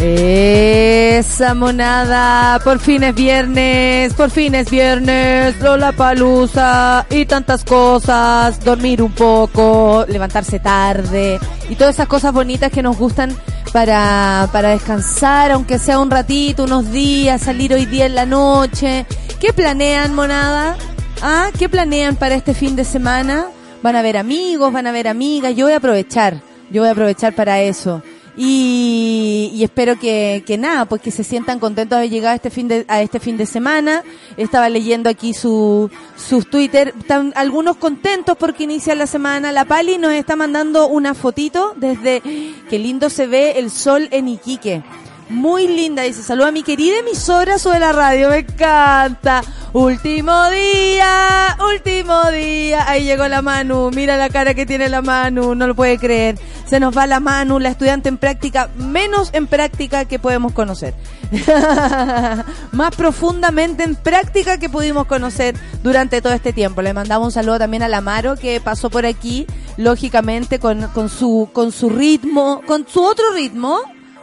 Esa monada, por fin es viernes, por fin es viernes, Lola Palusa y tantas cosas, dormir un poco, levantarse tarde y todas esas cosas bonitas que nos gustan para, para descansar, aunque sea un ratito, unos días, salir hoy día en la noche. ¿Qué planean, monada? ¿Ah? ¿Qué planean para este fin de semana? ¿Van a ver amigos? ¿Van a ver amigas? Yo voy a aprovechar, yo voy a aprovechar para eso. Y, y espero que, que nada, pues que se sientan contentos de haber llegado a este fin de, a este fin de semana. Estaba leyendo aquí su, sus Twitter. Están algunos contentos porque inicia la semana. La Pali nos está mandando una fotito desde, qué lindo se ve el sol en Iquique. Muy linda, dice, saluda a mi querida emisora sobre la radio, me encanta. Último día, último día. Ahí llegó la Manu, mira la cara que tiene la Manu, no lo puede creer. Se nos va la Manu, la estudiante en práctica, menos en práctica que podemos conocer. Más profundamente en práctica que pudimos conocer durante todo este tiempo. Le mandamos un saludo también a la Maro que pasó por aquí, lógicamente con, con su, con su ritmo, con su otro ritmo.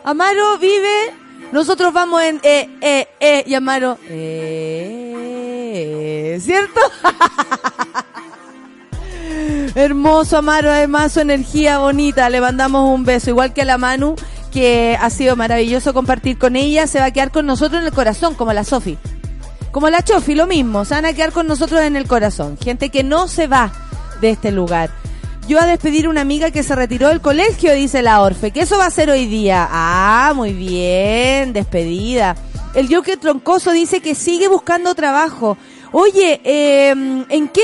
Amaro vive, nosotros vamos en eh, eh, eh, y Amaro, eh, ¿cierto? Hermoso Amaro, además su energía bonita, le mandamos un beso, igual que a la Manu, que ha sido maravilloso compartir con ella, se va a quedar con nosotros en el corazón, como la Sofi. Como la Chofi, lo mismo, se van a quedar con nosotros en el corazón. Gente que no se va de este lugar. Yo a despedir a una amiga que se retiró del colegio, dice la Orfe, que eso va a ser hoy día. Ah, muy bien, despedida. El Joker Troncoso dice que sigue buscando trabajo. Oye, eh, ¿en qué?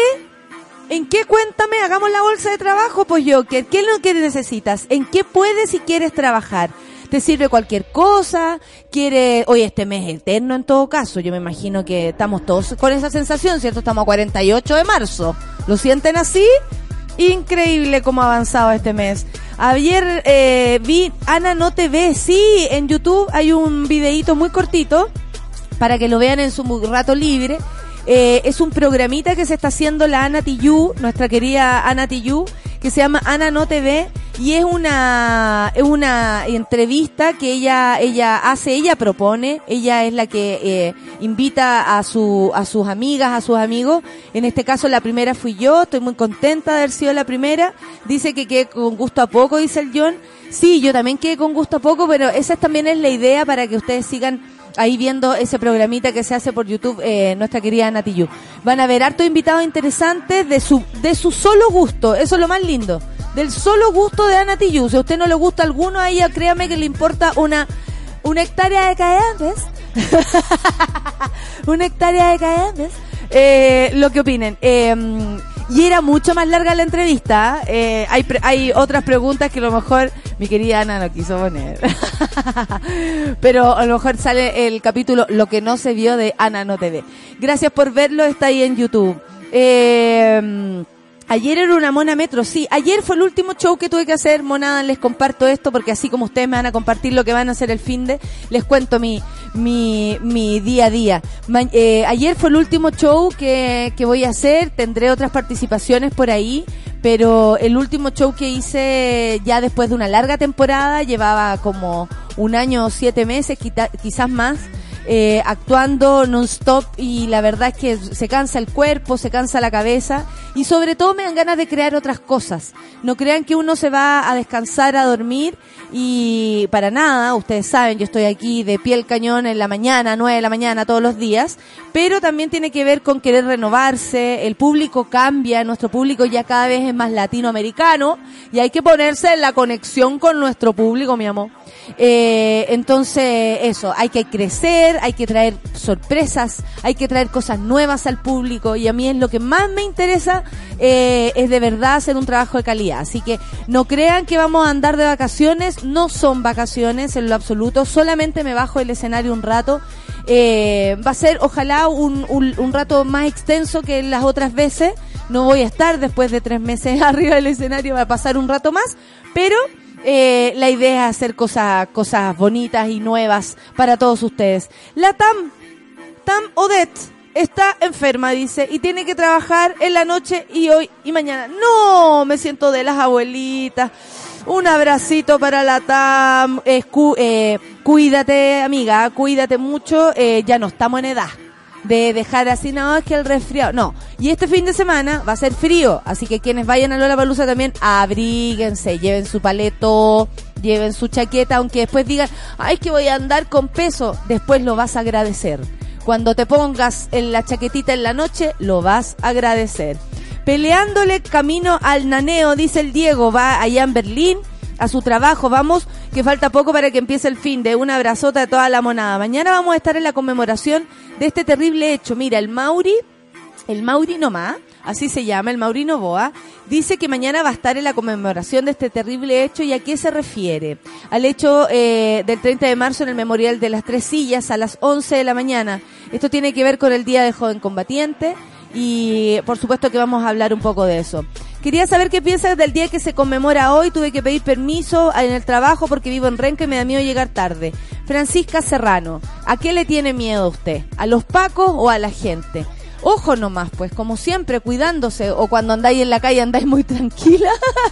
¿En qué? Cuéntame, hagamos la bolsa de trabajo, pues Joker. ¿Qué es lo que necesitas? ¿En qué puedes y quieres trabajar? ¿Te sirve cualquier cosa? ¿Quiere, oye, este mes es eterno en todo caso? Yo me imagino que estamos todos con esa sensación, ¿cierto? Estamos a 48 de marzo. ¿Lo sienten así? Increíble cómo ha avanzado este mes. Ayer eh, vi Ana No Te Ve, sí, en YouTube hay un videíto muy cortito para que lo vean en su rato libre. Eh, es un programita que se está haciendo la Ana Tiyu, nuestra querida Ana Tiyu, que se llama Ana No TV y es una es una entrevista que ella ella hace, ella propone, ella es la que eh, invita a su a sus amigas, a sus amigos. En este caso la primera fui yo, estoy muy contenta de haber sido la primera. Dice que quedé con gusto a poco, dice el John. Sí, yo también quedé con gusto a poco, pero esa también es la idea para que ustedes sigan ahí viendo ese programita que se hace por YouTube, eh, nuestra querida Natiyu. Van a ver hartos invitados interesantes de su, de su solo gusto, eso es lo más lindo, del solo gusto de Ana. Si a usted no le gusta alguno, a ella créame que le importa una, una hectárea de caentes. una hectárea de caentes. Eh, lo que opinen. Eh, y era mucho más larga la entrevista. Eh, hay, hay otras preguntas que a lo mejor mi querida Ana no quiso poner. Pero a lo mejor sale el capítulo Lo que no se vio de Ana no TV. Gracias por verlo, está ahí en YouTube. Eh, Ayer era una mona metro, sí. Ayer fue el último show que tuve que hacer, monada, les comparto esto porque así como ustedes me van a compartir lo que van a hacer el fin de, les cuento mi, mi, mi día a día. Eh, ayer fue el último show que, que voy a hacer, tendré otras participaciones por ahí, pero el último show que hice ya después de una larga temporada, llevaba como un año o siete meses, quizás más eh, actuando non-stop y la verdad es que se cansa el cuerpo, se cansa la cabeza y sobre todo me dan ganas de crear otras cosas. No crean que uno se va a descansar, a dormir y para nada, ustedes saben, yo estoy aquí de piel cañón en la mañana, 9 de la mañana todos los días, pero también tiene que ver con querer renovarse, el público cambia, nuestro público ya cada vez es más latinoamericano y hay que ponerse en la conexión con nuestro público, mi amor. Eh, entonces, eso, hay que crecer, hay que traer sorpresas, hay que traer cosas nuevas al público y a mí es lo que más me interesa, eh, es de verdad hacer un trabajo de calidad. Así que no crean que vamos a andar de vacaciones, no son vacaciones en lo absoluto, solamente me bajo el escenario un rato. Eh, va a ser ojalá un, un, un rato más extenso que las otras veces. No voy a estar después de tres meses arriba del escenario, va a pasar un rato más, pero eh, la idea es hacer cosas, cosas bonitas y nuevas para todos ustedes. La Tam, Tam Odette, está enferma, dice, y tiene que trabajar en la noche y hoy y mañana. No, me siento de las abuelitas. Un abracito para la TAM. Eh, cuídate, amiga, cuídate mucho. Eh, ya no estamos en edad de dejar así, no, es que el resfriado. No. Y este fin de semana va a ser frío, así que quienes vayan a Lola Palusa también abríguense, lleven su paleto, lleven su chaqueta, aunque después digan, ay, que voy a andar con peso, después lo vas a agradecer. Cuando te pongas en la chaquetita en la noche, lo vas a agradecer. Peleándole camino al naneo, dice el Diego, va allá en Berlín a su trabajo. Vamos, que falta poco para que empiece el fin de una abrazota de toda la monada. Mañana vamos a estar en la conmemoración de este terrible hecho. Mira, el Mauri, el Mauri nomás, así se llama, el Maurino Boa, dice que mañana va a estar en la conmemoración de este terrible hecho y a qué se refiere. Al hecho eh, del 30 de marzo en el Memorial de las Tres Sillas a las 11 de la mañana. Esto tiene que ver con el Día del Joven Combatiente y por supuesto que vamos a hablar un poco de eso. Quería saber qué piensas del día que se conmemora hoy. Tuve que pedir permiso en el trabajo porque vivo en Renca y me da miedo llegar tarde. Francisca Serrano, ¿a qué le tiene miedo usted? ¿A los pacos o a la gente? Ojo nomás, pues, como siempre, cuidándose, o cuando andáis en la calle andáis muy tranquila.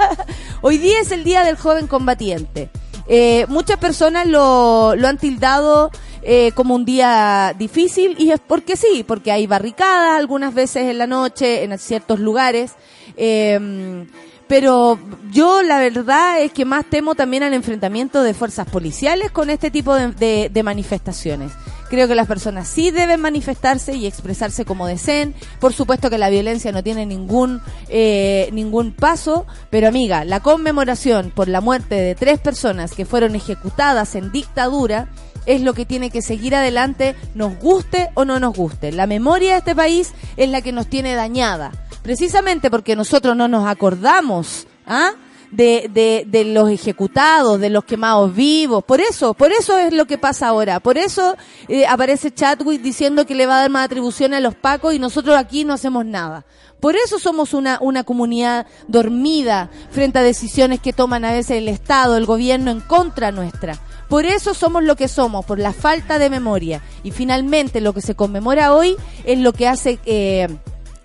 Hoy día es el Día del Joven Combatiente. Eh, muchas personas lo, lo han tildado eh, como un día difícil y es porque sí, porque hay barricadas algunas veces en la noche en ciertos lugares. Eh, pero yo la verdad es que más temo también al enfrentamiento de fuerzas policiales con este tipo de, de, manifestaciones. Creo que las personas sí deben manifestarse y expresarse como deseen. Por supuesto que la violencia no tiene ningún eh, ningún paso, pero amiga, la conmemoración por la muerte de tres personas que fueron ejecutadas en dictadura es lo que tiene que seguir adelante, nos guste o no nos guste. La memoria de este país es la que nos tiene dañada precisamente porque nosotros no nos acordamos ¿ah? de, los ejecutados, de los quemados vivos. Por eso, por eso es lo que pasa ahora. Por eso eh, aparece Chadwick diciendo que le va a dar más atribuciones a los pacos y nosotros aquí no hacemos nada. Por eso somos una, una comunidad dormida frente a decisiones que toman a veces el Estado, el gobierno en contra nuestra. Por eso somos lo que somos, por la falta de memoria. Y finalmente lo que se conmemora hoy es lo que hace eh,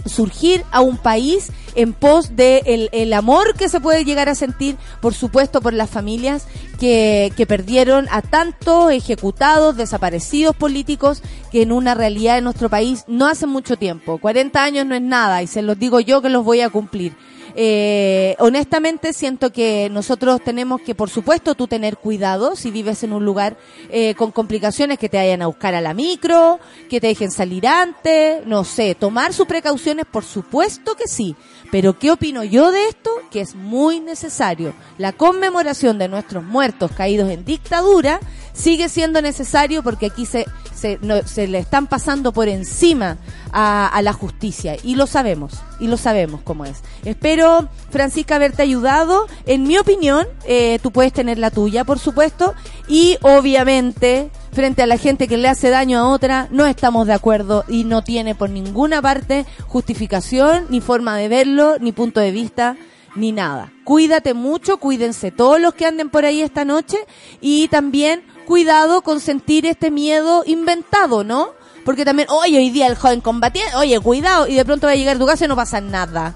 surgir a un país en pos de el, amor que se puede llegar a sentir, por supuesto, por las familias que, que perdieron a tantos ejecutados, desaparecidos políticos que en una realidad de nuestro país no hace mucho tiempo. 40 años no es nada y se los digo yo que los voy a cumplir. Eh, honestamente siento que nosotros tenemos que, por supuesto, tú tener cuidado si vives en un lugar eh, con complicaciones que te vayan a buscar a la micro, que te dejen salir antes, no sé, tomar sus precauciones, por supuesto que sí. Pero ¿qué opino yo de esto? Que es muy necesario. La conmemoración de nuestros muertos caídos en dictadura sigue siendo necesario porque aquí se, se, no, se le están pasando por encima a, a, la justicia y lo sabemos, y lo sabemos cómo es. Espero, Francisca, haberte ayudado. En mi opinión, eh, tú puedes tener la tuya, por supuesto, y obviamente frente a la gente que le hace daño a otra, no estamos de acuerdo y no tiene por ninguna parte justificación, ni forma de verlo, ni punto de vista ni nada. Cuídate mucho, cuídense todos los que anden por ahí esta noche y también cuidado con sentir este miedo inventado, ¿no? Porque también, oye, hoy día el joven combatiente, oye, cuidado, y de pronto va a llegar a tu casa y no pasa nada.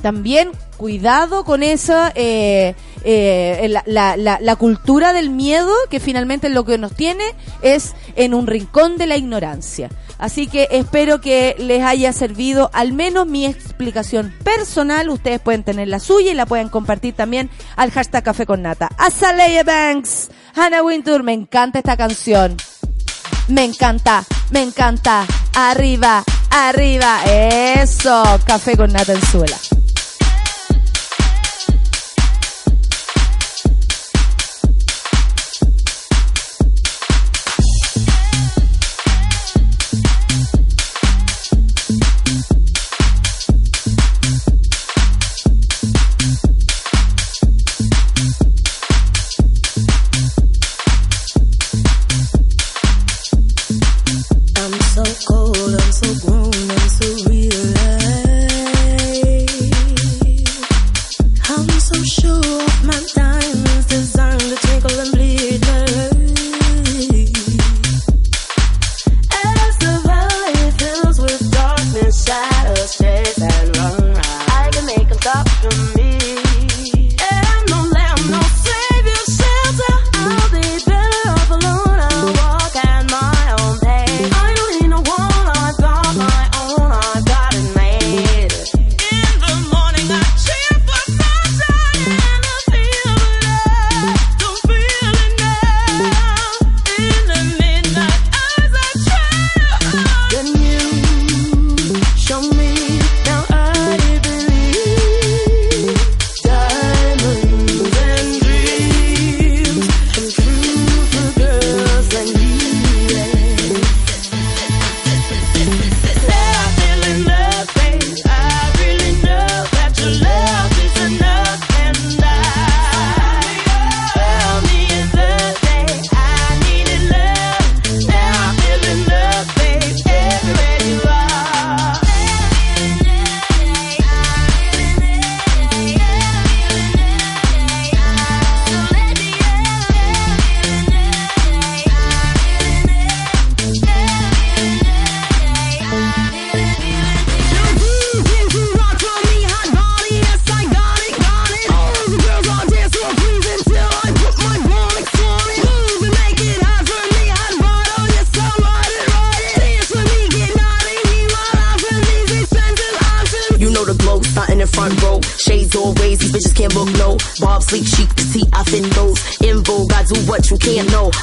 También cuidado con esa, eh, eh, la, la, la, la, cultura del miedo, que finalmente lo que nos tiene es en un rincón de la ignorancia. Así que espero que les haya servido al menos mi explicación personal. Ustedes pueden tener la suya y la pueden compartir también al hashtag Café con Nata. Azalea Banks, Hannah Wintour, me encanta esta canción. Me encanta, me encanta. Arriba, arriba. Eso, Café con Nata en suela.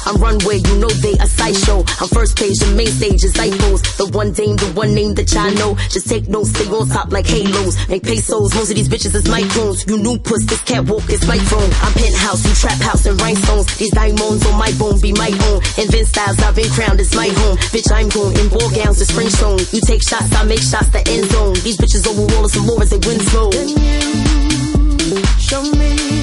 I'm runway, you know they a sideshow. I'm first page, the main stage is iPhones. The one dame, the one name that y'all know. Just take notes, stay on top like halos. Make pesos, most of these bitches is microns. You new puss, this catwalk is my. I'm penthouse, you trap house and rhinestones. These diamonds on my bone be my own. Invent styles, I've been crowned, it's my home. Bitch, I'm going in ball gowns to spring stone. You take shots, I make shots, the end zone. These bitches over walls and more as they win slow. Can you show me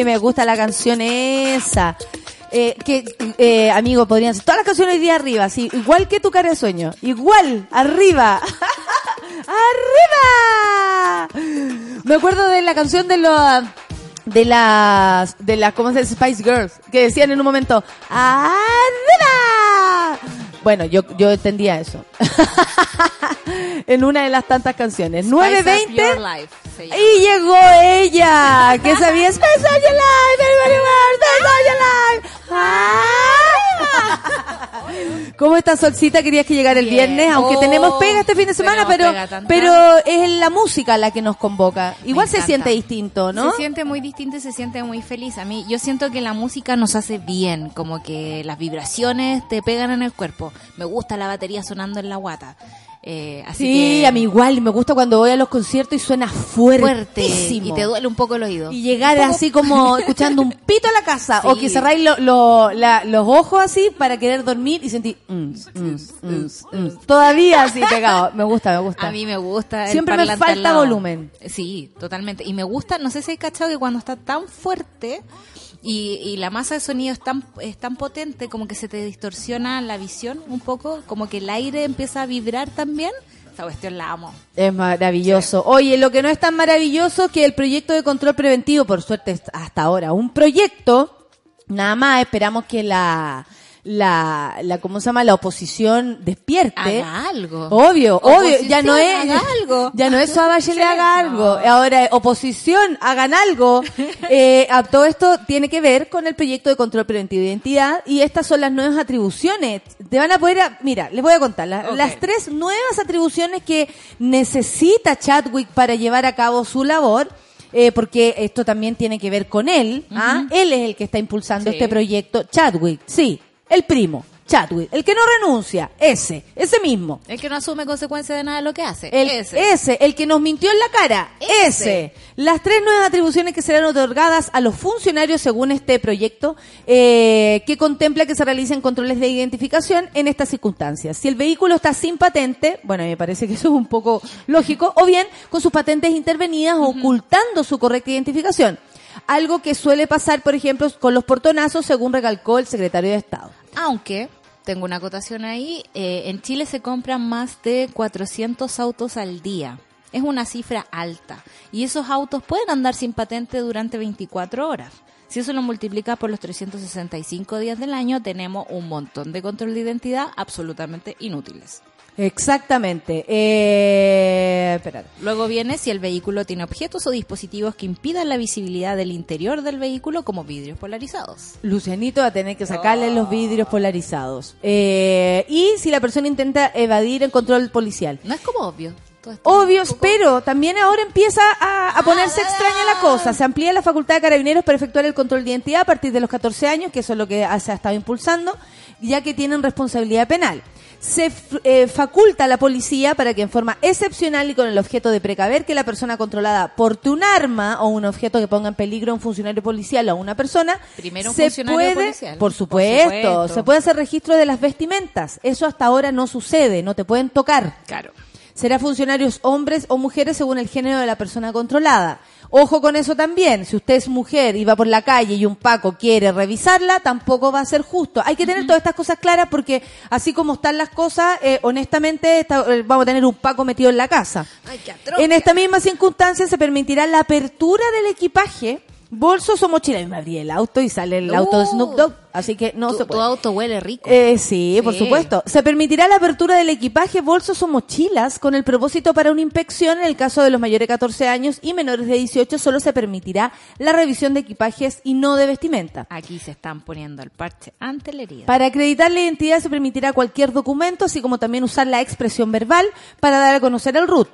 Hoy me gusta la canción esa. Eh, que, eh, amigo, podrían ser todas las canciones hoy día arriba, sí, igual que tu cara de sueño. Igual, arriba. ¡Arriba! Me acuerdo de la canción de los de las de las ¿cómo se dice? Spice Girls que decían en un momento ¡Arriba! Bueno, yo yo entendía eso. en una de las tantas canciones. 920 y llegó ella, que sabía Your Life. ¡Ah! ¿Cómo estás, Solcita? Querías que llegara el Bien. viernes, aunque Oh, tenemos pega este fin de semana, pero pero es la música la que nos convoca. Igual se siente distinto, ¿no? Se siente muy distinto y se siente muy feliz. A mí, yo siento que la música nos hace bien, como que las vibraciones te pegan en el cuerpo. Me gusta la batería sonando en la guata. Eh, así Sí, que a mí igual, me gusta cuando voy a los conciertos y suena fuerte fuertísimo. y te duele un poco el oído. Y llegar poco- así como escuchando un pito a la casa Sí. o que cerráis lo- lo- la- los ojos así para querer dormir y sentir mm, mm, mm, todavía así pegado. Me gusta, me gusta. A mí me gusta. el Siempre me falta volumen. Sí, totalmente. Y me gusta, no sé si hay cachado que cuando está tan fuerte y, y la masa de sonido es tan, es tan potente como que se te distorsiona la visión un poco, como que el aire empieza a vibrar también. Esa cuestión la amo. Es maravilloso. Oye, lo que no es tan maravilloso que el proyecto de control preventivo, por suerte hasta ahora, un proyecto, nada más esperamos que la, la, la ¿cómo se llama? La oposición despierte. Haga algo. Obvio, obvio, ya no es, haga algo. ya no es Suárez Bachelet haga algo. Ahora, oposición, hagan algo. Eh, a todo esto tiene que ver con el proyecto de control preventivo de identidad y estas son las nuevas atribuciones. Te van a poder, a- mira, les voy a contar la- las tres nuevas atribuciones que necesita Chadwick para llevar a cabo su labor. eh, porque esto también tiene que ver con él. ¿ah? Él es el que está impulsando Sí. este proyecto. Chadwick, sí, el primo. Chadwick, el que no renuncia, ese, ese mismo. El que no asume consecuencias de nada de lo que hace. El, Ese. ese. el que nos mintió en la cara, ese. Ese. Las tres nuevas atribuciones que serán otorgadas a los funcionarios según este proyecto, eh, que contempla que se realicen controles de identificación en estas circunstancias. Si el vehículo está sin patente, bueno, me parece que eso es un poco lógico, o bien con sus patentes intervenidas ocultando su correcta identificación. Algo que suele pasar, por ejemplo, con los portonazos, según recalcó el secretario de Estado. Aunque, tengo una acotación ahí, eh, en Chile se compran más de 400 autos al día. Es una cifra alta. Y esos autos pueden andar sin patente durante 24 horas. Si eso lo multiplica por los 365 días del año, tenemos un montón de control de identidad absolutamente inútiles. Exactamente. Eh, espérate. Luego viene si el vehículo tiene objetos o dispositivos que impidan la visibilidad del interior del vehículo como vidrios polarizados. Lucianito va a tener que sacarle los vidrios polarizados. Eh, y si la persona intenta evadir el control policial. No es como obvio. Todo esto Obvio, un poco- pero también ahora empieza a, a ponerse extraña la cosa. Se amplía la facultad de carabineros para efectuar el control de identidad a partir de los 14 años, que eso es lo que se ha estado impulsando, ya que tienen responsabilidad penal. Se eh, faculta a la policía para que en forma excepcional y con el objeto de precaver que la persona controlada porte un arma o un objeto que ponga en peligro a un funcionario policial o a una persona, Primero un se funcionario puede, policial. por Por supuesto, supuesto. se puede hacer registro de las vestimentas. Eso hasta ahora no sucede, no te pueden tocar. Claro. Será funcionarios hombres o mujeres según el género de la persona controlada. Ojo con eso también. Si usted es mujer y va por la calle y un Paco quiere revisarla, tampoco va a ser justo. Hay que tener todas estas cosas claras porque así como están las cosas, eh, honestamente está- eh, vamos a tener un Paco metido en la casa. Ay, qué atroz. En esta misma circunstancia se permitirá la apertura del equipaje, bolsos o mochilas. Me abrí el auto y sale el auto de. Snoop Dogg, así que no tu, se tu puede. auto huele rico. Eh, sí, por Sí. supuesto. Se permitirá la apertura del equipaje, bolsos o mochilas con el propósito para una inspección en el caso de los mayores de 14 años y menores de 18 solo se permitirá la revisión de equipajes y no de vestimenta. Aquí se están poniendo el parche ante la herida. Para acreditar la identidad se permitirá cualquier documento, así como también usar la expresión verbal para dar a conocer el RUT.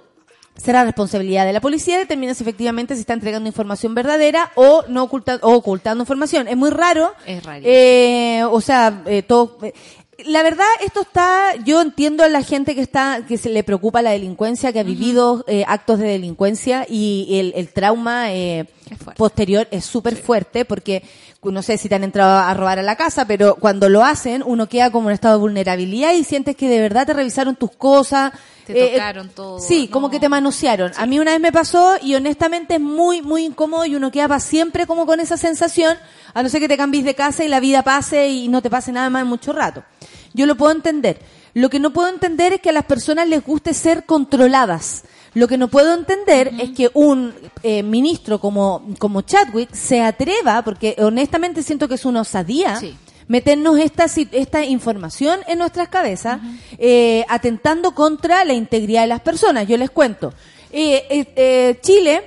Será responsabilidad de la policía determinar si efectivamente se está entregando información verdadera o no oculta- o ocultando información. Es muy raro. Es rarísimo. Eh, o sea, eh, todo. eh, la verdad, esto está, yo entiendo a la gente que está, que se le preocupa la delincuencia, que ha vivido eh, actos de delincuencia y el, el trauma eh, posterior es súper fuerte porque no sé si te han entrado a robar a la casa, pero cuando lo hacen uno queda como en estado de vulnerabilidad y sientes que de verdad te revisaron tus cosas. Te tocaron todo, Sí, como que te manosearon. A mí una vez me pasó y honestamente es muy, muy incómodo y uno queda para siempre como con esa sensación, a no ser que te cambies de casa y la vida pase y no te pase nada más en mucho rato. Yo lo puedo entender. Lo que no puedo entender es que a las personas les guste ser controladas. Lo que no puedo entender es que un eh, ministro como, como Chadwick se atreva, porque honestamente siento que es una osadía, Sí. meternos esta, esta información en nuestras cabezas, eh, atentando contra la integridad de las personas. Yo les cuento. Eh, eh, eh, Chile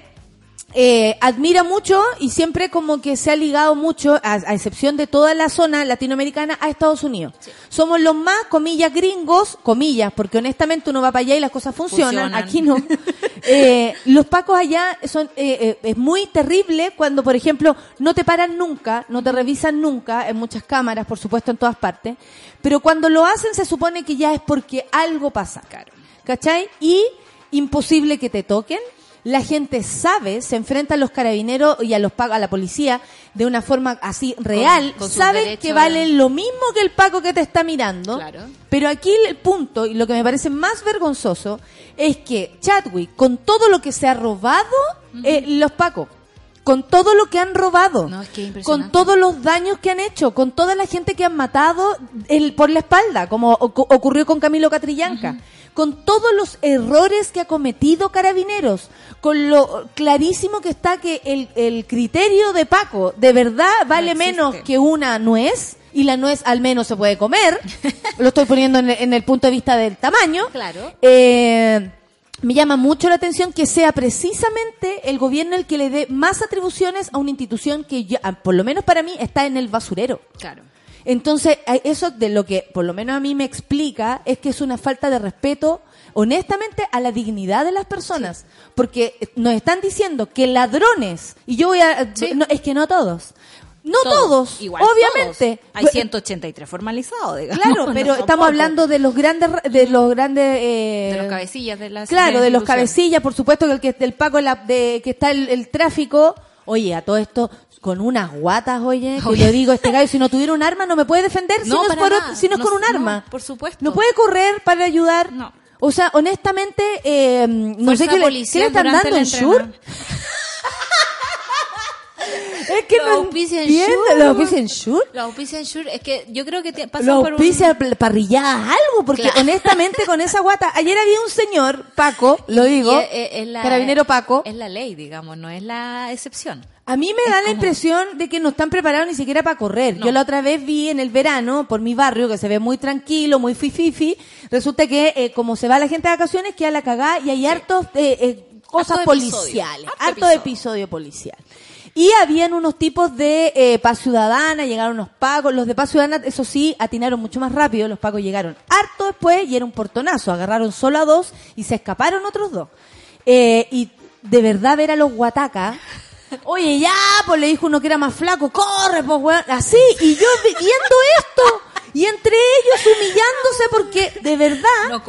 eh, admira mucho y siempre como que se ha ligado mucho, a, a excepción de toda la zona latinoamericana, a Estados Unidos. Somos los más, comillas, gringos, comillas, porque honestamente uno va para allá y las cosas funcionan, Funcionan. aquí no. Eh, los pacos allá son, eh, eh, es muy terrible cuando, por ejemplo, no te paran nunca, no te revisan nunca, en muchas cámaras, por supuesto, en todas partes, pero cuando lo hacen se supone que ya es porque algo pasa. ¿Cachai? Y imposible que te toquen. La gente sabe, se enfrenta a los carabineros y a los a la policía de una forma así real, con sus saben que de- valen lo mismo que el Paco que te está mirando. Claro. Pero aquí el punto, y lo que me parece más vergonzoso, es que Chadwick, con todo lo que se ha robado, eh, los Pacos, con todo lo que han robado, No, es que es con todos los daños que han hecho, con toda la gente que han matado el, por la espalda, como ocu- ocurrió con Camilo Catrillanca, con todos los errores que ha cometido Carabineros, con lo clarísimo que está que el, el criterio de Paco de verdad vale menos que una nuez. Y la nuez al menos se puede comer. Lo estoy poniendo en el, en el punto de vista del tamaño. Claro. Eh, me llama mucho la atención que sea precisamente el gobierno el que le dé más atribuciones a una institución que ya, ah, por lo menos para mí, está en el basurero. Claro. Entonces, eso de lo que por lo menos a mí me explica es que es una falta de respeto, honestamente, a la dignidad de las personas. Porque nos están diciendo que ladrones, y yo voy a... Sí. no, es que no todos. No todos, Todos, igual obviamente. todos. Hay Pues, 183 formalizados, digamos. Claro, no pero estamos pocos. hablando de los grandes, de los grandes, eh, de los cabecillas de las Claro, de los cabecillas, por supuesto que el que del Paco la- de, que está el, el tráfico. Oye, a todo esto con unas guatas, oye, que yo digo, este gallo si no tuviera un arma no me puede defender si No, es, por, si no es con un arma. por supuesto. No puede correr para ayudar. No. O sea, honestamente, eh, no sé qué le, qué le están dando el en Shure. Es que Los no auspician. Shure. ¿Los auspician Shure? Los auspician Shure, es que yo creo que te- pasan Los por un... auspician pl- parrilladas, algo, porque Claro. honestamente con esa guata, ayer había un señor, Paco, lo digo, es- es- es la- carabinero Paco, Es la ley, digamos, no es la excepción. a mí me da la impresión de que no están preparados ni siquiera para correr. No. Yo la otra vez vi en el verano, por mi barrio, que se ve muy tranquilo, muy fififi, resulta que eh, como se va la gente de vacaciones, queda la cagada y hay hartos eh, eh, cosas Harto episodio, policiales, harto harto episodio. episodio policial. Y habían unos tipos de eh, paz ciudadana, llegaron unos pagos, los de paz ciudadana, eso sí, atinaron mucho más rápido, los pagos llegaron harto después y era un portonazo, agarraron solo a dos y se escaparon otros dos. Eh, y de verdad ver a los guatacas, oye ya, pues le dijo uno que era más flaco, corre, pues weón, así, y yo vi- viendo esto, y entre ellos humillándose porque de verdad No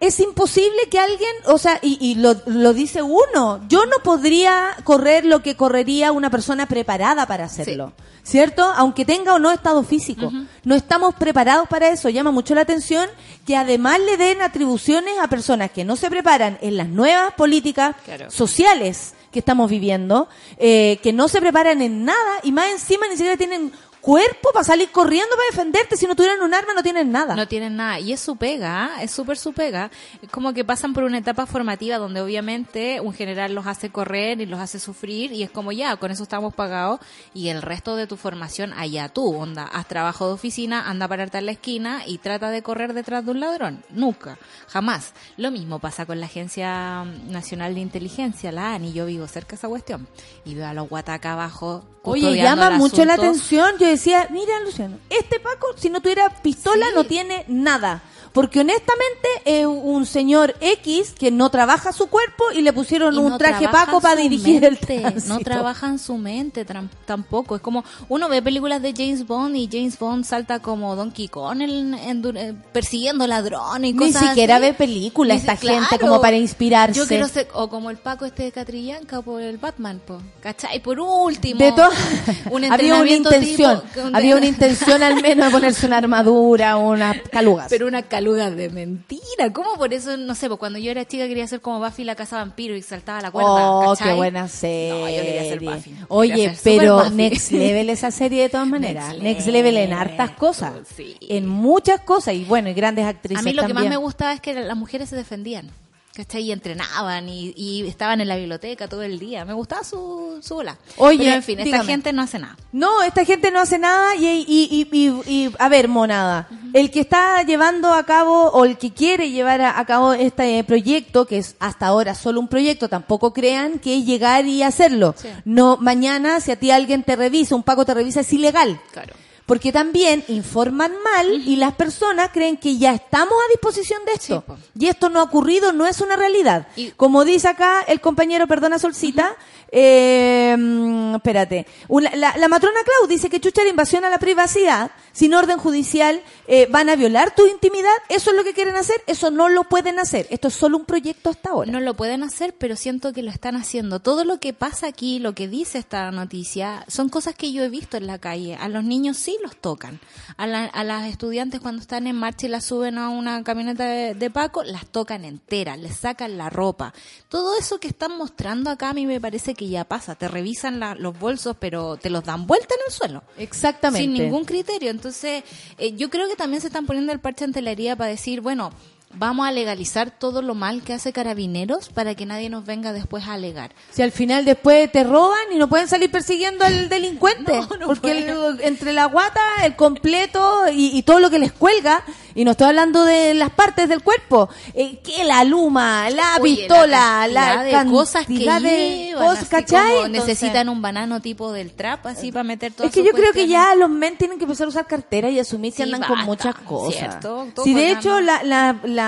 es imposible que alguien, o sea, y, y lo, lo dice uno, yo no podría correr lo que correría una persona preparada para hacerlo, ¿cierto? Aunque tenga o no estado físico. No estamos preparados para eso. Llama mucho la atención que además le den atribuciones a personas que no se preparan en las nuevas políticas Claro. sociales que estamos viviendo, eh, que no se preparan en nada y más encima ni siquiera tienen cuerpo para salir corriendo para defenderte. Si no tuvieran un arma no tienen nada. No tienen nada. Y es su pega, ¿ah? es súper su pega. Es como que pasan por una etapa formativa donde obviamente un general los hace correr y los hace sufrir y es como ya, con eso estamos pagados y el resto de tu formación allá tú, onda, haz trabajo de oficina, anda a pararte en la esquina y trata de correr detrás de un ladrón. Nunca, jamás. Lo mismo pasa con la Agencia Nacional de Inteligencia, la ANI, yo vivo cerca de esa cuestión y veo a los guatacas abajo. Oye, llama mucho la atención. Yo decía, mira, Luciano, este Paco, si no tuviera pistola, Sí. no tiene nada. Porque honestamente es un señor X que no trabaja su cuerpo y le pusieron Y un no traje Paco para dirigir el tránsito. No trabajan su mente tampoco. Es como uno ve películas de James Bond y James Bond salta como Donkey Kong en- en du- eh, persiguiendo ladrones y Ni cosas siquiera así. ve películas Ni esta si- gente claro. como para inspirarse. Yo quiero ser, o como el Paco este de Catrillanca o por el Batman, po, ¿cachai? Por último. De todo, un había una intención, tipo- había una intención al menos de ponerse una armadura, unas calugas. Pero una caluga de mentira. ¿Cómo por eso, no sé, pues cuando yo era chica quería ser como Buffy la casa vampiro y saltaba la cuerda? Oh, ¿cachai? qué buena serie. No, yo quería ser Buffy. Quería Oye, ser pero Buffy. Next Level esa serie de todas maneras. Next Next, Level en hartas cosas. sí. En muchas cosas. Y bueno, y grandes actrices A mí lo que más me gustaba es que las mujeres se defendían. ¿Cachai? Y entrenaban y, y estaban en la biblioteca todo el día. Me gustaba su, su bola. Oye, Pero en fin, esta gente no hace nada. No, esta gente no hace nada y, y, y, a ver, monada, el que está llevando a cabo o el que quiere llevar a, a cabo este proyecto, que es hasta ahora solo un proyecto, tampoco crean que es llegar y hacerlo. Sí. No, mañana si a ti alguien te revisa, un Paco te revisa, es ilegal. Claro. Porque también informan mal y las personas creen que ya estamos a disposición de esto. Sí, y esto no ha ocurrido, no es una realidad. Y- Como dice acá el compañero, perdona Solcita, eh, mm, espérate, Una- la, la matrona Clau dice que chucha de invasión a la privacidad, sin orden judicial, eh, van a violar tu intimidad, eso es lo que quieren hacer, eso no lo pueden hacer, esto es solo un proyecto hasta ahora. No lo pueden hacer, pero siento que lo están haciendo. Todo lo que pasa aquí, lo que dice esta noticia, son cosas que yo he visto en la calle. A los niños sí los tocan. A, la- a las estudiantes cuando están en marcha y las suben a una camioneta de, de Paco, las tocan enteras, les sacan la ropa. Todo eso que están mostrando acá a mí me parece que ya pasa. Te revisan la- los bolsos, pero te los dan vuelta en el suelo. Exactamente. Sin ningún criterio. Entonces, eh, yo creo que también se están poniendo el parche ante la herida para decir, bueno, vamos a legalizar todo lo mal que hace Carabineros para que nadie nos venga después a alegar. Si al final después te roban y no pueden salir persiguiendo al delincuente. No, no porque el- entre la guata, el completo y, y todo lo que les cuelga, y no estoy hablando de las partes del cuerpo, eh, que la luma, la Oye, pistola, la, cantidad de cosas que de llevan, cosas, ¿cachai? Entonces, necesitan un banano tipo del trap así para meter todo Es que yo creo que ya los men tienen que empezar a usar cartera y asumir que Sí, andan con muchas cosas. ¿cierto? Todo Si de hecho la, la, la,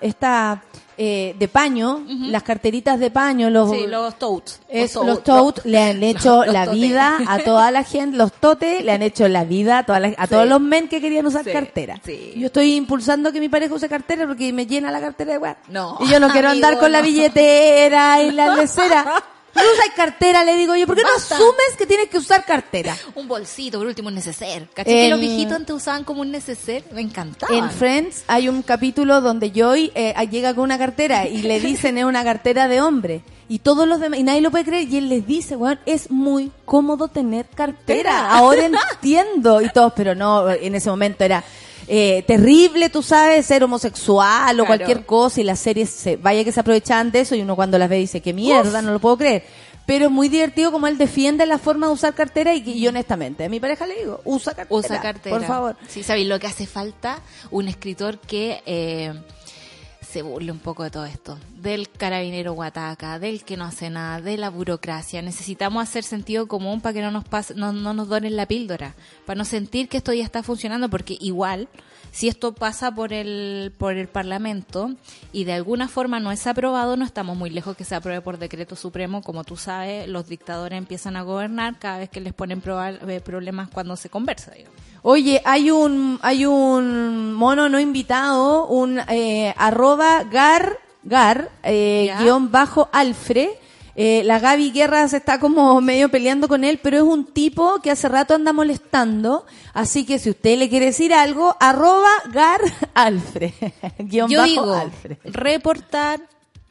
esta, eh, de paño, las carteritas de paño, los, Sí, los totes. Es, los totes le han hecho los la vida a toda la gente, los totes le han hecho la vida a, toda la- a todos los men que querían usar Sí, cartera. Yo estoy impulsando que mi pareja use cartera porque me llena la cartera de weá. No, Y yo no quiero andar con la billetera y la lecera. No, usas cartera? Le digo yo, ¿por qué no Basta. asumes que tienes que usar cartera? Un bolsito, por último, un neceser. ¿Cachai que En- los viejitos antes usaban como un neceser? Me encantaba. En Friends hay un capítulo donde Joy eh, llega con una cartera y le dicen es una cartera de hombre. Y todos los demás, y nadie lo puede creer, y él les dice, weón, es muy cómodo tener cartera. Ahora entiendo. Y todos, pero no, en ese momento era eh, terrible, tú sabes, ser homosexual o cualquier cosa, y las series, se, vaya que se aprovechaban de eso, y uno cuando las ve dice, qué mierda, no lo puedo creer. Pero es muy divertido como él defiende la forma de usar cartera y, y honestamente, a mi pareja le digo, usa cartera. Usa cartera. Por favor. Sí, ¿sabéis lo que hace falta? Un escritor que eh, se burle un poco de todo esto. Del carabinero guataca, del que no hace nada, de la burocracia. Necesitamos hacer sentido común para que no nos pase, no, no nos donen la píldora. Para no sentir que esto ya está funcionando, porque igual, si esto pasa por el, por el Parlamento y de alguna forma no es aprobado, no estamos muy lejos que se apruebe por decreto supremo. Como tú sabes, los dictadores empiezan a gobernar cada vez que les ponen eh, problemas cuando se conversa. digamos. Oye, hay un hay un mono no invitado, un eh, arroba gar gar eh, guion bajo alfre. Eh, la Gaby Guerra se está como medio peleando con él, pero es un tipo que hace rato anda molestando. Así que si usted le quiere decir algo, arroba gar alfre. guion Yo bajo digo, reportar,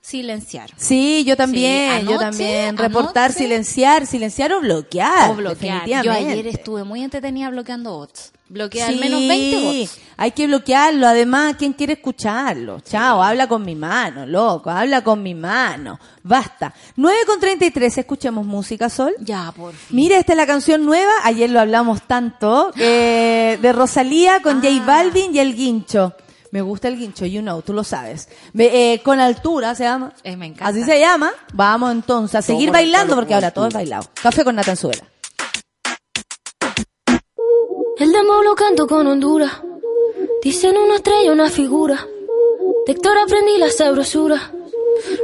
silenciar. Sí, yo también, Sí, yo también. Reportar, anoche- silenciar, silenciar o bloquear. o bloquear. Yo ayer estuve muy entretenida bloqueando bots. Bloqueé al menos 20 bots. Hay que bloquearlo. Además, ¿quién quiere escucharlo? Chao, habla con mi mano, loco. Habla con mi mano. Basta. 9 con 33, escuchemos música, Sol. Ya, por fin. Mira, esta es la canción nueva. Ayer lo hablamos tanto. eh, de Rosalía con J Ah. Balvin y el Guincho. Me gusta el guincho, you know, tú lo sabes. Ve, eh, con altura se llama. Eh, me encanta. Así se llama. Vamos entonces a seguir bailando porque ahora todo es bailado. Café con Natanzuela. El demo lo canto con Honduras. Dicen una estrella, una figura. De Héctor aprendí la sabrosura.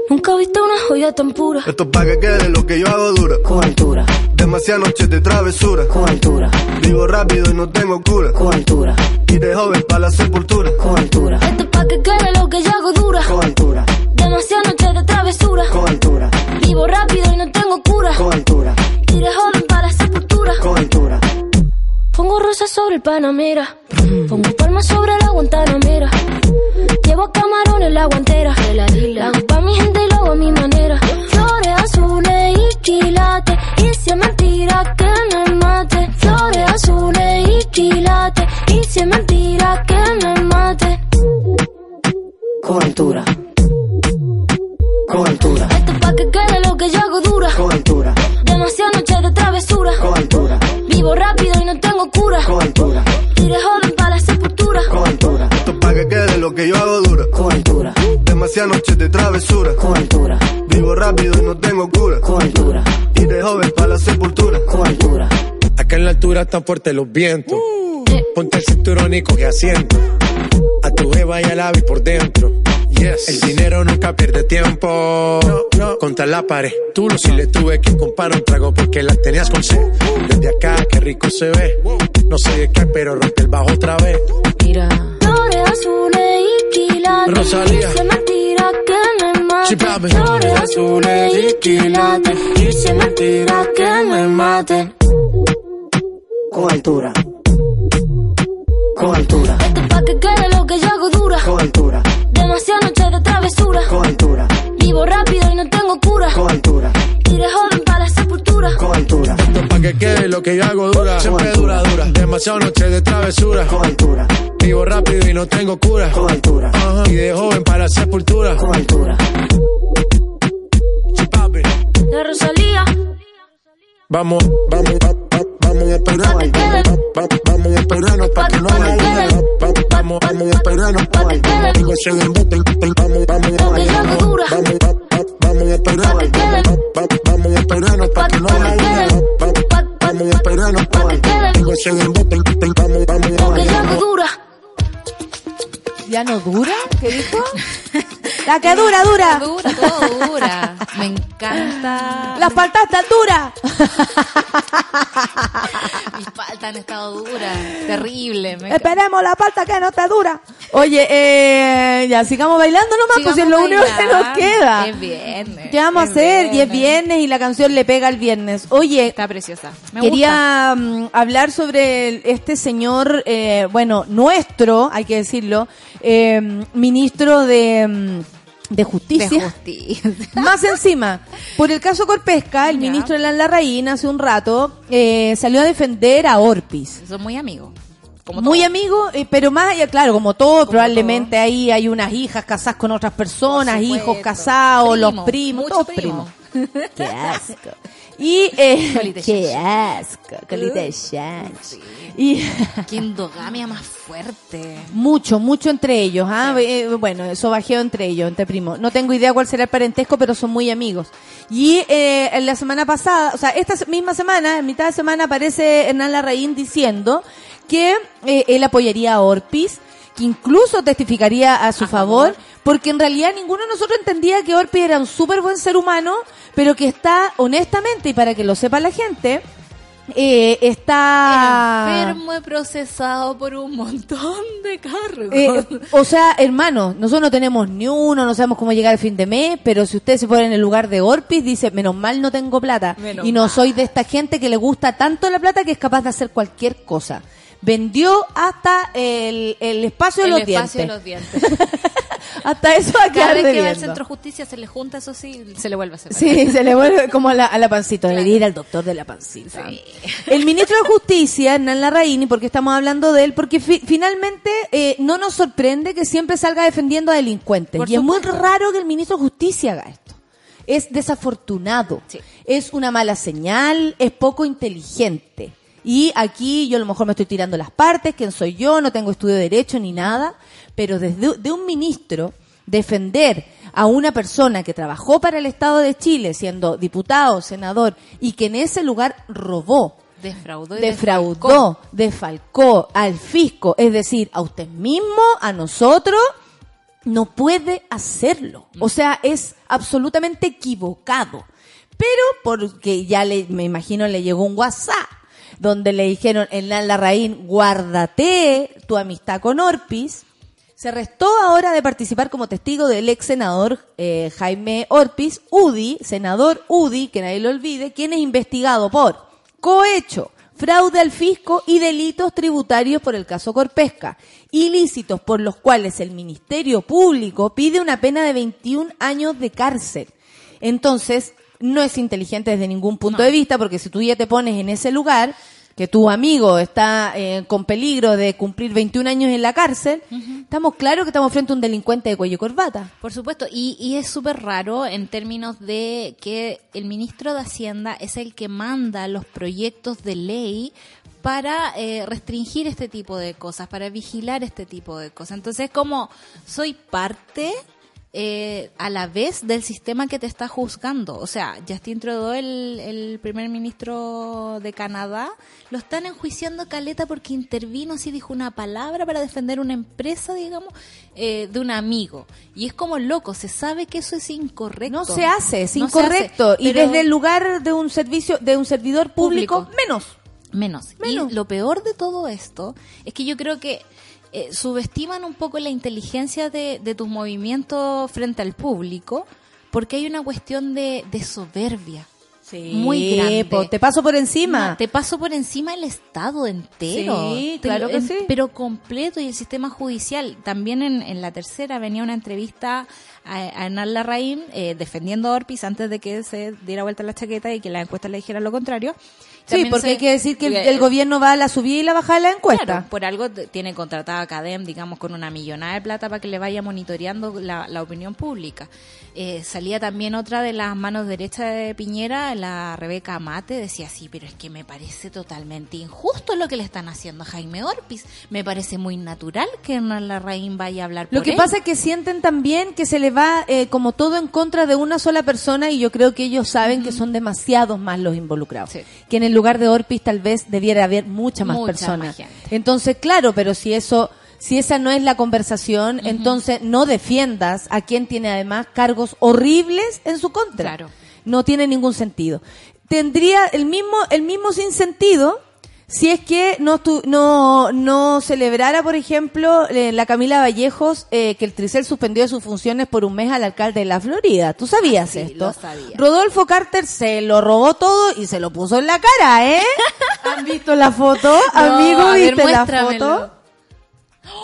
Nunca he visto una joya tan pura. Esto es pa' que quede lo que yo hago dura. Con altura, Demasiadas noches de travesura. con altura, Vivo rápido y no tengo cura. con altura, Y de joven para la sepultura. con altura, Esto es pa' que quede lo que yo hago dura. con altura, Demasiadas noches de travesura. con altura, Vivo rápido y no tengo cura. con altura, Y de joven para la sepultura. con altura. Pongo rosas sobre el Panamera. Pongo palmas sobre la Guantanamera. Llevo camarones en la guantera. La hago pa' mi gente y lo hago a mi manera. Y si es mentira que me mate. Flores azules y quilates. Y si es mentira que me mate. Con altura, con altura, Esto es pa' que quede lo que yo hago dura. con altura, Demasiadas noches de travesura. con altura, Vivo rápido y no tengo cura. con altura, de joven para la sepultura. con altura, Esto es pa' que quede lo que yo hago dura. con altura, Demasiadas noches de travesura. con altura, Vivo rápido y no tengo cura. con altura, Y de joven para la sepultura. con altura. Acá en la altura están fuertes los vientos. Ponte el cinturón y coge asiento. A tu jeva y al ave por dentro. El dinero nunca pierde tiempo. Contra la pared. Tú no si le tuve que comprar un trago porque la tenías con sed. Desde acá, qué rico se ve. No sé de qué, pero rompe el bajo otra vez. Mira. Flores azules y quilates. Rosalía. Mentira que papi. Flores azules y quilates. Y si mentira que me mate. Con altura, con altura, Esto es pa' que quede lo que yo hago dura. con altura, Demasiadas noches de travesura. con altura, Vivo rápido y no tengo cura. con altura, joven con altura, es pa' que quede lo que yo hago dura. Siempre dura, dura. Demasiadas noches de travesura. con altura, Vivo rápido y no tengo cura. con altura, Ajá. Y de joven para la sepultura. con altura. La Rosalía. Vamos, vamos, va- va- vamos a esperarnos. Va- va- Vamos a esperarnos para que no haya duda. Va- Vamos, vamos a esperarnos. Digo, se Vamos, vamos, Lo que yo hago dura. vamos, va- va- vamos a esperarnos. Vamos a esperarnos para que no Vamos a esperarnos. Se Vamos, vamos, que hago dura. ¿Ya no dura? ¿Qué dijo? La que dura, dura. Dura, todo dura. Me encanta. Las faltas están duras. Mis paltas palta en estado dura. Terrible. me- Esperemos la palta que no te dura. Oye, eh, ya sigamos bailando nomás, pues si es lo Sigamos único que nos bailando. queda. Es viernes. ¿Qué vamos a hacer? Y es viernes y la canción le pega el viernes. Oye, Está preciosa. Me quería mm, hablar sobre este señor, eh, bueno, nuestro, hay que decirlo, eh, ministro de, de De Justicia. justicia. Más encima, por el caso Corpesca, el Ya. ministro Elan Larraín hace un rato eh, salió a defender a Orpis. Son muy amigos. Como Muy todos. amigo, eh, pero más allá, claro, como todo, Como probablemente ahí hay unas hijas casadas con otras personas, hijos casados, los Primo, primos, todos primo. primos. Qué asco. Y, eh, Colita qué asco, colita de chancho. Y Qué endogamia más fuerte. mucho, mucho entre ellos, ¿ah? Eh, bueno, eso bajeo entre ellos, entre primos. No tengo idea cuál será el parentesco, pero son muy amigos. Y eh, en la semana pasada, o sea, esta misma semana, en mitad de semana, aparece Hernán Larraín diciendo que eh, él apoyaría a Orpis, que incluso testificaría a su favor, porque en realidad ninguno de nosotros entendía que Orpis era un súper buen ser humano, pero que está, honestamente, y para que lo sepa la gente, eh, está... Enfermo y procesado por un montón de cargos. Eh, o sea, hermano, nosotros no tenemos ni uno, no sabemos cómo llegar al fin de mes, pero si usted se pone en el lugar de Orpis, dice, menos mal no tengo plata. Menos y no mal. soy de esta gente que le gusta tanto la plata que es capaz de hacer cualquier cosa. Vendió hasta el, el espacio de el los espacio dientes. de los dientes. hasta eso a Cada vez que va al centro de justicia se le junta, eso sí, se le vuelve a hacer. Sí, se le vuelve como a la, a la pancita, debería ir al doctor de la pancita. El ministro de Justicia, Hernán Larraín, y por qué estamos hablando de él, porque fi- finalmente eh, no nos sorprende que siempre salga defendiendo a delincuentes. Por y es muy raro que el ministro de Justicia haga esto. Es desafortunado, Sí. es una mala señal, es poco inteligente. Y aquí yo a lo mejor me estoy tirando las partes, quién soy yo, no tengo estudio de derecho ni nada, pero desde de un ministro defender a una persona que trabajó para el Estado de Chile siendo diputado, senador y que en ese lugar robó, Defraudó y defraudó, defalcó al fisco, es decir, a usted mismo, a nosotros, no puede hacerlo. O sea, es absolutamente equivocado. Pero porque ya le, me imagino le llegó un WhatsApp donde le dijeron en la Larraín, guárdate tu amistad con Orpis. Se restó ahora de participar como testigo del ex senador eh, Jaime Orpis, UDI, senador UDI, que nadie lo olvide, quien es investigado por cohecho, fraude al fisco y delitos tributarios por el caso Corpesca, ilícitos por los cuales el Ministerio Público pide una pena de 21 años de cárcel. Entonces, no es inteligente desde ningún punto de vista, porque si tú ya te pones en ese lugar, que tu amigo está eh, con peligro de cumplir 21 años en la cárcel, estamos claros que estamos frente a un delincuente de cuello y corbata. Por supuesto, y, y es súper raro en términos de que el ministro de Hacienda es el que manda los proyectos de ley para eh, restringir este tipo de cosas, para vigilar este tipo de cosas. Entonces, como soy parte eh, a la vez del sistema que te está juzgando. O sea, Justin Trudeau, el, el primer ministro de Canadá, lo están enjuiciando caleta porque intervino, así dijo una palabra para defender una empresa, digamos, eh, de un amigo. Y es como loco, se sabe que eso es incorrecto. No se hace, es No incorrecto. hace, y desde el lugar de un servicio, de un servidor público, Público. menos. Menos. Menos. Y lo peor de todo esto es que yo creo que eh, subestiman un poco la inteligencia de, de tus movimientos frente al público porque hay una cuestión de, de soberbia. Muy grande. po, te paso por encima. No, te paso por encima el Estado entero. Sí, claro que en- sí. Pero completo y el sistema judicial. También en, en la tercera venía una entrevista a, a Hernán Larraín eh, defendiendo a Orpis antes de que se diera vuelta la chaqueta y que la encuesta le dijera lo contrario. Sí, porque se- hay que decir que el, eh, el gobierno va a la subida y la bajada de la encuesta. Claro, por algo tiene contratada a Cadem, digamos, con una millonada de plata para que le vaya monitoreando la, la opinión pública. Eh, salía también otra de las manos derechas de Piñera, la Rebeca Amate, decía, sí, pero es que me parece totalmente injusto lo que le están haciendo a Jaime Orpis. Me parece muy natural que Hernán Larraín vaya a hablar Lo por que él. pasa es que sienten también que se le va eh, como todo en contra de una sola persona y yo creo que ellos saben que son demasiados más los involucrados. Sí. Que en el lugar de Orpis tal vez debiera haber mucha más Mucha personas. más. Entonces, claro, pero si eso, si esa no es la conversación, entonces no defiendas a quien tiene además cargos horribles en su contra. Claro. No tiene ningún sentido. Tendría el mismo, el mismo sinsentido si es que no tu- no no celebrara, por ejemplo, eh, la Camila Vallejos eh, que el Tricel suspendió de sus funciones por un mes al alcalde de la Florida. ¿Tú sabías Ah, sí, esto? lo sabía. Rodolfo Carter se lo robó todo y se lo puso en la cara, ¿eh? ¿Han visto la foto? Amigo, a ver, ¿viste la foto?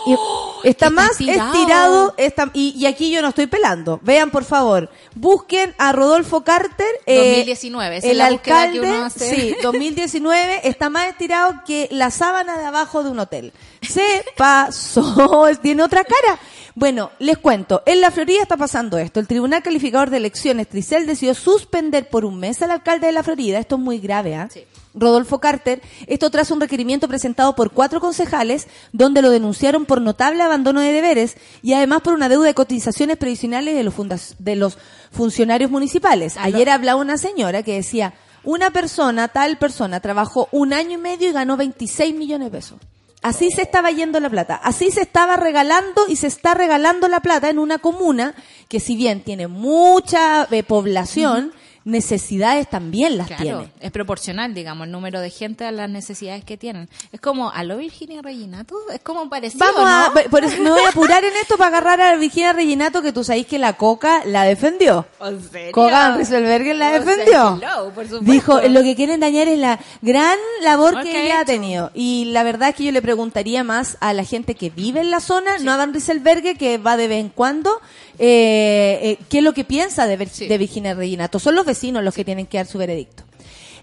Y está más estirado. estirado, está, y, y aquí yo no estoy pelando. Vean, por favor, busquen a Rodolfo Carter. eh, 2019, esa es el búsqueda que alcalde, uno hace. sí, 2019, está más estirado que la sábana de abajo de un hotel. Se pasó, tiene otra cara. Bueno, les cuento, en la Florida está pasando esto. El Tribunal Calificador de Elecciones, Tricel, decidió suspender por un mes al alcalde de la Florida. Esto es muy grave, ¿ah? Sí. Rodolfo Carter, esto tras un requerimiento presentado por cuatro concejales donde lo denunciaron por notable abandono de deberes y además por una deuda de cotizaciones previsionales de los, de los funcionarios municipales. Ayer hablaba una señora que decía, una persona, tal persona, trabajó un año y medio y ganó 26 millones de pesos. Así se estaba yendo la plata, así se estaba regalando y se está regalando la plata en una comuna que si bien tiene mucha eh, población, necesidades también las Claro, tiene. es proporcional, digamos, el número de gente a las necesidades que tienen. Es como, ¿a lo Virginia Reginato? Es como parecido, Vamos a, ¿no? por eso me voy a apurar en esto para agarrar a Virginia Reginato que tú sabéis que la Coca la defendió. ¿En serio? Coca Rieselberger la defendió. hello, por. Dijo, lo que quieren dañar es la gran labor que ella ha tenido. Y la verdad es que yo le preguntaría más a la gente que vive en la zona, no a Dan Rieselberger, que va de vez en cuando, eh, eh, qué es lo que piensa de, Vir- Sí. de Virginia Reginato. Son los vecinos los que tienen que dar su veredicto.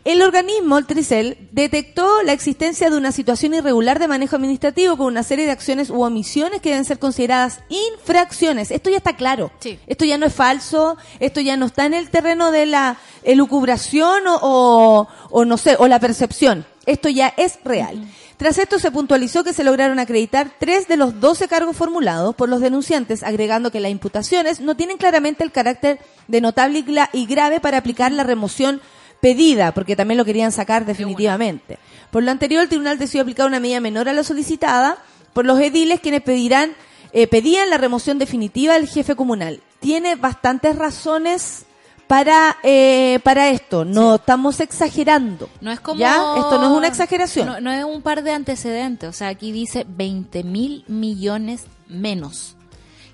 El organismo, el Tricel, detectó la existencia de una situación irregular de manejo administrativo con una serie de acciones u omisiones que deben ser consideradas infracciones. Esto ya está claro. Sí. Esto ya no es falso, esto ya no está en el terreno de la elucubración o, o, o no sé, o la percepción. Esto ya es real. Tras esto se puntualizó que se lograron acreditar tres de los 12 cargos formulados por los denunciantes, agregando que las imputaciones no tienen claramente el carácter de notable y grave para aplicar la remoción pedida, porque también lo querían sacar definitivamente. Por lo anterior, el tribunal decidió aplicar una medida menor a la solicitada por los ediles quienes pedirán, eh, pedían la remoción definitiva del jefe comunal. Tiene bastantes razones para, eh, para esto. No estamos exagerando. No es como... ¿Ya? Esto no es una exageración. No, no es un par de antecedentes. O sea, aquí dice 20 mil millones menos.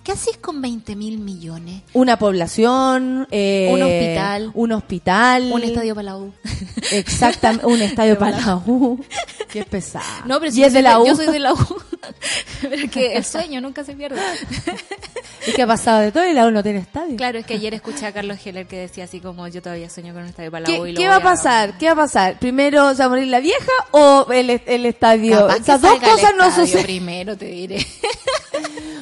¿Qué haces con 20 mil millones? Una población, eh, Un hospital. un hospital, Un estadio para la U. exactamente, un estadio para la U. Qué pesado. No, pero y es de la U. Yo soy de la U. pero es que el sueño nunca se pierde. ¿Y qué ha pasado de todo? Y la U no tiene estadio. Claro, es que ayer escuché a Carlos Heller que decía así como yo todavía sueño con un estadio para la U. ¿Qué, y qué va a pasar? ¿Qué va a pasar? ¿Primero se va a morir la vieja o el, el estadio? Capaz que Esas dos cosas no suceden. primero, te diré.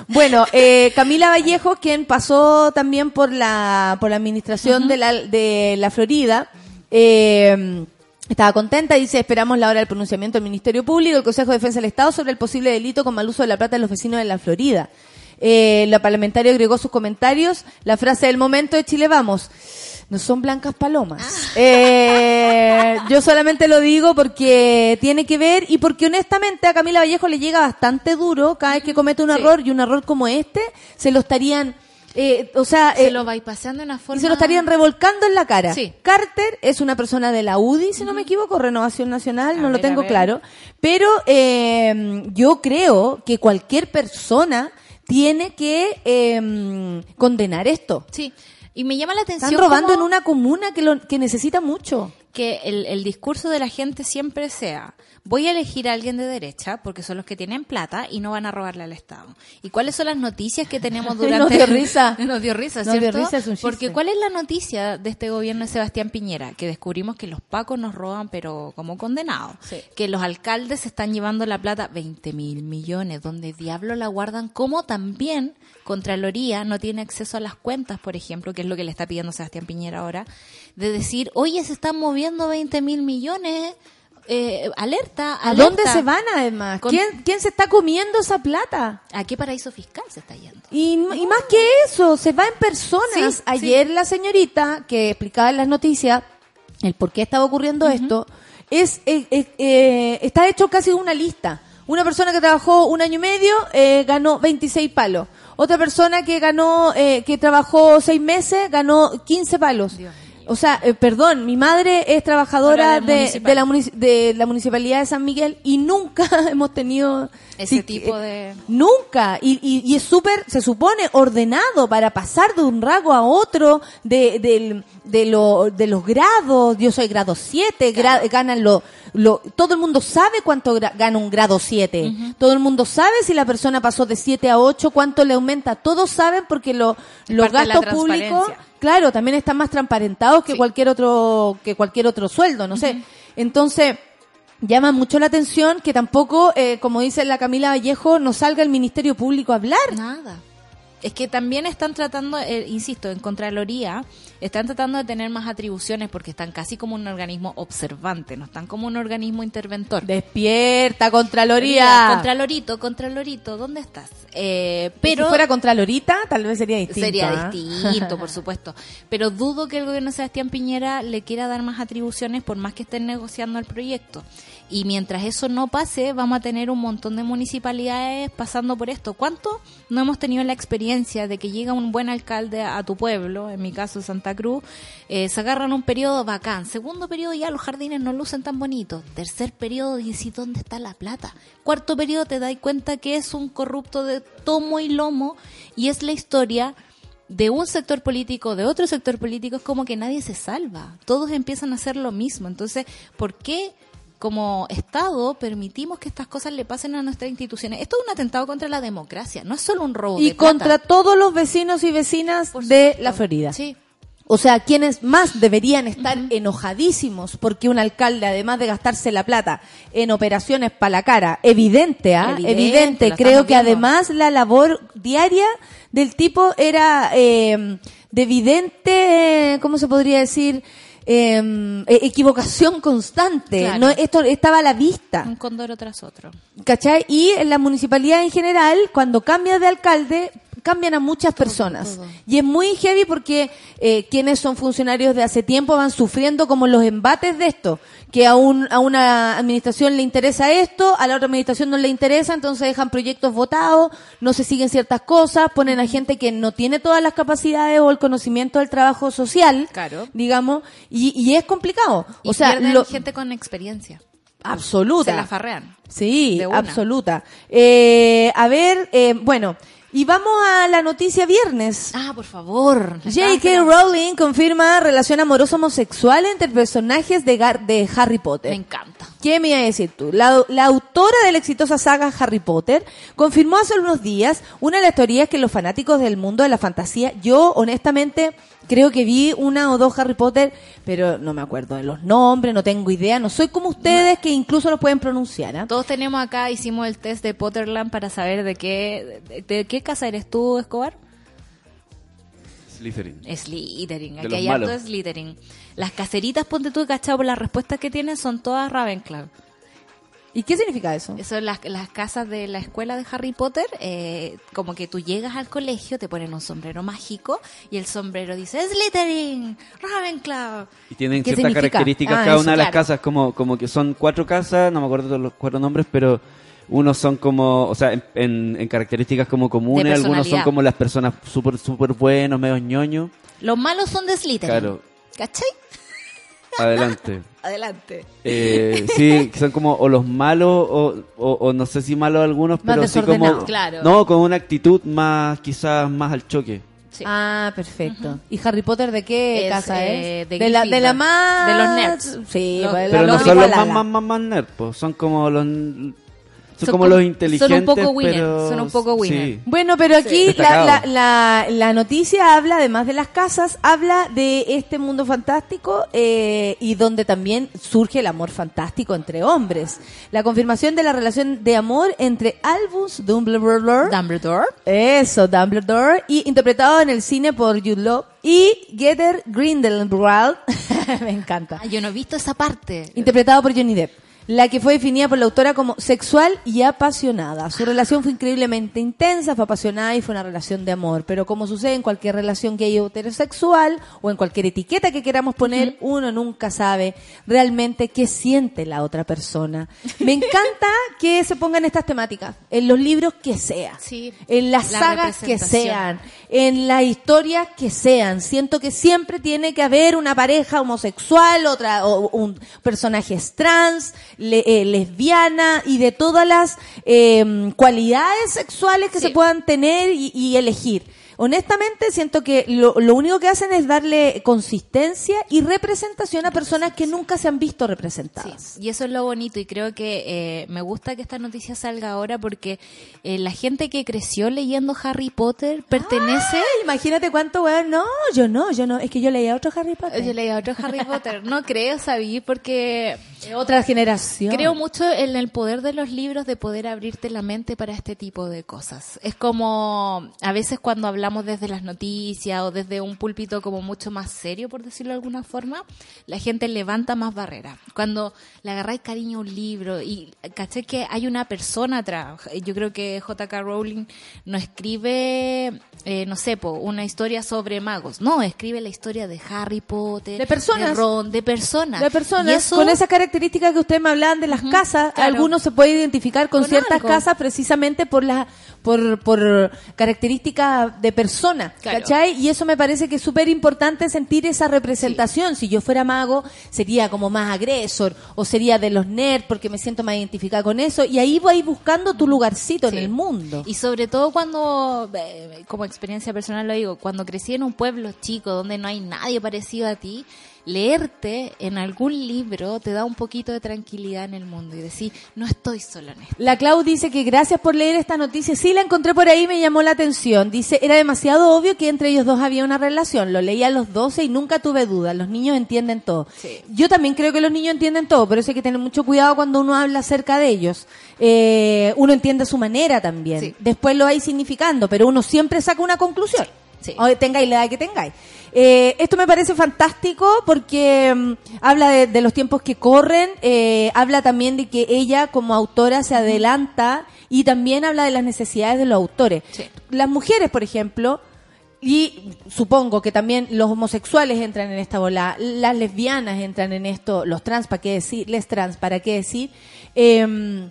Bueno, eh, Camila Vallejo, quien pasó también por la, por la administración de, la, de la Florida, eh, estaba contenta, dice, esperamos la hora del pronunciamiento del Ministerio Público, el Consejo de Defensa del Estado sobre el posible delito con mal uso de la plata de los vecinos de la Florida. Eh, la parlamentaria agregó sus comentarios, la frase del momento de Chile Vamos. No son blancas palomas. Eh, yo solamente lo digo porque tiene que ver y porque honestamente a Camila Vallejo le llega bastante duro cada vez que comete un Sí. error y un error como este se lo estarían, eh, o sea, Se eh, lo bypassando de una forma... y se lo estarían revolcando en la cara. Sí. Carter es una persona de la UDI, si no me equivoco, Renovación Nacional, A no lo tengo claro. Pero eh, yo creo que cualquier persona tiene que eh, condenar esto. Sí. Y me llama la atención Están robando cómo en una comuna que, lo, que necesita mucho. Que el, el discurso de la gente siempre sea voy a elegir a alguien de derecha porque son los que tienen plata y no van a robarle al Estado. ¿Y cuáles son las noticias que tenemos Nos durante... dio risa. Nos dio risa, Nos dio ¿cierto? risa, es un. Porque ¿cuál es la noticia de este gobierno de Sebastián Piñera? Que descubrimos que los pacos nos roban pero como condenados. Sí. Que los alcaldes se están llevando la plata 20 mil millones. Donde diablo la guardan? Como también Contraloría no tiene acceso a las cuentas, por ejemplo, que es lo que le está pidiendo Sebastián Piñera ahora, de decir, oye, se están moviendo 20 mil millones, eh, alerta, ¿A alerta. dónde se van además? Con- ¿Quién, ¿Quién se está comiendo esa plata? ¿A qué paraíso fiscal se está yendo? Y, y más que eso, se va en personas. Sí, Ayer la señorita que explicaba en las noticias el por qué estaba ocurriendo esto, es eh, eh, eh, está hecho casi una lista. Una persona que trabajó un año y medio eh, ganó 26 palos. Otra persona que ganó, eh, que trabajó seis meses ganó 15 palos. Dios O sea, eh, perdón, mi madre es trabajadora de, la de la municipalidad de San Miguel y nunca hemos tenido Ese tipo eh, de- Nunca. Y, y- y es súper, se supone, ordenado para pasar de un rango a otro de, del- de, lo- de los grados. Yo soy grado 7, ganan lo, lo, todo el mundo sabe cuánto gra- gana un grado 7. Todo el mundo sabe si la persona pasó de 7 a 8, cuánto le aumenta. Todos saben porque lo, los de gastos públicos, claro, también están más transparentados que Sí. cualquier otro, que cualquier otro sueldo, no sé. Entonces, llama mucho la atención que tampoco, eh, como dice la Camila Vallejo, no salga el Ministerio Público a hablar. Nada. Es que también están tratando, eh, insisto, en Contraloría, están tratando de tener más atribuciones porque están casi como un organismo observante, no están como un organismo interventor. Despierta, Contraloría. Contralorito, Contralorito, ¿dónde estás? Eh, Pero si fuera Contralorita, tal vez sería distinto. Sería ¿ah? distinto, por supuesto. Pero dudo que el gobierno de Sebastián Piñera le quiera dar más atribuciones por más que estén negociando el proyecto. Y mientras eso no pase, vamos a tener un montón de municipalidades pasando por esto. ¿Cuánto no hemos tenido la experiencia de que llega un buen alcalde a tu pueblo, en mi caso Santa Cruz, eh, se agarran un periodo bacán, segundo periodo ya los jardines no lucen tan bonitos, tercer periodo dices dónde está la plata, cuarto periodo te das cuenta que es un corrupto de tomo y lomo y es la historia de un sector político, de otro sector político, es como que nadie se salva. Todos empiezan a hacer lo mismo. Entonces, ¿por qué como Estado permitimos que estas cosas le pasen a nuestras instituciones? Esto es un atentado contra la democracia, no es solo un robo Y de plata. contra todos los vecinos y vecinas Por de supuesto. la Florida. Sí. O sea, quienes más deberían estar enojadísimos porque un alcalde, además de gastarse la plata en operaciones para la cara, evidente, ¿ah? Evidente, creo que viendo. además la labor diaria del tipo era eh, de evidente, ¿cómo se podría decir? Eh, equivocación constante. Claro. No, esto estaba a la vista. Un condoro tras otro. ¿Cachai? Y en la municipalidad en general, cuando cambias de alcalde, cambian a muchas personas. todo. Y es muy heavy porque eh, quienes son funcionarios de hace tiempo van sufriendo como los embates de esto. Que a, un, a una administración le interesa esto, a la otra administración no le interesa, entonces dejan proyectos votados, no se siguen ciertas cosas, ponen a gente que no tiene todas las capacidades o el conocimiento del trabajo social, Claro. digamos, y, y es complicado. Y o sea, lo, gente con experiencia. absoluta. Se la farrean. Sí, absoluta. Eh, a ver, eh, bueno, y vamos a la noticia viernes. Ah, por favor. J.K. Rowling confirma relación amorosa homosexual entre personajes de, Gar- de Harry Potter. Me encanta. ¿Qué me iba a decir tú? La, la autora de la exitosa saga Harry Potter confirmó hace unos días una de las teorías que los fanáticos del mundo de la fantasía, yo honestamente creo que vi una o dos Harry Potter, pero no me acuerdo de los nombres, no tengo idea, no soy como ustedes que incluso los pueden pronunciar. ¿ah? Todos tenemos acá, hicimos el test de Potterland para saber de qué, de, de qué casa eres tú, Escobar. Slytherin. Slytherin, aquí hay harto Slytherin. Las caseritas, ponte tú, cachado, por las respuestas que tienen, son todas Ravenclaw. ¿Y qué significa eso? Son las, las casas de la escuela de Harry Potter, eh, como que tú llegas al colegio, te ponen un sombrero mágico y el sombrero dice Slytherin, Ravenclaw. Y tienen ¿Qué ciertas significa? características Ah, cada eso, una de las claro. casas, como, como que son cuatro casas, no me acuerdo de los cuatro nombres, pero unos son como, o sea, en, en- en características como comunes, algunos son como las personas súper, súper buenos, medio ñoños. Los malos son de Slytherin. Claro. ¿Cachai? Adelante. Adelante. Eh, sí, que son como o los malos o, o, o no sé si malos algunos, Más pero sí como. Claro. no con una actitud más quizás más al choque. Sí. Ah, perfecto. ¿Y Harry Potter de qué Es, casa eh, es? de la, de la más... De los nerds. Sí, Los- pues, Pero no son los más, más, más, más nerds, po, son como los son, Son como los son un inteligentes, poco winner, pero son un poco winner. sí. Bueno, pero aquí la, la, la, la noticia habla, además de las casas, habla de este mundo fantástico eh, y donde también surge el amor fantástico entre hombres. La confirmación de la relación de amor entre Albus Dumbledore, Dumbledore. eso, Dumbledore, y interpretado en el cine por Jude Law, y Getter Grindelwald, me encanta, Ah, yo no he visto esa parte. interpretado por Johnny Depp. La que fue definida por la autora como sexual y apasionada. Su relación fue increíblemente intensa, fue apasionada y fue una relación de amor. Pero como sucede en cualquier relación gay o heterosexual, o en cualquier etiqueta que queramos poner, uno nunca sabe realmente qué siente la otra persona. Me encanta que se pongan estas temáticas, en los libros que sea, Sí, en las la sagas que sean, en las historias que sean. Siento que siempre tiene que haber una pareja homosexual, otra, o un personaje trans, le- eh, lesbiana y de todas las eh, cualidades sexuales que Sí. se puedan tener y, y elegir. Honestamente, siento que lo, lo único que hacen es darle consistencia y representación a personas que nunca se han visto representadas. Y eso es lo bonito y creo que eh, me gusta que esta noticia salga ahora porque eh, la gente que creció leyendo Harry Potter pertenece... Ay, imagínate cuánto, weón. No, yo no, yo no. Es que yo leía otro Harry Potter. Yo leía otro Harry Potter. No creo, sabí, porque Otra generación. creo mucho en el poder de los libros de poder abrirte la mente para este tipo de cosas. Es como a veces cuando hablamos desde las noticias o desde un púlpito como mucho más serio, por decirlo de alguna forma, la gente levanta más barreras. Cuando le agarráis cariño a un libro y caché que hay una persona atrás, yo creo que J.K. Rowling no escribe, eh, no sé, po, una historia sobre magos, no, escribe la historia de Harry Potter, De personas. de Ron, de personas. de personas Y eso- con esas características que ustedes me hablaban de las casas, claro. algunos se puede identificar con, Con ciertas algo. casas precisamente por las por, por características de persona, Claro. ¿cachai? Y eso me parece que es súper importante sentir esa representación. Si yo fuera mago, sería como más agresor, o sería de los nerds porque me siento más identificada con eso, y ahí voy buscando tu lugarcito en el mundo. Y sobre todo cuando, eh, como experiencia personal lo digo, cuando crecí en un pueblo chico donde no hay nadie parecido a ti, leerte en algún libro te da un poquito de tranquilidad en el mundo y decir, no estoy solo en esto. La Clau dice que gracias por leer esta noticia. Sí, la encontré por ahí, me llamó la atención. Dice, era demasiado obvio que entre ellos dos había una relación. Lo leí a los 12 y nunca tuve dudas. Los niños entienden todo. Sí. Yo también creo que los niños entienden todo, pero eso hay que tener mucho cuidado cuando uno habla acerca de ellos. Eh, uno entiende su manera también. Sí. Después lo hay significando, pero uno siempre saca una conclusión. Sí. O tengáis la edad que tengáis. Eh, esto me parece fantástico porque mm, habla de, de los tiempos que corren, eh, habla también de que ella como autora se adelanta y también habla de las necesidades de los autores. Sí. Las mujeres, por ejemplo, y supongo que también los homosexuales entran en esta bola, las lesbianas entran en esto, los trans, ¿para qué decir? Les trans, ¿para qué decir? Em,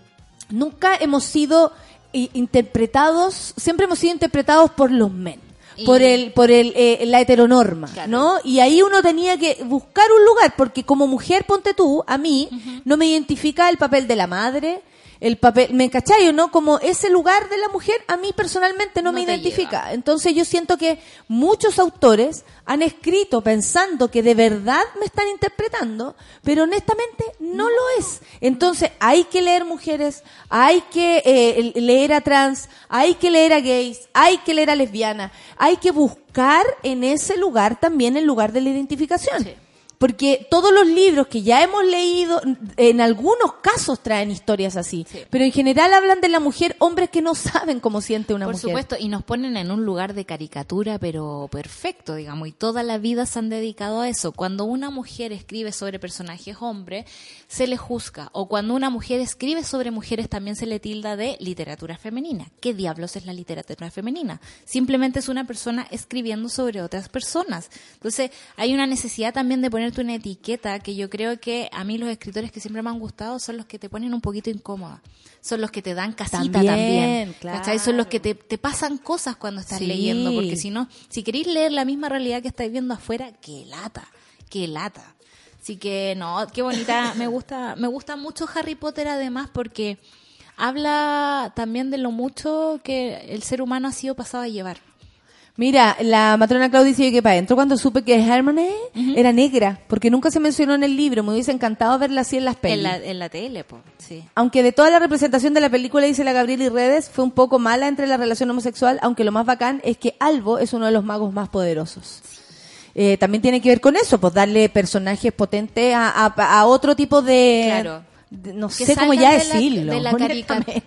nunca hemos sido i- interpretados, siempre hemos sido interpretados por los men. Y- Por el, por el, eh, la heteronorma, Claro. ¿no? Y ahí uno tenía que buscar un lugar, porque como mujer, ponte tú, a mí, no me identifica el papel de la madre, el papel, ¿me cachai o no? Como ese lugar de la mujer, a mí personalmente no, No me identifica. Entonces yo siento que muchos autores han escrito pensando que de verdad me están interpretando, pero honestamente no, lo es. Entonces hay que leer mujeres, hay que eh, leer a trans, hay que leer a gays, hay que leer a lesbianas, hay que buscar en ese lugar también el lugar de la identificación. Sí. Porque todos los libros que ya hemos leído, en algunos casos traen historias así, Sí. pero en general hablan de la mujer, hombres que no saben cómo siente una Por mujer. supuesto, y nos ponen en un lugar de caricatura, pero perfecto, digamos, y toda la vida se han dedicado a eso. Cuando una mujer escribe sobre personajes hombres, se le juzga, o cuando una mujer escribe sobre mujeres, también se le tilda de literatura femenina. ¿Qué diablos es la literatura femenina? Simplemente es una persona escribiendo sobre otras personas. Entonces, hay una necesidad también de ponerte una etiqueta que yo creo que a mí los escritores que siempre me han gustado son los que te ponen un poquito incómoda. Son los que te dan casita También, también. claro. Son los que te, te pasan cosas cuando estás Sí. leyendo, porque si no, si queréis leer la misma realidad que estáis viendo afuera, qué lata, qué lata. Así que no, qué bonita, me gusta, me gusta mucho Harry Potter además porque habla también de lo mucho que el ser humano ha sido pasado a llevar. Mira, la matrona Claudia dice que para adentro cuando supe que Hermione era negra, porque nunca se mencionó en el libro, me hubiese encantado verla así en las En la, en la tele, po, sí. Aunque de toda la representación de la película, dice la Gabriela y Redes, fue un poco mala entre la relación homosexual, aunque lo más bacán es que Albo es uno de los magos más poderosos. Eh, también tiene que ver con eso, pues darle personajes potentes a, a- a otro tipo de... Claro. No Que sé cómo ya de la- decirlo. de la caricatura.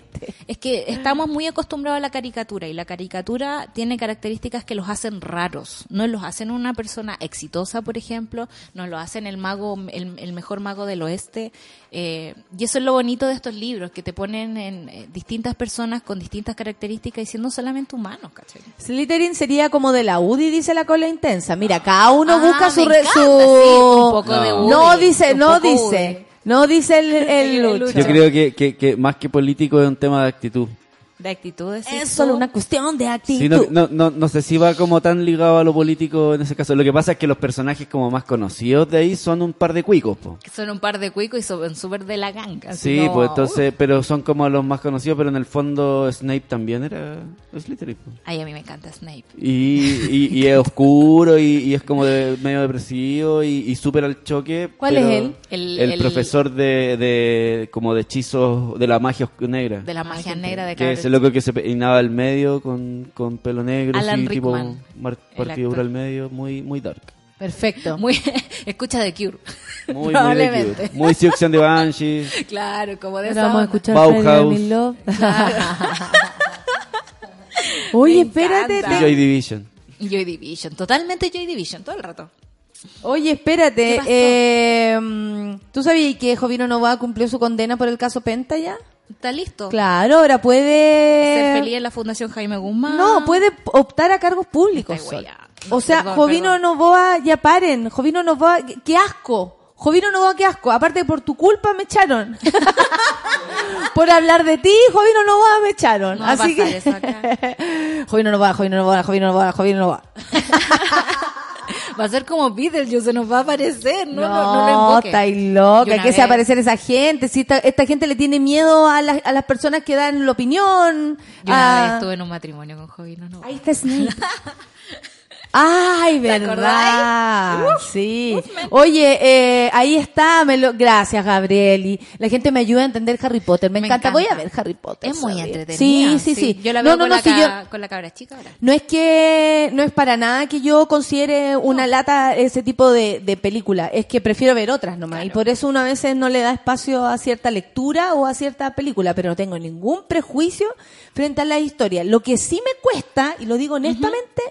Es que estamos muy acostumbrados a la caricatura y la caricatura tiene características que los hacen raros. No los hacen una persona exitosa, por ejemplo, no lo hacen el mago, el, el mejor mago del oeste. eh, y eso es lo bonito de estos libros, que te ponen en eh, distintas personas con distintas características y siendo solamente humanos, ¿cachai? Slytherin sería como de la UDI, dice la cola intensa. Mira, cada uno Ah, busca su... encanta, su... sí, un poco de No. Woody, No dice, un no poco dice. Woody. No dice el, el. Lucho. Yo creo que, que, que más que político es un tema de actitud. De actitudes. Es solo una cuestión de actitud. Sí, no, no, no, no sé si va como tan ligado a lo político en ese caso. Lo que pasa es que los personajes como más conocidos de ahí son un par de cuicos, po. Son un par de cuicos y son súper de la ganga. Sí, pues entonces, pero son como los más conocidos, pero en el fondo Snape también era Slytherin. Ay, a mí me encanta Snape. Y, y, y es oscuro y, y es como de medio depresivo y, y súper al choque. ¿Cuál es él? El- El, el- profesor de, de como de hechizos de la magia negra. De la magia negra de que es Cabret. el loco que se peinaba al medio con, con pelo negro, Alan así, tipo Rickman, partidura al medio, muy, muy dark. Perfecto. Muy, escucha de Cure. Muy, muy de Probablemente. cute. Muy Seducción de Banshee. Claro, como de esa vamos a escuchar Bauhaus. Oye, Me espérate. encanta. Joy Division. Y Joy Division, totalmente Joy Division, todo el rato. Oye, espérate. Eh, mm, ¿Tú sabías que Jovino Novoa cumplió su condena por el caso Penta ya? ¿Está listo? Claro, ahora Ser puede... feliz en la Fundación Jaime Guzmán. No, puede optar a cargos públicos. Sol. O sea, Perdón, Jovino perdón. Novoa, ya paren. Jovino Novoa, qué, asco. Jovino Novoa, qué asco. Aparte, por tu culpa me echaron. por hablar de ti, Jovino Novoa me echaron. No va a Así pasar que... eso acá. Jovino Novoa, Jovino Novoa, Jovino Novoa, Jovino Novoa. Va a ser como Beetlejuice, se nos va a aparecer. No, no, no, No, invoque. está loca. una ¿Qué se vez- va a aparecer esa gente? Si esta, esta gente le tiene miedo a, las- a las personas que dan la opinión. Yo una vez estuve en un matrimonio con Jovino, no. Ahí está Snape. Ay, ¿Te verdad. sí. Oye, eh, ahí está. Me lo... Gracias, Gabriel. Y la gente me ayuda a entender Harry Potter. Me, Me encanta. encanta. Voy a ver Harry Potter. Es muy entretenida. Sí, sí, sí. Yo la veo no, con, no, la si yo- ca- con la cabra chica ahora. no es que no es para nada que yo considere una lata ese tipo de, de película, es que prefiero ver otras nomás y por eso uno a veces no le da espacio a cierta lectura o a cierta película, pero no tengo ningún prejuicio frente a la historia. Lo que sí me cuesta, y lo digo honestamente,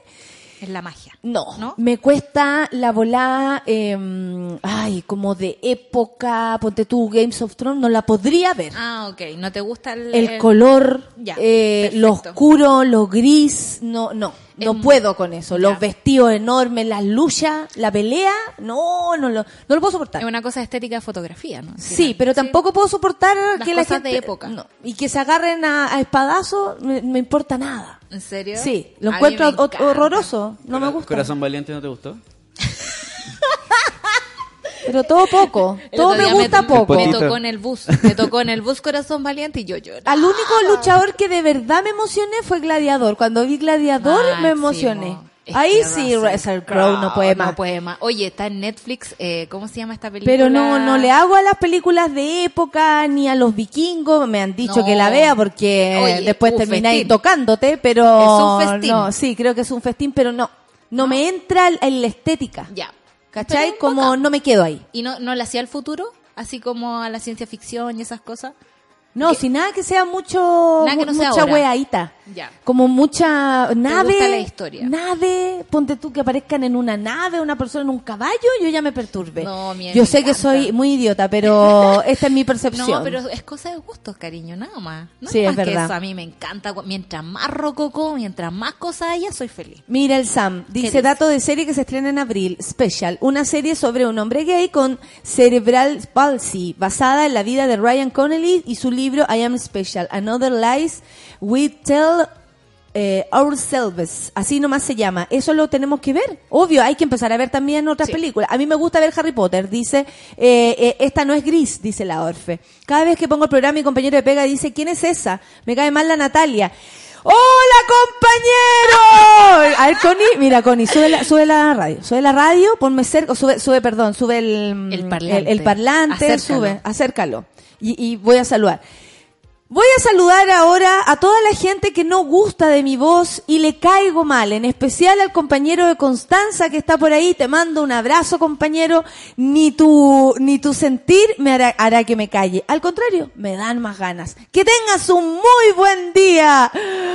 Es la magia. no, ¿No? me cuesta la volada, eh, ay, como de época, ponte tú, Games of Thrones, no la podría ver. Ah, ok. ¿No te gusta el, El el- color, Ya, eh, lo oscuro, lo gris, no, no, no Em, puedo con eso. ya. Los vestidos enormes, las luchas, la pelea, no, no lo, no lo puedo soportar. Es una cosa estética de fotografía, ¿no? Sí, pero tampoco puedo soportar Las que la cosas gente de época. no, y que se agarren a, a espadazos, me, me importa nada. ¿En serio? Sí, lo A mí encuentro me horroroso, no me gusta. Corazón Valiente no te gustó? Pero todo poco, El todo otro me día gusta me- poco. Me tocó en el bus. Me tocó en el bus Corazón Valiente y yo lloré. Al único luchador que de verdad me emocioné fue Gladiador. Cuando vi Gladiador me Máximo. emocioné. Es Ahí sí, Russell Crowe no puede más. No puede más. Oye, está en Netflix. Eh, ¿Cómo se llama esta película? Pero no, no le hago a las películas de época ni a los vikingos. Me han dicho No. que la vea porque Oye, después termináis tocándote, pero Es un festín. no, sí, creo que es un festín, pero no, no, me entra en la estética. Ya. ¿Cachai? Como bacán. no me quedo ahí. ¿Y no, no le hacía al futuro? Así como a la ciencia ficción y esas cosas. No, sin nada que sea mucho, Nada que no mucha weadita. Ya. Como mucha nave. gusta la historia. Nave, ponte tú que aparezcan en una nave, una persona en un caballo, yo ya me perturbe. No, yo me sé que soy muy idiota, pero esta es mi percepción. No, pero es cosa de gustos, cariño, nada más. No Sí, es más que verdad. eso. A mí me encanta. Mientras más rococó, mientras más cosas haya, soy feliz. Mira el Sam, dice, dice? dato de serie que se estrena en abril, Special, una serie sobre un hombre gay con cerebral palsy, basada en la vida de Ryan Connelly y su libro I Am Special, Another Lies We Tell eh, Ourselves, así nomás se llama. Eso lo tenemos que ver. Obvio, hay que empezar a ver también otras Sí. películas. A mí me gusta ver Harry Potter, dice, eh, eh, esta no es gris, dice la Orfe. Cada vez que pongo el programa, mi compañero de pega dice, ¿quién es esa? Me cae mal la Natalia. ¡Hola, compañero! A ver, Connie, mira, Connie, sube la, sube la radio. Sube la radio, ponme cerca, sube, sube, perdón, sube el, El parlante. el, el parlante, Acércalo. sube, acércalo. Y, y voy a saludar. Voy a saludar ahora a toda la gente que no gusta de mi voz y le caigo mal, en especial al compañero de Constanza que está por ahí. Te mando un abrazo, compañero. Ni tu, ni tu sentir me hará, hará que me calle. Al contrario, me dan más ganas. Que tengas un muy buen día.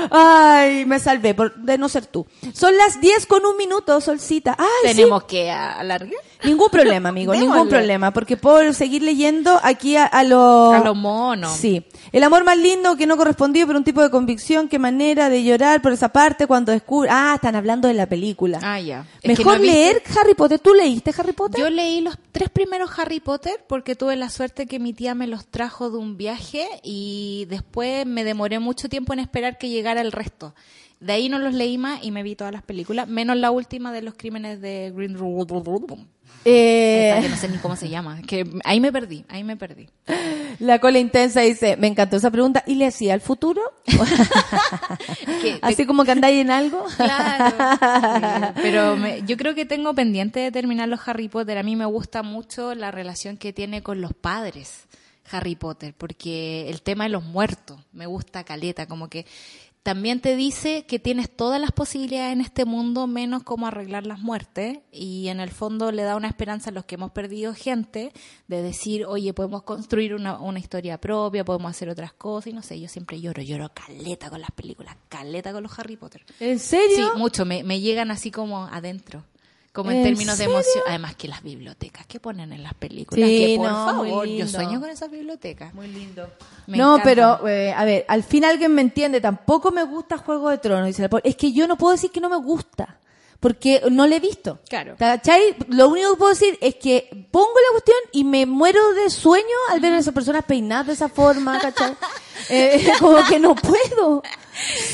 Ay, me salvé por, de no ser tú. Son las 10 con un minuto, Solcita. Ay, sí. Tenemos que alargar. Ningún problema, amigo, ningún problema, porque puedo seguir leyendo aquí a, a los... A los monos. Sí. El amor más lindo que no correspondido por un tipo de convicción, qué manera de llorar por esa parte cuando descubre... Ah, están hablando de la película. Ah, ya. Es Mejor no he visto- leer Harry Potter. ¿Tú leíste Harry Potter? Yo leí los tres primeros Harry Potter porque tuve la suerte que mi tía me los trajo de un viaje y después me demoré mucho tiempo en esperar que llegara el resto. De ahí no los leí más y me vi todas las películas, menos la última de los crímenes de Green Eh, Esa que no sé ni cómo se llama. Que ahí me perdí, ahí me perdí. la cola intensa dice, me encantó esa pregunta. ¿Y le hacía al futuro? Así como que andáis en algo. Claro. Sí, Pero me- yo creo que tengo pendiente de terminar los Harry Potter. A mí me gusta mucho la relación que tiene con los padres Harry Potter, porque el tema de los muertos me gusta caleta, como que también te dice que tienes todas las posibilidades en este mundo menos cómo arreglar las muertes y en el fondo le da una esperanza a los que hemos perdido gente de decir, oye, podemos construir una, una historia propia, podemos hacer otras cosas y no sé, yo siempre lloro, lloro caleta con las películas, caleta con los Harry Potter. ¿En serio? Sí, mucho. Me, me llegan así como adentro. Como en, ¿En términos de emoción. Además que las bibliotecas que ponen en las películas. Sí, que por no, favor, yo sueño con esas bibliotecas. Muy lindo. Me no, encanta. pero, eh, a ver, al fin alguien me entiende. Tampoco me gusta Juego de Tronos. Dice la. Es que yo no puedo decir que no me gusta. Porque no le he visto. Claro. ¿Cachai? Lo único que puedo decir es que pongo la cuestión y me muero de sueño al ver a esas personas peinadas de esa forma, ¿cachai? Eh, como que no puedo.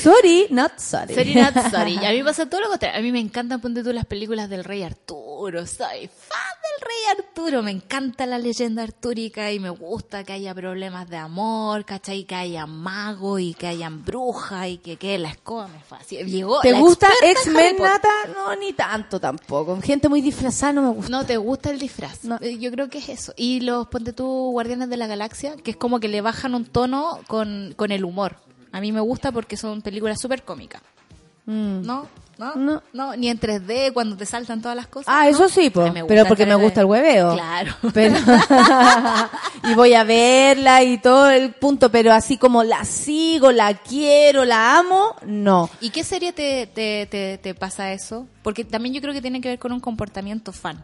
Sorry, not sorry. Sorry, not sorry. Y a mí me pasa todo lo contrario. A mí me encantan, ponte tú, las películas del Rey Arturo. Soy fan del Rey Arturo. Me encanta la leyenda artúrica y me gusta que haya problemas de amor, ¿cachai? Que haya magos y que hayan brujas y que quede la escoba. Me fascina. Llegó ¿Te la gusta X-Men. Nata? No, ni tanto tampoco. Gente muy disfrazada no me gusta. No te gusta el disfraz. Eh, Yo creo que es eso. Y los ponte tú Guardianes de la Galaxia, que es como que le bajan un tono con, con el humor. A mí me gusta porque son películas súper cómicas. Mm. ¿No? ¿No? No. ¿No? Ni en 3D cuando te saltan todas las cosas. Ah, ¿no? eso sí, po. Pero porque me 3D. gusta el hueveo. Claro. Pero y voy a verla y todo el punto, pero así como la sigo, la quiero, la amo, no. ¿Y qué serie te, te, te, te pasa eso? Porque también yo creo que tiene que ver con un comportamiento fan.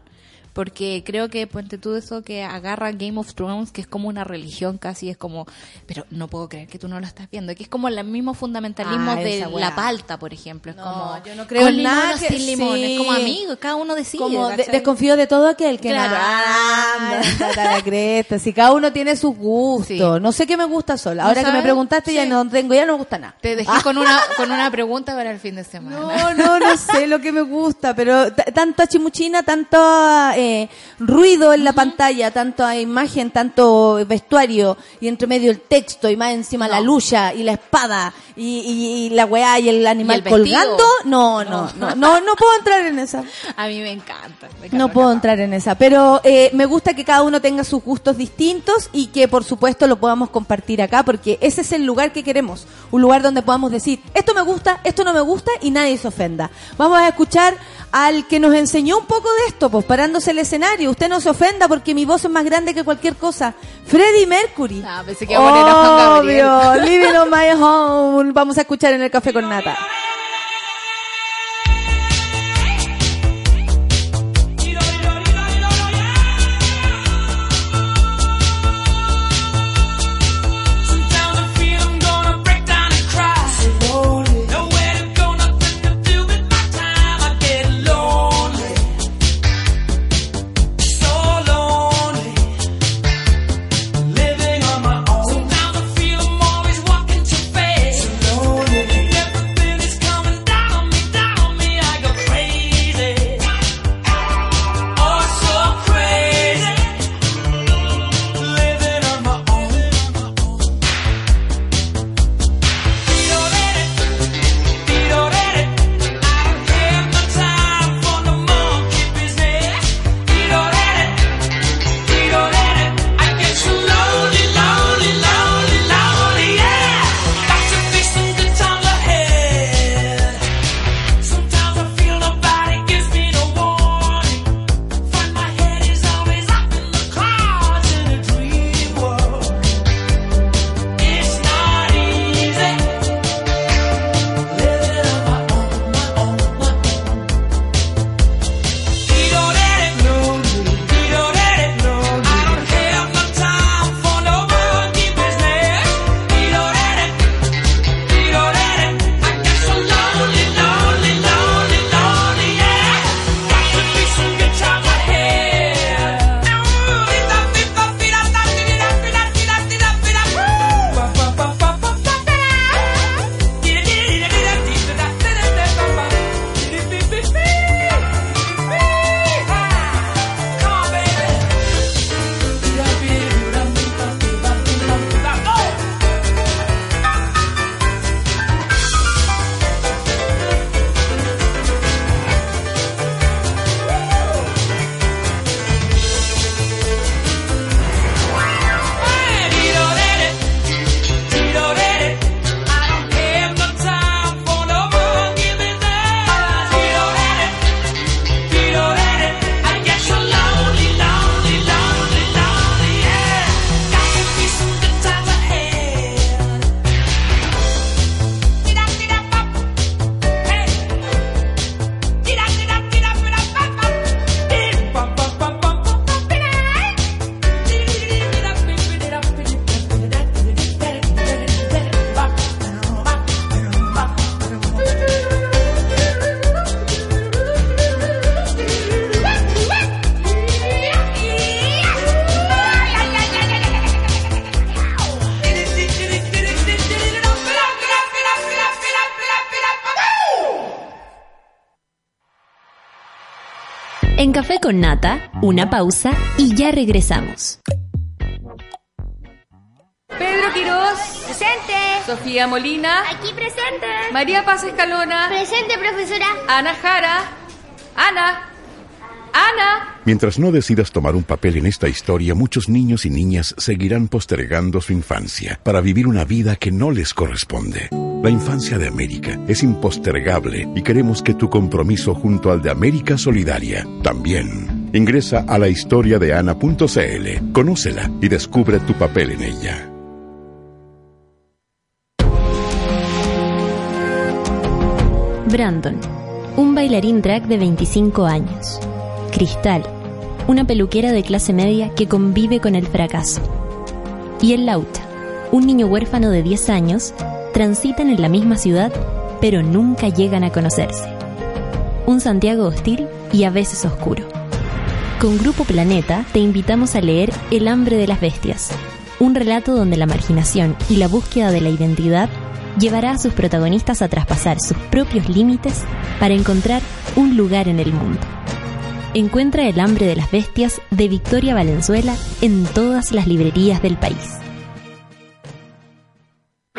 Porque creo que, ponte tú eso que agarra Game of Thrones, que es como una religión casi, es como, pero no puedo creer que tú no lo estás viendo, que es como el mismo fundamentalismo Ah, de la palta, por ejemplo. Es No, como, yo no creo con nada limón que- sin limón, sí. es como amigos, cada uno decide. Como de- ¿cachai? desconfío de todo aquel que Claro. anda la cresta. Si cada uno tiene sus gustos. Sí. No sé qué me gusta sola. ¿No Ahora que me preguntaste ya no tengo, ya no me gusta nada. Te dejé con una con una pregunta para el fin de semana. No, no, no sé lo que me gusta, pero t- tanta chimuchina, tanto eh, ruido en la pantalla, tanta imagen, tanto vestuario, y entre medio el texto, y más encima la lucha, y la espada, y, y- y la weá, y el animal el colgando. No, no, no, no, no puedo entrar en esa. A mí me encanta. me encanta, No puedo entrar en esa, pero eh, me gusta que cada uno tenga sus gustos distintos y que por supuesto lo podamos compartir acá porque ese es el lugar que queremos, un lugar donde podamos decir, esto me gusta, esto no me gusta y nadie se ofenda. Vamos a escuchar al que nos enseñó un poco de esto, pues parándose el escenario, usted no se ofenda porque mi voz es más grande que cualquier cosa. Freddie Mercury. Ah, pensé que iba a poner a Juan Gabriel. Obvio, Living on my home. Vamos a escuchar en el café con nata. Con Nata, una pausa y ya regresamos. Pedro Quirós. Presente. Sofía Molina. Aquí presente. María Paz Escalona. Presente, profesora. Ana Jara. Ana. Ana. Mientras no decidas tomar un papel en esta historia, muchos niños y niñas seguirán postergando su infancia para vivir una vida que no les corresponde. La infancia de América es impostergable y queremos que tu compromiso junto al de América Solidaria también. Ingresa a la historia de Ana.cl, conócela y descubre tu papel en ella. Brandon, un bailarín drag de 25 años. Cristal, una peluquera de clase media que convive con el fracaso. Y el Lauta, un niño huérfano de 10 años, transitan en la misma ciudad, pero nunca llegan a conocerse. Un Santiago hostil y a veces oscuro. Con Grupo Planeta te invitamos a leer El hambre de las bestias, un relato donde la marginación y la búsqueda de la identidad llevará a sus protagonistas a traspasar sus propios límites para encontrar un lugar en el mundo. Encuentra El hambre de las bestias de Victoria Valenzuela en todas las librerías del país.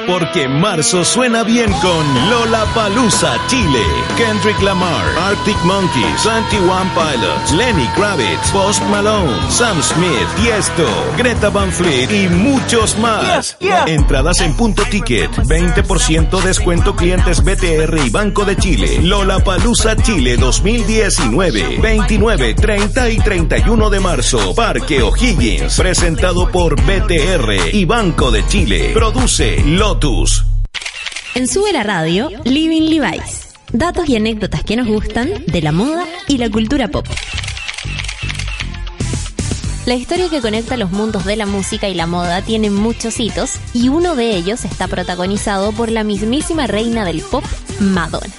Porque marzo suena bien con Lola Palusa Chile, Kendrick Lamar, Arctic Monkeys, 21 Pilots, Lenny Kravitz, Post Malone, Sam Smith, Tiesto, Greta Van Fleet y muchos más. Entradas en punto ticket, 20% descuento clientes BTR y Banco de Chile. Lola Palusa Chile 2019, 29, 30 y 31 de marzo. Parque O'Higgins, presentado por BTR y Banco de Chile. Produce En Sube la Radio, Living Levi's. Datos y anécdotas que nos gustan de la moda y la cultura pop. La historia que conecta los mundos de la música y la moda tiene muchos hitos y uno de ellos está protagonizado por la mismísima reina del pop, Madonna.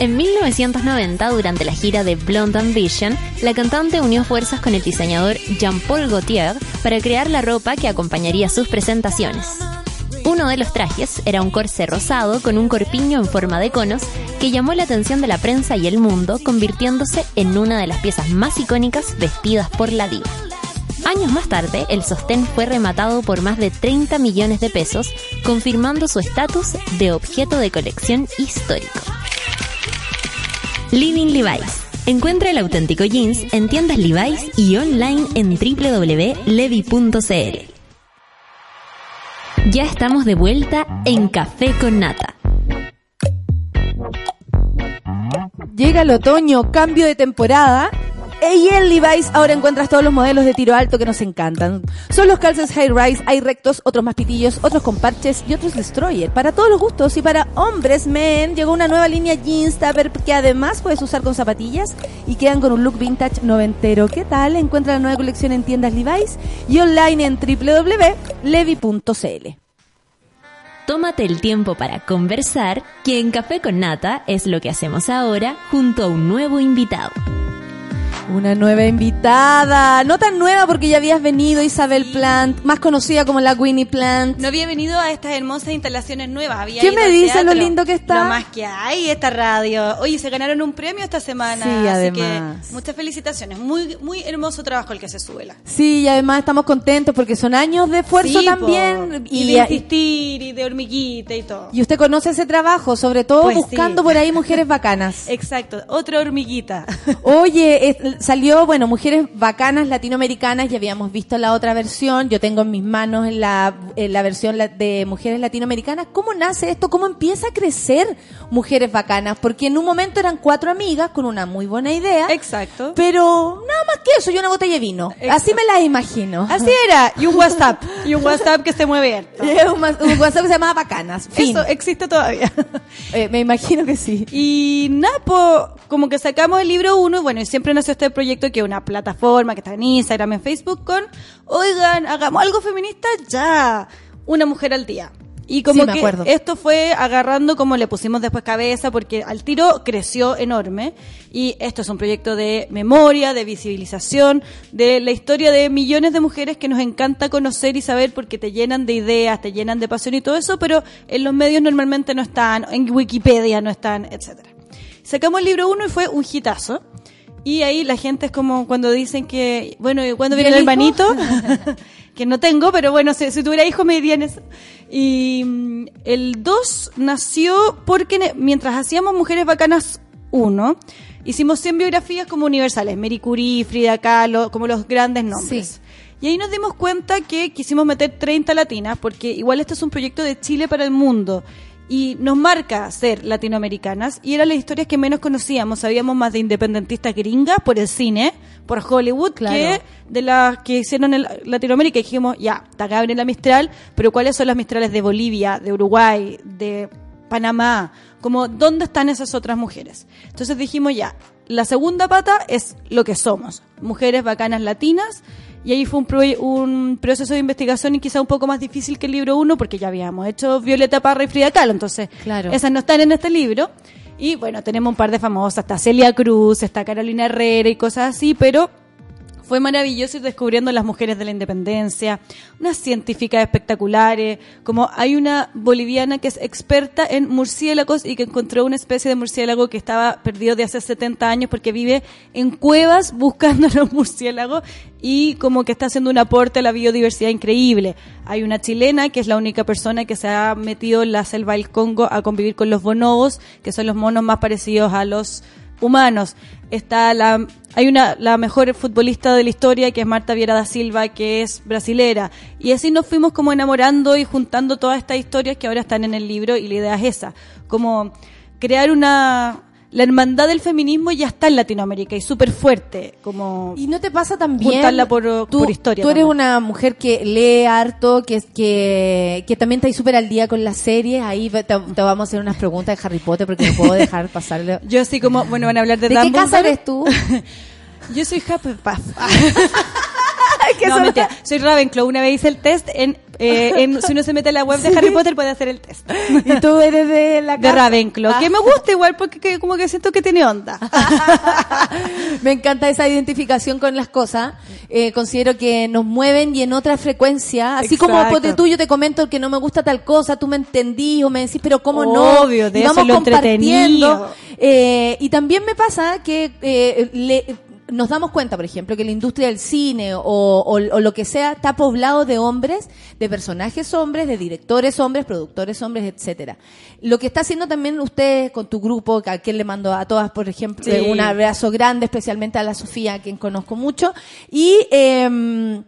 En 1990, durante la gira de Blonde Ambition, la cantante unió fuerzas con el diseñador Jean-Paul Gaultier para crear la ropa que acompañaría sus presentaciones. Uno de los trajes era un corsé rosado con un corpiño en forma de conos que llamó la atención de la prensa y el mundo, convirtiéndose en una de las piezas más icónicas vestidas por la diva. Años más tarde, el sostén fue rematado por más de 30 millones de pesos, confirmando su estatus de objeto de colección histórico. Living Levi's. Encuentra el auténtico jeans en tiendas Levi's y online en www.levi.cl. Ya estamos de vuelta en Café con Nata. Llega el otoño, cambio de temporada. Y en Levi's ahora encuentras todos los modelos de tiro alto que nos encantan. Son los calces high rise, hay rectos, otros más pitillos, otros con parches y otros destroyer. Para todos los gustos y para hombres, men, llegó una nueva línea jeans tupper que además puedes usar con zapatillas y quedan con un look vintage noventero. ¿Qué tal? Encuentra la nueva colección en tiendas Levi's y online en www.levi.cl. Tómate el tiempo para conversar, que en Café con Nata es lo que hacemos ahora junto a un nuevo invitado. Una nueva invitada, no tan nueva porque ya habías venido Isabel Plant, más conocida como la Winnie Plant. No había venido a estas hermosas instalaciones nuevas. Había ¿Qué me dice lo lindo que está? Lo más que hay esta radio. Oye, se ganaron un premio esta semana. Sí, así además. que muchas felicitaciones. Muy, muy hermoso trabajo el que se sube. Sí, y además estamos contentos porque son años de esfuerzo Sí, también. Y, de insistir y de hormiguita y todo. y usted conoce ese trabajo, sobre todo Pues buscando sí. por ahí mujeres bacanas. Exacto, otra hormiguita. Oye, eh, salió, bueno, Mujeres Bacanas Latinoamericanas, ya habíamos visto la otra versión, yo tengo en mis manos la, en la versión de Mujeres Latinoamericanas. ¿Cómo nace esto? ¿Cómo empieza a crecer Mujeres Bacanas? Porque en un momento eran cuatro amigas con una muy buena idea. Exacto. Pero nada más que eso, y una botella de vino. Así me las imagino. Así era. Y un WhatsApp. Y un WhatsApp que se mueve harto. Un, WhatsApp que se llamaba Bacanas. Fin. Eso existe todavía. Eh, me imagino que sí. Y nada, po, como que sacamos el libro uno, bueno, y siempre nació este proyecto que es una plataforma que está en Instagram, en Facebook, con, oigan, hagamos algo feminista ya, una mujer al día. Y como Sí, que esto fue agarrando como le pusimos después cabeza, porque al tiro creció enorme. Y esto es un proyecto de memoria, de visibilización, de la historia de millones de mujeres que nos encanta conocer y saber porque te llenan de ideas, te llenan de pasión y todo eso, pero en los medios normalmente no están, en Wikipedia no están, etcétera. Sacamos el libro uno y fue un hitazo. Y ahí la gente es como cuando dicen que, bueno, ¿y ¿cuándo ¿Y viene el hijo? hermanito? que no tengo, pero bueno, si, si tuviera hijo me dirían eso. Y mm, el 2 nació porque mientras hacíamos Mujeres Bacanas 1, hicimos 100 biografías como universales, Marie Curie, Frida Kahlo, como los grandes nombres. Y ahí nos dimos cuenta que quisimos meter 30 latinas, porque igual este es un proyecto de Chile para el mundo. Y nos marca ser latinoamericanas, y eran las historias que menos conocíamos. Sabíamos más de independentistas gringas por el cine, por Hollywood, que de las que hicieron en Latinoamérica. Y dijimos, ya, está Gabriela Mistral, pero ¿cuáles son las Mistrales de Bolivia, de Uruguay, de Panamá? Como, ¿dónde están esas otras mujeres? Entonces dijimos, ya, la segunda pata es lo que somos, mujeres bacanas latinas, y ahí fue un, pro- un proceso de investigación y quizá un poco más difícil que el libro 1 porque ya habíamos hecho Violeta Parra y Frida Kahlo, entonces Claro. esas no están en este libro. Y bueno, tenemos un par de famosas, está Celia Cruz, está Carolina Herrera y cosas así, pero fue maravilloso ir descubriendo las mujeres de la independencia, unas científicas espectaculares, como hay una boliviana que es experta en murciélagos y que encontró una especie de murciélago que estaba perdido de hace 70 años porque vive en cuevas buscando los murciélagos y como que está haciendo un aporte a la biodiversidad increíble. Hay una chilena que es la única persona que se ha metido en la selva del Congo a convivir con los bonobos, que son los monos más parecidos a los humanos. Está la, hay una, la mejor futbolista de la historia que es Marta Viera da Silva, que es brasilera. Y así nos fuimos como enamorando y juntando todas estas historias que ahora están en el libro y la idea es esa, como crear una, la hermandad del feminismo ya está en Latinoamérica y súper fuerte, como ¿Y no te pasa también? juntarla por, tú, por historia. Tú eres también. una mujer que lee harto, que, que, que también está ahí súper al día con las series. Ahí te, te vamos a hacer unas preguntas de Harry Potter porque no puedo dejar pasarle. Yo así como, bueno, van a hablar de ¿De qué casa eres tú? Yo soy Hufflepuff. que no, eso- mentira. Soy Ravenclaw. Una vez hice el test en, eh, en- si uno se mete a la web de Harry Potter puede hacer el test. Y tú eres de la De casa. Ravenclaw. Ah. Que me gusta igual porque que- como que siento que tiene onda. Me encanta esa identificación con las cosas. Eh, considero que nos mueven y en otra frecuencia. Así como Exacto. ponte tú, yo te comento que no me gusta tal cosa, tú me entendís o me decís, pero cómo no. Obvio, de Y eso vamos es lo compartiendo. Eh, y también me pasa que eh, le- nos damos cuenta, por ejemplo, que la industria del cine o, o- o lo que sea está poblado de hombres, de personajes hombres, de directores hombres, productores hombres, etcétera. Lo que está haciendo también usted con tu grupo, que a quien le mando a todas, por ejemplo, Sí. un abrazo grande, especialmente a la Sofía, a quien conozco mucho, y em,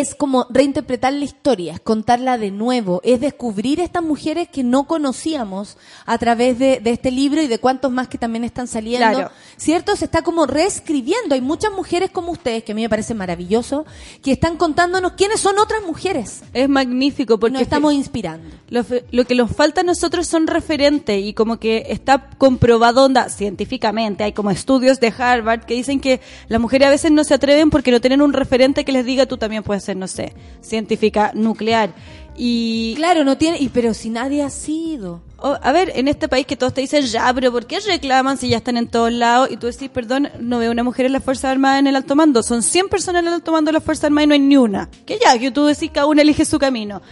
es como reinterpretar la historia, es contarla de nuevo, es descubrir estas mujeres que no conocíamos a través de, de este libro y de cuantos más que también están saliendo. Claro. ¿Cierto? Se está como reescribiendo. Hay muchas mujeres como ustedes, que a mí me parece maravilloso, que están contándonos quiénes son otras mujeres. Es magnífico porque Nos estamos inspirando. Lo, fe- lo que nos falta a nosotros son referentes y como que está comprobado onda científicamente. Hay como estudios de Harvard que dicen que las mujeres a veces no se atreven porque no tienen un referente que les diga tú también puedes ser, no sé, científica nuclear. Y Claro, no tiene, y pero si nadie ha sido. a ver, en este país que todos te dicen ya, pero ¿por qué reclaman si ya están en todos lados? Y tú decís, perdón, no veo una mujer en las Fuerzas Armadas en el alto mando. Son 100 personas en el alto mando de las Fuerzas Armadas y no hay ni una. Que ya, que tú decís, cada una elige su camino.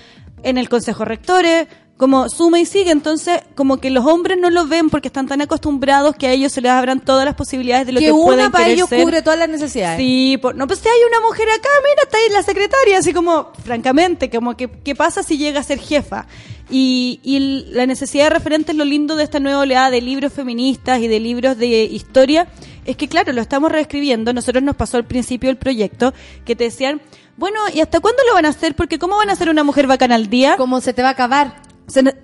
En el Consejo Rectores, como suma y sigue. Entonces, como que los hombres no lo ven porque están tan acostumbrados que a ellos se les abran todas las posibilidades de lo que, que una pueden para ellos ser. cubre todas las necesidades. Sí, por- no, pues si hay una mujer acá, mira, está ahí la secretaria, así como, francamente, como que, ¿qué pasa si llega a ser jefa? Y, y la necesidad de referentes, lo lindo de esta nueva oleada de libros feministas y de libros de historia, es que claro, lo estamos reescribiendo, nosotros nos pasó al principio del proyecto, que te decían, bueno, ¿y hasta cuándo lo van a hacer? Porque ¿cómo van a hacer una mujer bacana al día? ¿Cómo se te va a acabar?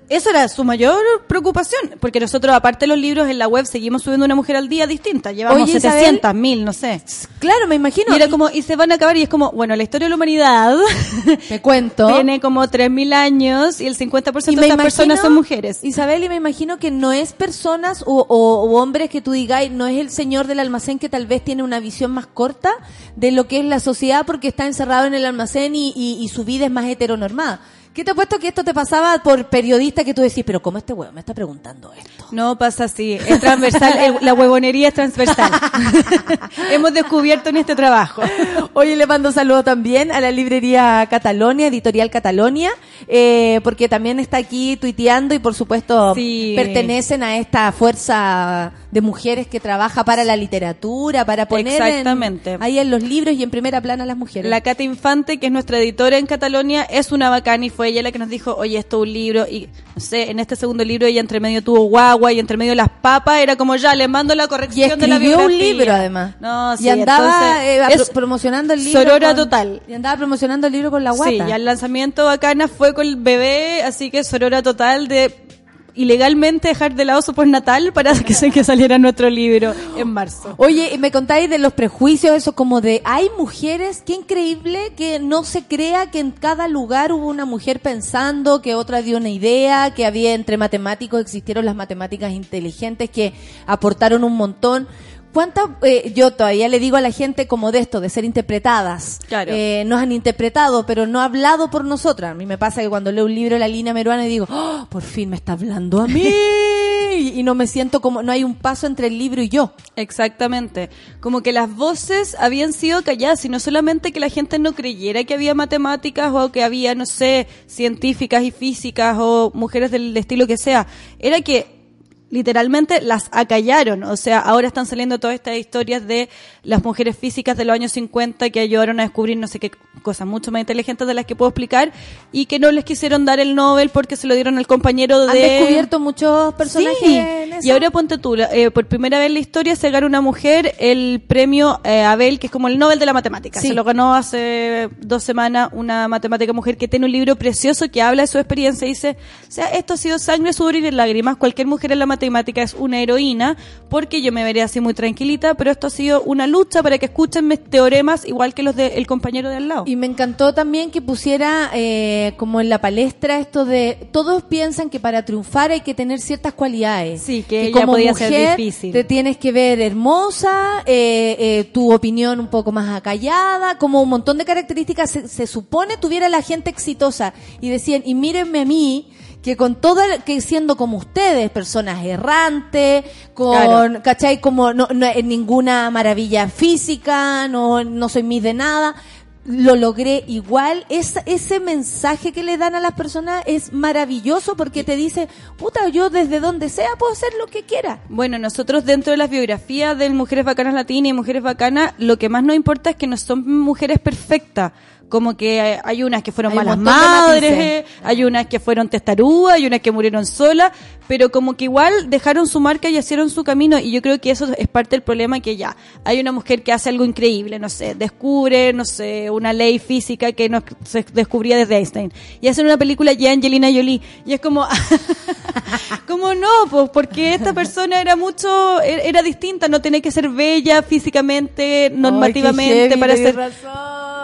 Eso era su mayor preocupación, porque nosotros, aparte de los libros, en la web seguimos subiendo una mujer al día distinta. Llevamos Oye, 700, 1000, no sé. Claro, me imagino. Y era como, y se van a acabar, y es como, bueno, la historia de la humanidad Te cuento. tiene como 3.000 años y el 50% Y de estas personas son mujeres. Isabel, y me imagino que no es personas o, o- o hombres que tú digáis, no es el señor del almacén que tal vez tiene una visión más corta de lo que es la sociedad porque está encerrado en el almacén y, y- y su vida es más heteronormada. ¿Qué te ha puesto que esto te pasaba por periodista que tú decís, pero cómo este huevo me está preguntando esto? No pasa así, es transversal, la huevonería es transversal. Hemos descubierto en este trabajo. Oye, le mando saludo también a la librería Catalonia, editorial Catalonia, eh, porque también está aquí tuiteando y por supuesto Sí. pertenecen a esta fuerza de mujeres que trabaja para la literatura, para poner en- Exactamente. ahí en los libros y en primera plana a las mujeres. La Cata Infante, que es nuestra editora en Catalonia, es una bacana y fue ella la que nos dijo, oye, esto es un libro. Y no sé, en este segundo libro ella entre medio tuvo guagua y entre medio las papas, era como ya, le mando la y corrección de la escribió un biografía. libro además. No, sí, y andaba entonces, eh, promocionando el libro. Sorora con- total. Y andaba promocionando el libro con la guata. Sí, y el lanzamiento bacana fue con el bebé, así que Sorora total de ilegalmente dejar de lado su postnatal para que, se- que saliera nuestro libro en marzo. Oye, me contáis de los prejuicios, eso como de, hay mujeres, qué increíble que no se crea que en cada lugar hubo una mujer pensando, que otra dio una idea, que había entre matemáticos, existieron las matemáticas inteligentes que aportaron un montón. ¿Cuántas, eh, yo todavía le digo a la gente como de esto, de ser interpretadas? Claro. Eh, nos han interpretado, pero no ha hablado por nosotras. A mí me pasa que cuando leo un libro de la línea meruana y digo, "Oh, por fin me está hablando a mí. y no me siento como, no hay un paso entre el libro y yo. Exactamente. Como que las voces habían sido calladas y no solamente que la gente no creyera que había matemáticas o que había, no sé, científicas y físicas o mujeres del estilo que sea. Era que literalmente las acallaron. O sea, ahora están saliendo todas estas historias de las mujeres físicas de los años 50 que ayudaron a descubrir no sé qué cosas mucho más inteligentes de las que puedo explicar y que no les quisieron dar el Nobel porque se lo dieron al compañero de... Han descubierto muchos personajes Sí. en eso. Y ahora ponte tú, eh, por primera vez en la historia se gana una mujer el premio eh, Abel, que es como el Nobel de la matemática. Sí. Se lo ganó hace dos semanas una matemática mujer que tiene un libro precioso que habla de su experiencia y dice, o sea, esto ha sido sangre, sudor y lágrimas. Cualquier mujer en la matemática es una heroína porque yo me veré así muy tranquilita, pero esto ha sido una lucha para que escuchen mis teoremas igual que los del compañero de al lado. Y me encantó también que pusiera eh, como en la palestra esto de todos piensan que para triunfar hay que tener ciertas cualidades. Sí, que ella podía ser difícil. Te tienes que ver hermosa, eh, eh, tu opinión un poco más acallada, como un montón de características se, se supone tuviera la gente exitosa. Y decían, y mírenme a mí, que con todo, el- que siendo como ustedes, personas errantes, con, Claro. ¿cachai? Como no, no es ninguna maravilla física, no, no soy mis de nada. Lo logré igual. Es, ese mensaje que le dan a las personas es maravilloso porque te dice, puta, yo desde donde sea puedo hacer lo que quiera. Bueno, nosotros dentro de las biografías de Mujeres Bacanas Latinas y Mujeres Bacanas, lo que más nos importa es que no son mujeres perfectas. Como que hay- unas que fueron Hay malas madres, eh, hay unas que fueron testarudas, hay unas que murieron solas, pero como que igual dejaron su marca y hicieron su camino. Y yo creo que eso es parte del problema que ya hay una mujer que hace algo increíble, no sé, descubre, no sé, una ley física que no se descubría desde Einstein. Y hacen una película ya Angelina Jolie. Y es como, ¿Cómo no? Pues porque esta persona era mucho, era, era distinta, no tiene que ser bella físicamente, normativamente para ser...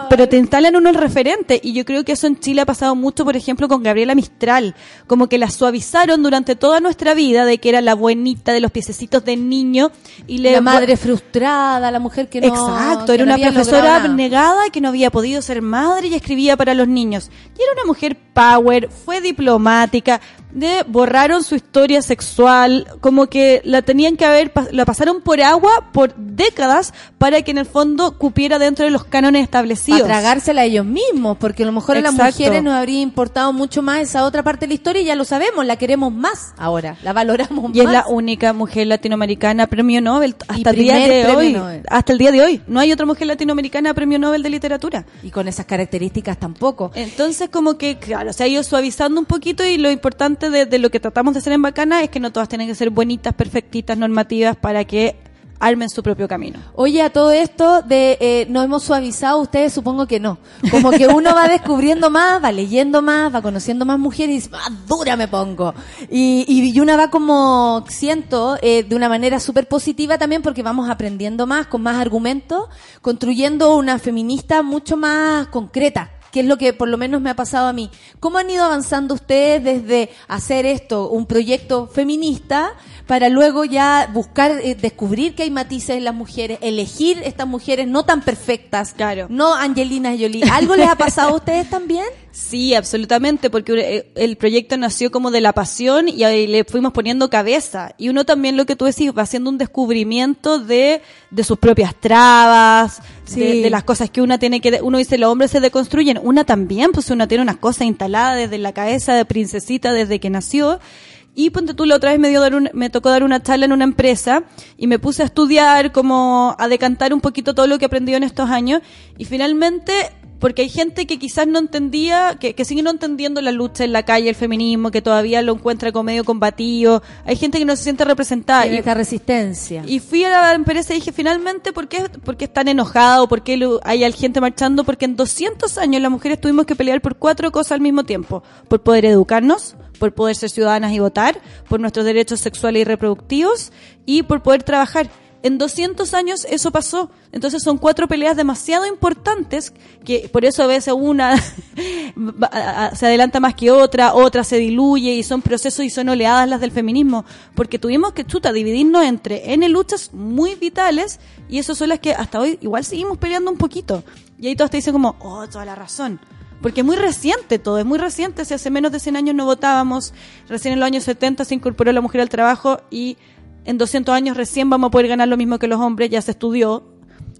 Pero te instalan unos referentes y yo creo que eso en Chile ha pasado mucho, por ejemplo, con Gabriela Mistral, como que la suavizaron durante toda nuestra vida de que era la buenita de los piececitos de niño y le la madre frustrada, la mujer que no. Exacto, que era no una profesora abnegada que no había podido ser madre y escribía para los niños. Y era una mujer power, fue diplomática, de, borraron su historia sexual, como que la tenían que haber, la pasaron por agua por décadas para que en el fondo cupiera dentro de los cánones establecidos. Para tragársela a ellos mismos, porque a lo mejor a las mujeres nos habría importado mucho más esa otra parte de la historia y ya lo sabemos, la queremos más ahora, la valoramos Y es más. la única mujer latinoamericana premio Nobel hasta el día de hoy. Nobel. Hasta el día de hoy. No hay otra mujer latinoamericana premio Nobel de literatura. Y con esas características tampoco. Entonces, como que, claro, se ha ido suavizando un poquito y lo importante de, lo que tratamos de hacer en Bacana es que no todas tienen que ser bonitas, perfectitas, normativas para que armen su propio camino. Oye, a todo esto de eh, nos hemos suavizado, ustedes supongo que no. Como que uno va descubriendo más, va leyendo más, va conociendo más mujeres y dice, más dura me pongo. Y una va como, siento, eh, de una manera súper positiva también porque vamos aprendiendo más, con más argumentos, construyendo una feminista mucho más concreta que es lo que por lo menos me ha pasado a mí. ¿Cómo han ido avanzando ustedes desde hacer esto, un proyecto feminista, para luego ya buscar, eh, descubrir que hay matices en las mujeres, elegir estas mujeres no tan perfectas, Claro. no Angelina Jolie? ¿Algo les ha pasado a ustedes también? Sí, absolutamente, porque eh, el proyecto nació como de la pasión y ahí le fuimos poniendo cabeza. Y uno también, lo que tú decís, va haciendo un descubrimiento de, de sus propias trabas, Sí. de, de las cosas que una tiene que... Uno dice, los hombres se deconstruyen. Una también, pues una tiene unas cosas instaladas desde la cabeza de princesita desde que nació Y ponte tú, la otra vez me, dio dar un- me tocó dar una charla en una empresa y me puse a estudiar, como a decantar un poquito todo lo que he aprendido en estos años. Y finalmente, porque hay gente que quizás no entendía, que, que sigue no entendiendo la lucha en la calle, el feminismo, que todavía lo encuentra como medio combativo. Hay gente que no se siente representada. Y- esta resistencia. y fui a la empresa y dije, finalmente, ¿por qué, por qué están enojados? ¿Por qué lo- hay gente marchando? Porque en 200 años las mujeres tuvimos que pelear por cuatro cosas al mismo tiempo. Por poder educarnos, por poder ser ciudadanas y votar, por nuestros derechos sexuales y reproductivos y por poder trabajar. En 200 años eso pasó. Entonces son cuatro peleas demasiado importantes que por eso a veces una se adelanta más que otra, otra se diluye y son procesos y son oleadas las del feminismo. Porque tuvimos que chuta dividirnos entre N luchas muy vitales y eso son las que hasta hoy igual seguimos peleando un poquito. Y ahí todos te dicen como, oh, toda la razón. Porque es muy reciente todo, es muy reciente. Si hace menos de 100 años no votábamos, recién en los años 70 se incorporó la mujer al trabajo y en 200 años recién vamos a poder ganar lo mismo que los hombres, ya se estudió.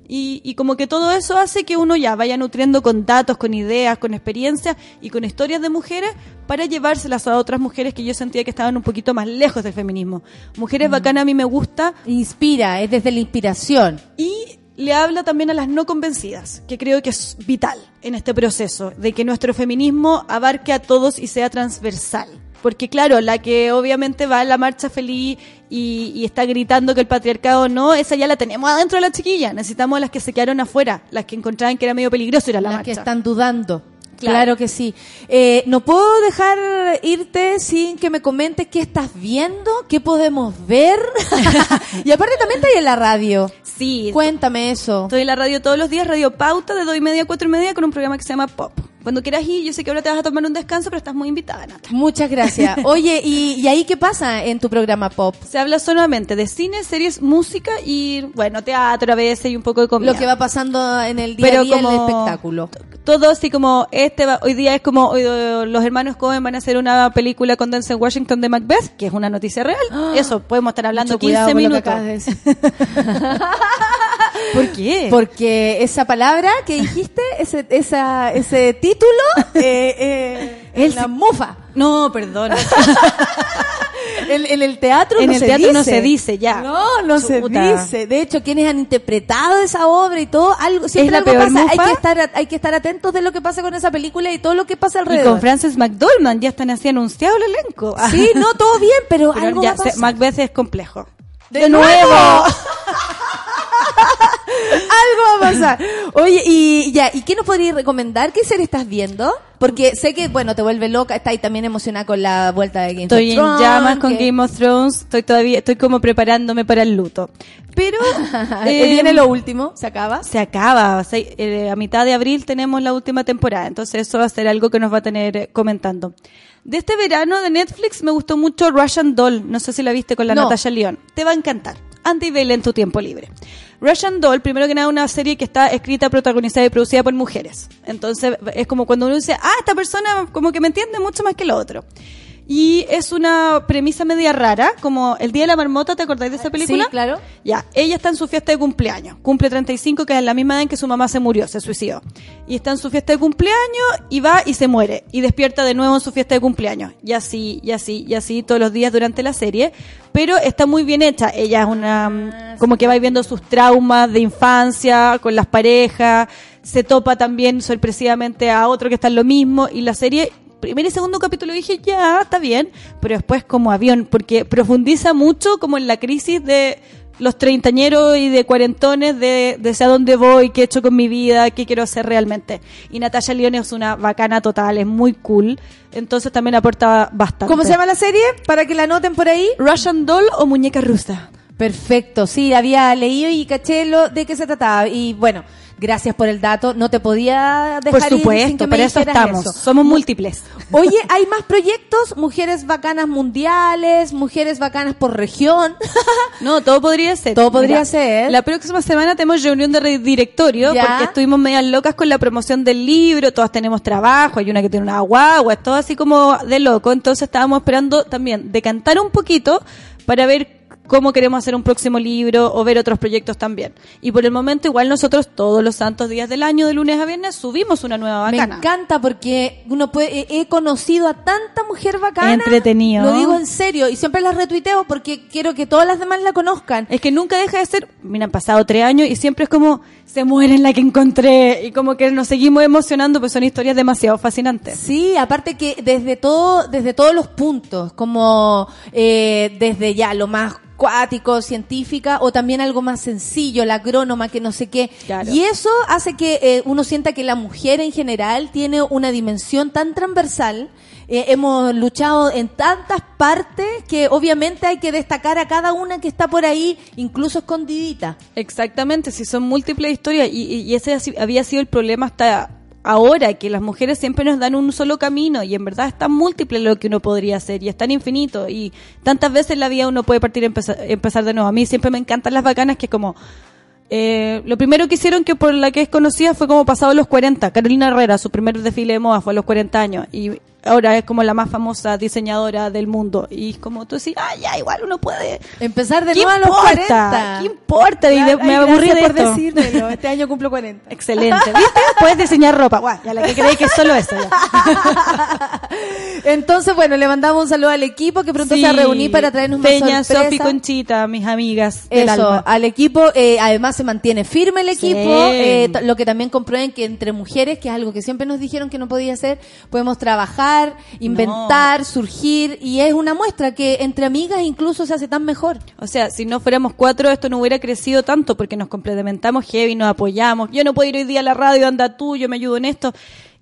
Y, y como que todo eso hace que uno ya vaya nutriendo con datos, con ideas, con experiencias y con historias de mujeres para llevárselas a otras mujeres que yo sentía que estaban un poquito más lejos del feminismo. Mujeres bacanas a mí me gusta. Inspira, es desde la inspiración. Y le habla también a las no convencidas, que creo que es vital en este proceso, de que nuestro feminismo abarque a todos y sea transversal. Porque claro, la que obviamente va a la marcha feliz y, y está gritando que el patriarcado no, esa ya la tenemos adentro de la chiquilla. Necesitamos a las que se quedaron afuera, las que encontraban que era medio peligroso ir a la Las marcha. que están dudando. Claro. Claro, que sí. Eh, no puedo dejar irte sin que me comentes qué estás viendo, qué podemos ver. y aparte también está ahí en la radio. Sí. Cuéntame eso. Estoy en la radio todos los días, Radio Pauta, de 2 y media a 4 y media, con un programa que se llama Pop. Cuando quieras ir, yo sé que ahora te vas a tomar un descanso, pero estás muy invitada, Nata. Muchas gracias. Oye, ¿y, y ahí qué pasa en tu programa pop? Se habla solamente de cine, series, música y, bueno, teatro a veces y un poco de comida. Lo que va pasando en el día Pero a día como- el espectáculo. todo así como este va- hoy día es como hoy, los hermanos Cohen van a hacer una película con Denzel Washington de Macbeth que es una noticia real eso podemos estar hablando Mucho cuidado 15 con lo que minutos. ¿por qué? Porque esa palabra que dijiste, ese, esa, ese título, eh, eh, es la mufa. no perdón En, en el teatro En no el se teatro dice. no se dice, ya. No, no se dice. De hecho, quienes han interpretado esa obra y todo, algo siempre la algo pasa. Hay que estar hay que estar atentos de lo que pasa con esa película y todo lo que pasa y alrededor. con Frances McDormand ya están así anunciado el elenco Sí, no, todo bien, pero, Pero algo ya, va a se- pasar. Macbeth es complejo ¡De nuevo! Algo va a pasar. Oye, y ya, ¿y qué nos podrías recomendar? ¿Qué serie estás viendo? Porque sé que, bueno, te vuelve loca, está ahí también emocionada con la vuelta de Game Estoy of en Thrones. llamas con que- Game of Thrones, estoy todavía, estoy como preparándome para el luto. Pero Eh, eh, viene lo último, se acaba. se acaba, se- eh, a mitad de abril tenemos la última temporada, entonces eso va a ser algo que nos va a tener eh, comentando. De este verano de Netflix me gustó mucho Russian Doll, no sé si la viste con la No. Natasha León, te va a encantar. Andy en tu tiempo libre. Russian Doll, primero que nada, una serie que está escrita, protagonizada y producida por mujeres. Entonces, es como cuando uno dice, ah, esta persona como que me entiende mucho más que lo otro. Y es una premisa media rara, como el Día de la Marmota, ¿te acordáis de esa película? Sí, claro. Ya, ella está en su fiesta de cumpleaños. Cumple 35, que es la misma edad en que su mamá se murió, se suicidó. Y está en su fiesta de cumpleaños y va y se muere. Y despierta de nuevo en su fiesta de cumpleaños. Y así, y así, y así todos los días durante la serie. Pero está muy bien hecha. Ella es una, mm, como que va viendo sus traumas de infancia con las parejas. Se topa también sorpresivamente a otro que está en lo mismo. Y la serie primer y segundo capítulo dije, ya, está bien, pero después como avión, porque profundiza mucho como en la crisis de los treintañeros y de cuarentones de, de hacia dónde voy, qué he hecho con mi vida, qué quiero hacer realmente. Y Natasha Leone es una bacana total, es muy cool, entonces también aporta bastante. ¿Cómo se llama la serie? Para que la anoten por ahí. Russian Doll o Muñeca Rusa. Perfecto, sí, había leído y caché lo de qué se trataba. Y bueno, gracias por el dato. No te podía dejar Por ir sin supuesto, que me para eso estamos, eso. somos múltiples. Oye, ¿hay más proyectos? Mujeres bacanas mundiales, mujeres bacanas por región. No, todo podría ser. Todo podría ser. La próxima semana tenemos reunión de re- directorio Ya. porque estuvimos medias locas con la promoción del libro, todas tenemos trabajo, hay una que tiene una guagua, es todo así como de loco, entonces estábamos esperando también decantar un poquito para ver cómo queremos hacer un próximo libro o ver otros proyectos también. Y por el momento igual nosotros todos los santos días del año, de lunes a viernes, subimos una nueva Me bacana. encanta porque uno puede, he- conocido a tanta mujer bacana. Entretenido. Lo digo en serio y siempre la retuiteo porque quiero que todas las demás la conozcan. Es que nunca deja de ser, mira, han pasado tres años y siempre es como, se muere en la que encontré y como que nos seguimos emocionando, pues son historias demasiado fascinantes. Sí, aparte que desde todo, desde todos los puntos, como eh, desde ya lo más cuático, científica, o también algo más sencillo, la agrónoma, que no sé qué. Claro. Y eso hace que eh, uno sienta que la mujer en general tiene una dimensión tan transversal. Eh, hemos luchado en tantas partes que obviamente hay que destacar a cada una que está por ahí, incluso escondidita. Exactamente, si son múltiples historias y, y- ese había sido el problema hasta ahora, que las mujeres siempre nos dan un solo camino y en verdad es tan múltiple lo que uno podría hacer y es tan infinito y tantas veces en la vida uno puede partir y empezar, empezar de nuevo. A mí siempre me encantan las bacanas que como... eh, lo primero que hicieron que por la que es conocida fue como pasado los 40. Carolina Herrera, su primer desfile de moda fue a los 40 años y ahora es como la más famosa diseñadora del mundo. Y como tú decís, ah, ya, igual uno puede Empezar de ¿Qué nuevo a los importa? 40. ¿Qué importa? Y de- me aburrí de por esto. decírmelo. Este año cumplo 40. Excelente. ¿Viste? Puedes diseñar ropa. Guau, ya la que creí que es solo eso. ya. Entonces, bueno, le mandamos un saludo al equipo que pronto se va a reunir para traernos más Peña. Sofi, Conchita, mis amigas del Eso, alma. al equipo, eh, además se mantiene firme el Sí. equipo, eh, lo que también comprueben que entre mujeres, que es algo que siempre nos dijeron que no podía hacer, podemos trabajar, inventar, surgir, y es una muestra que entre amigas incluso se hace tan mejor. O sea, si no fuéramos cuatro, esto no hubiera crecido tanto porque nos complementamos heavy, nos apoyamos. Yo no puedo ir hoy día a la radio, anda tú, yo me ayudo en esto.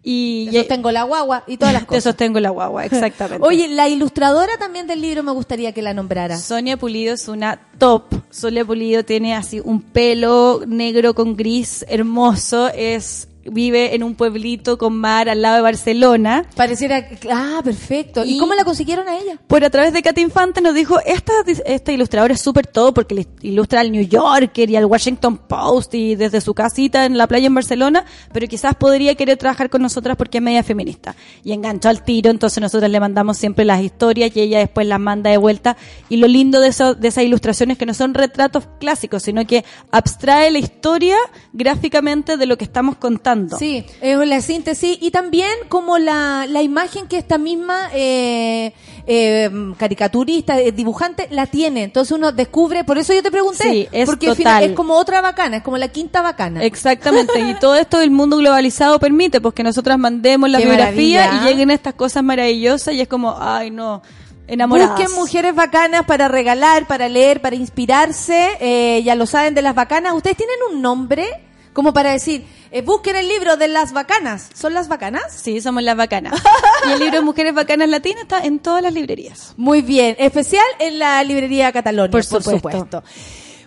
Y Te sostengo la guagua y todas las Te cosas. sostengo la guagua, exactamente. Oye, la ilustradora también del libro me gustaría que la nombrara. Sonia Pulido es una top. Sonia Pulido tiene así un pelo negro con gris hermoso. Es vive en un pueblito con mar al lado de Barcelona. Pareciera, ah, perfecto. ¿Y, Y- cómo la consiguieron a ella? Por a través de Cata Infante nos dijo, esta, esta ilustradora es súper todo porque le ilustra al New Yorker y al Washington Post y desde su casita en la playa en Barcelona, pero quizás podría querer trabajar con nosotras porque es media feminista. Y enganchó al tiro, entonces nosotros le mandamos siempre las historias y ella después las manda de vuelta. Y lo lindo de, eso, de esas ilustraciones es que no son retratos clásicos, sino que abstrae la historia gráficamente de lo que estamos contando. Sí, es la síntesis y también como la, la imagen que esta misma eh, eh, caricaturista, eh, dibujante, la tiene. Entonces uno descubre, por eso yo te pregunté, Sí, es porque al final es como otra bacana, es como la quinta bacana. Exactamente, y todo esto del mundo globalizado permite pues que nosotras mandemos la Qué biografía maravilla. y lleguen estas cosas maravillosas y es como, ay no, enamoradas. Busquen mujeres bacanas para regalar, para leer, para inspirarse. eh, ya lo saben de las bacanas. ¿Ustedes tienen un nombre como para decir, eh, busquen el libro de las bacanas? ¿Son las bacanas? Sí, somos las bacanas. y el libro de Mujeres Bacanas Latinas está en todas las librerías. Muy bien, especial en la librería Catalonia, por, Por supuesto.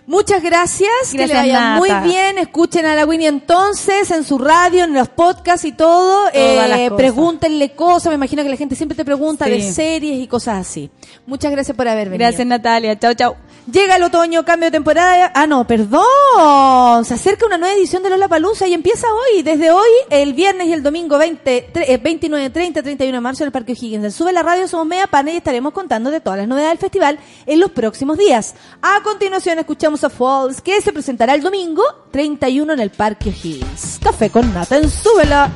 Muchas gracias, que le Gracias, vaya Nata. muy bien, escuchen a la Winnie entonces en su radio, en los podcasts y todo, Todas las eh, cosas. pregúntenle cosas, me imagino que la gente siempre te pregunta Sí. de series y cosas así. Muchas gracias por haber venido. Gracias Natalia, chao chao. Llega el otoño, cambio de temporada. Ah, no, perdón. Se acerca una nueva edición de Lola Palusa y empieza hoy. Desde hoy, el viernes y el domingo 20, tre- eh, 29, 30, 31 de marzo en el Parque O'Higgins. En Sube la Radio somos media pana y estaremos contando de todas las novedades del festival en los próximos días. A continuación, escuchamos a Falls, que se presentará el domingo 31 en el Parque O'Higgins. Café con nata en Súbela.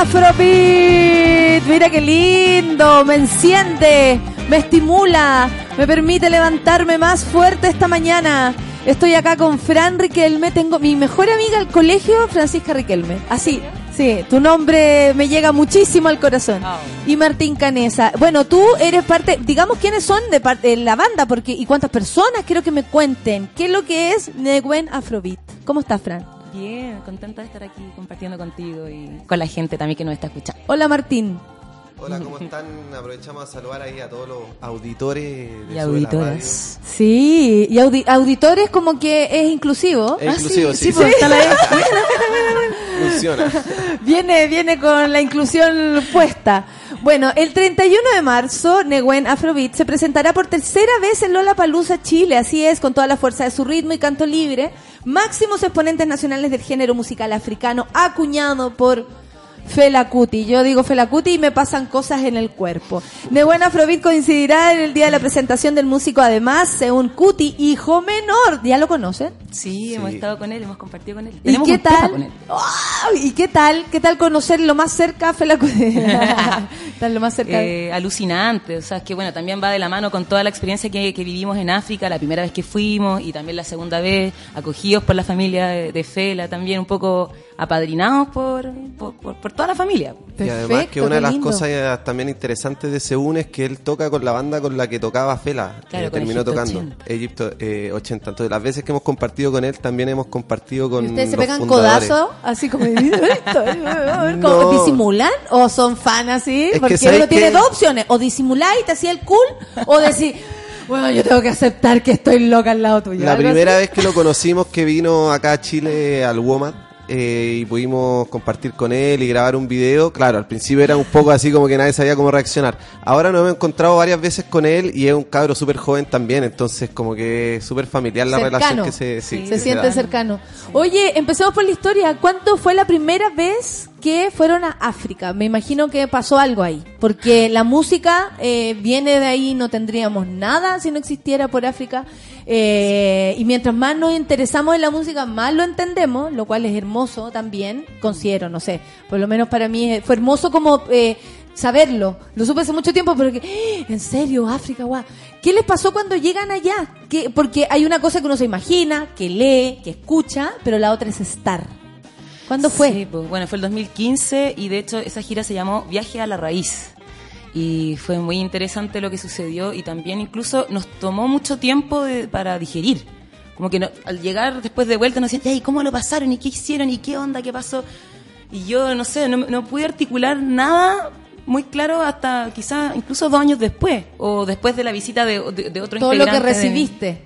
Afrobeat. Mira qué lindo, me enciende, me estimula, me permite levantarme más fuerte esta mañana. Estoy acá con Fran Riquelme, tengo mi mejor amiga al colegio, Francisca Riquelme. Así, sí, tu nombre me llega muchísimo al corazón. Y Martín Canesa. Bueno, tú eres parte, digamos quiénes son de, parte de la banda, porque y cuántas personas quiero que me cuenten. ¿Qué es lo que es Nehuen Afrobeat? ¿Cómo estás, Fran? Bien, contenta de estar aquí compartiendo contigo y con la gente también que nos está escuchando. Hola, Martín. Hola, ¿cómo están? Aprovechamos a saludar ahí a todos los auditores de Y la auditoras. Sí, y audi- auditores como que es inclusivo. Es inclusivo, sí. pues, está la- radio. Funciona. viene, viene con la inclusión puesta. Bueno, el 31 de marzo, Nehuen Afrobeat se presentará por tercera vez en Lola Palusa, Chile. Así es, con toda la fuerza de su ritmo y canto libre. Máximos exponentes nacionales del género musical africano, acuñado por Fela Kuti. Yo digo Fela Kuti y me pasan cosas en el cuerpo. Nehuen Afrobeat coincidirá en el día de la presentación del músico, además, según Kuti, hijo menor. ¿Ya lo conocen? Sí, hemos estado con él, hemos compartido con él. ¿Y Tenemos qué tal? con él. ¡Ay! ¿Y qué tal? ¿Qué tal conocer lo más cerca a Fela Kuti? Estar lo más cerca. Eh, alucinante, o sea, es que bueno, también va de la mano con toda la experiencia que, que vivimos en África, la primera vez que fuimos y también la segunda vez, acogidos por la familia de, de Fela, también un poco apadrinados por, por, por- por toda la familia. Y además que una de las cosas eh, también interesantes de Seún es que él toca con la banda con la que tocaba Fela. Claro, eh, con terminó Egipto tocando 80. Egipto eh, 80. Entonces las veces que hemos compartido con él también hemos compartido con ¿Y ustedes se pegan codazo? Así como, ¿Cómo No. ¿Disimulan? ¿O son fan así? Es que Porque ¿sabes uno tiene dos opciones. O disimular y te hacía el cool, o decir, bueno, yo tengo que aceptar que estoy loca al lado tuyo. La primera así. vez que lo conocimos que vino acá a Chile al WOMAD eh, y pudimos compartir con él y grabar un video, claro, al principio era un poco así como que nadie sabía cómo reaccionar. Ahora nos hemos encontrado varias veces con él y es un cabro súper joven también, entonces como que súper familiar la Cercano. relación que se, sí, se siente cercano. Oye, empecemos por la historia. ¿Cuándo fue la primera vez que fueron a África? Me imagino que pasó algo ahí. Porque la música eh, viene de ahí, no tendríamos nada si no existiera por África. Eh, y mientras más nos interesamos en la música, más lo entendemos, lo cual es hermoso también, considero, no sé. Por lo menos para mí fue hermoso como... eh, saberlo. Lo supe hace mucho tiempo, pero que, ¡eh! en serio, África, guau. ¿Qué les pasó cuando llegan allá? ¿Qué- porque hay una cosa que uno se imagina, que lee, que escucha, pero la otra es estar. ¿Cuándo fue? Sí, pues, bueno, fue el 2015 y de hecho esa gira se llamó Viaje a la Raíz. Y fue muy interesante lo que sucedió y también incluso nos tomó mucho tiempo de- para digerir. Como que no- al llegar después de vuelta nos decían, ¿y cómo lo pasaron? ¿Y qué hicieron? ¿Y qué onda? ¿Qué pasó? Y yo, no sé, no, no pude articular nada muy claro hasta quizás incluso dos años después o después de la visita de, de, de otro Todo lo que integrante de- recibiste.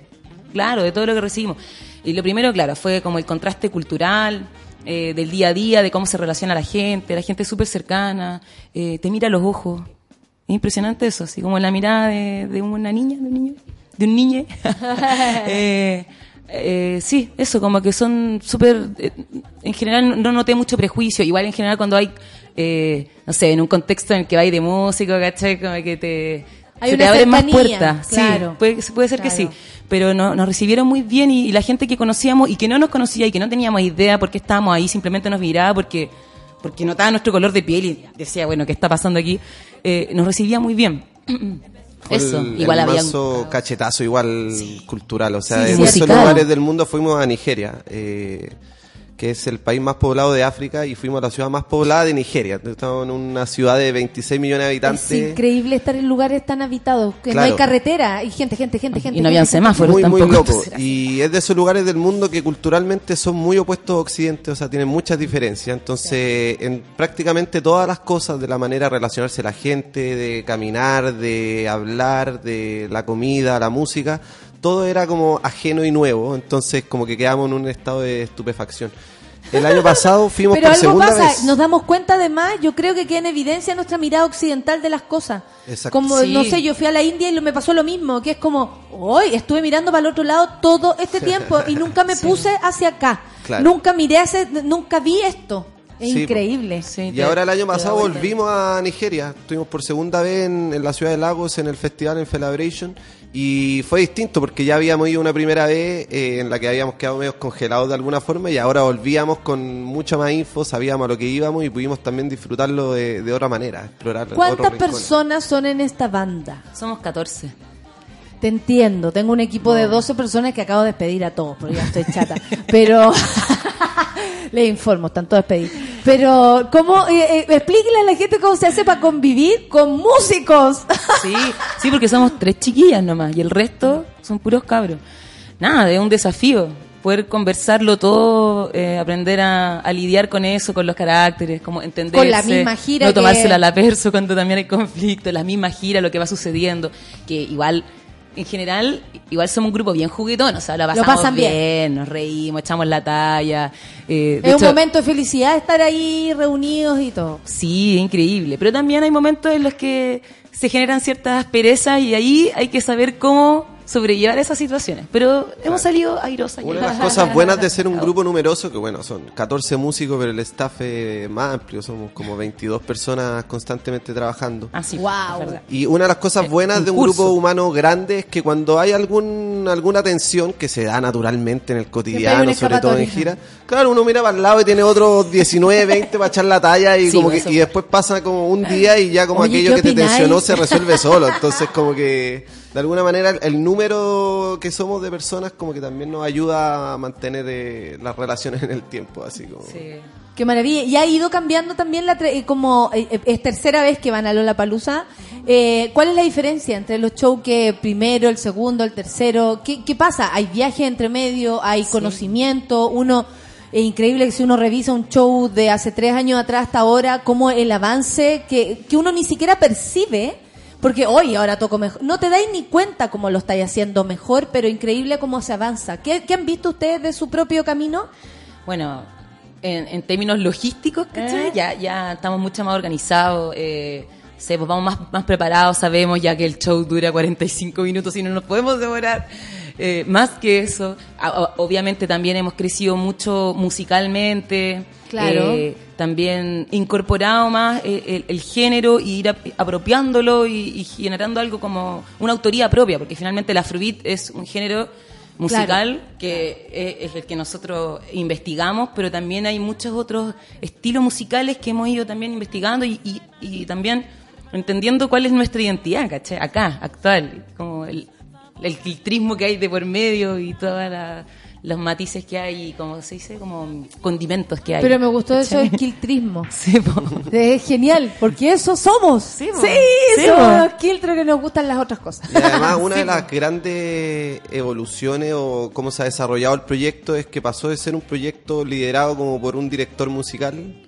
Claro, de todo lo que recibimos. Y lo primero, claro, fue como el contraste cultural, eh, del día a día, de cómo se relaciona la gente, la gente es súper cercana, eh, te mira a los ojos. Es impresionante eso, así como la mirada de, de una niña, de un niño, de un niñe. Eh, eh, sí, eso, como que son súper... eh, en general no noté mucho prejuicio, igual en general cuando hay, eh, no sé, en un contexto en el que hay de músico, ¿cachai? Como que te... Hay se una te abren más puertas, claro. sí, puede, puede ser que sí, pero no, nos recibieron muy bien y, y la gente que conocíamos y que no nos conocía y que no teníamos idea por qué estábamos ahí, simplemente nos miraba porque, porque notaba nuestro color de piel y decía, bueno, ¿qué está pasando aquí? Eh, nos recibía muy bien. Eso, el, igual el había... manso cachetazo igual cultural. O sea, Sí, en sí, africano. lugares del mundo fuimos a Nigeria, eh, que es el país más poblado de África, y fuimos a la ciudad más poblada de Nigeria. Estamos en una ciudad de 26 millones de Es habitantes. increíble estar en lugares tan habitados, que no hay carretera, y gente, gente, gente, gente. no habían semáforos muy, muy tampoco, loco. Y es de esos lugares del mundo que culturalmente son muy opuestos a Occidente, o sea, tienen muchas diferencias. Entonces, en prácticamente todas las cosas, de la manera de relacionarse la gente, de caminar, de hablar, de la comida, la música, todo era como ajeno y nuevo. Entonces, como que quedamos en un estado de estupefacción. El año pasado fuimos Pero por algo segunda pasa, vez. nos damos cuenta además, yo creo que queda en evidencia nuestra mirada occidental de las cosas. Exacto. Como, Sí. no sé, yo fui a la India y lo- me pasó lo mismo, que es como, hoy estuve mirando para el otro lado todo este tiempo y nunca me puse hacia acá. Claro. Nunca miré hacia, nunca vi esto. Es Sí, increíble. Y ahora el año pasado volvimos a Nigeria. Estuvimos por segunda vez en, en la ciudad de Lagos en el festival en Celebration. Y fue distinto porque ya habíamos ido una primera vez eh, en la que habíamos quedado medio congelados de alguna forma y ahora volvíamos con mucha más info, sabíamos a lo que íbamos y pudimos también disfrutarlo de, de otra manera, explorar otros ¿Cuántas personas son en esta banda? Somos 14. Te entiendo, tengo un equipo de 12 personas que acabo de despedir a todos, porque ya estoy chata. Pero les informo, están todos despedidos. Pero, ¿cómo? Eh, eh, explíquenle a la gente cómo se hace para convivir con músicos. Sí, sí, porque somos tres chiquillas nomás y el resto son puros cabros. Nada, es un desafío poder conversarlo todo, eh, aprender a, a lidiar con eso, con los caracteres, como entenderse, Con la misma gira no tomársela que- a la perso cuando también hay conflicto, la misma gira, lo que va sucediendo, que igual en general, igual somos un grupo bien juguetón, o sea, Lo pasamos pasan bien. bien, nos reímos, echamos la talla. eh, Es un momento de felicidad estar ahí reunidos y todo. Sí, es increíble. Pero también hay momentos en los que se generan ciertas asperezas y ahí hay que saber cómo sobrellevar esas situaciones. Pero hemos salido airosas. Una de las cosas buenas de ser un grupo numeroso, que bueno, son 14 músicos, pero el staff es más amplio, somos como 22 personas constantemente trabajando. Ah, sí, Wow. Y una de las cosas buenas de un grupo humano grande es que cuando hay algún alguna tensión que se da naturalmente en el cotidiano, sobre todo en gira, claro, uno mira para el lado y tiene otros 19, 20 para echar la talla y Sí, como que y después pasa como un día y ya como Oye, aquello ¿qué que te tensionó se resuelve solo. Entonces como que de alguna manera el, número que somos de personas como que también nos ayuda a mantener eh, las relaciones en el tiempo, así como Qué maravilla. Y ha ido cambiando también la tra- eh, como eh, eh, es tercera vez que van a Lola Palusa. ¿Cuál es la diferencia entre los shows que primero, el segundo, el tercero? ¿Qué, qué pasa? ¿Hay viaje entre medio? ¿Hay conocimiento? Uno es increíble que si uno revisa un show de hace tres años atrás hasta ahora, como el avance que, que uno ni siquiera percibe. Porque hoy ahora toco mejor. No te dais ni cuenta cómo lo estáis haciendo mejor, pero increíble cómo se avanza. ¿Qué, qué han visto ustedes de su propio camino? Bueno, en, en términos logísticos, ¿cachai? ¿Eh? Ya, ya estamos mucho más organizados. Eh, sé, pues vamos más, más preparados, sabemos ya que el show dura 45 minutos y no nos podemos demorar eh, más que eso. Obviamente también hemos crecido mucho musicalmente. Claro. eh, también incorporado más eh, el, el género y ir ap- apropiándolo y, y generando algo como una autoría propia, porque finalmente el afrobeat es un género musical que es, es el que nosotros investigamos, pero también hay muchos otros estilos musicales que hemos ido también investigando y, y- y también entendiendo cuál es nuestra identidad, ¿cachai? Acá, actual, como el, el quiltrismo que hay de por medio y todos los matices que hay, como se dice, como condimentos que hay. Pero me gustó eso ¿cachai? del quiltrismo. Sí. Es genial, porque eso somos. Sí, sí, Sí, somos po. quiltros que nos gustan las otras cosas. Y además, una Sí, de las grandes evoluciones o cómo se ha desarrollado el proyecto es que pasó de ser un proyecto liderado como por un director musical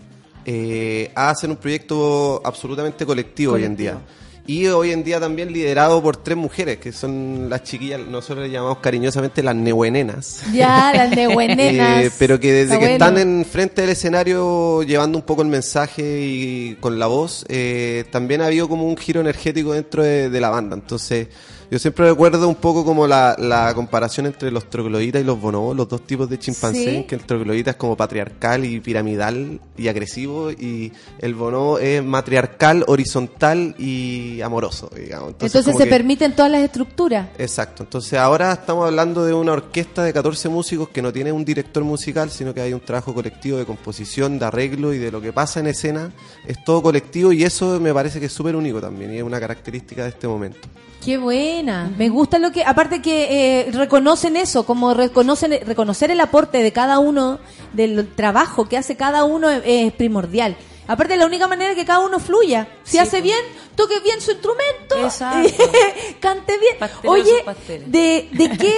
eh, a ser un proyecto absolutamente colectivo, hoy en día. Y hoy en día también liderado por tres mujeres, que son las chiquillas, nosotros les llamamos cariñosamente las nehuenenas. Ya, las nehuenenas. Eh, pero que desde Está que bueno. están en frente del escenario llevando un poco el mensaje y con la voz, eh, también ha habido como un giro energético dentro de, de la banda. Entonces, yo siempre recuerdo un poco como la, la comparación entre los trogloditas y los bonobos, los dos tipos de chimpancé, Sí. que el troglodita es como patriarcal y piramidal y agresivo, y el bonobo es matriarcal, horizontal y amoroso, digamos. Entonces, se que- permiten todas las estructuras. Exacto, entonces ahora estamos hablando de una orquesta de 14 músicos que no tiene un director musical, sino que hay un trabajo colectivo de composición, de arreglo y de lo que pasa en escena. Es todo colectivo y eso me parece que es súper único también y es una característica de este momento. Qué buena. Me gusta lo que, aparte que eh, reconocen eso, como reconocen, reconocer el aporte de cada uno, del trabajo que hace cada uno es, es primordial. Aparte, la única manera que cada uno fluya. Si hace bien, toque bien su instrumento, cante bien. Oye, de, de qué,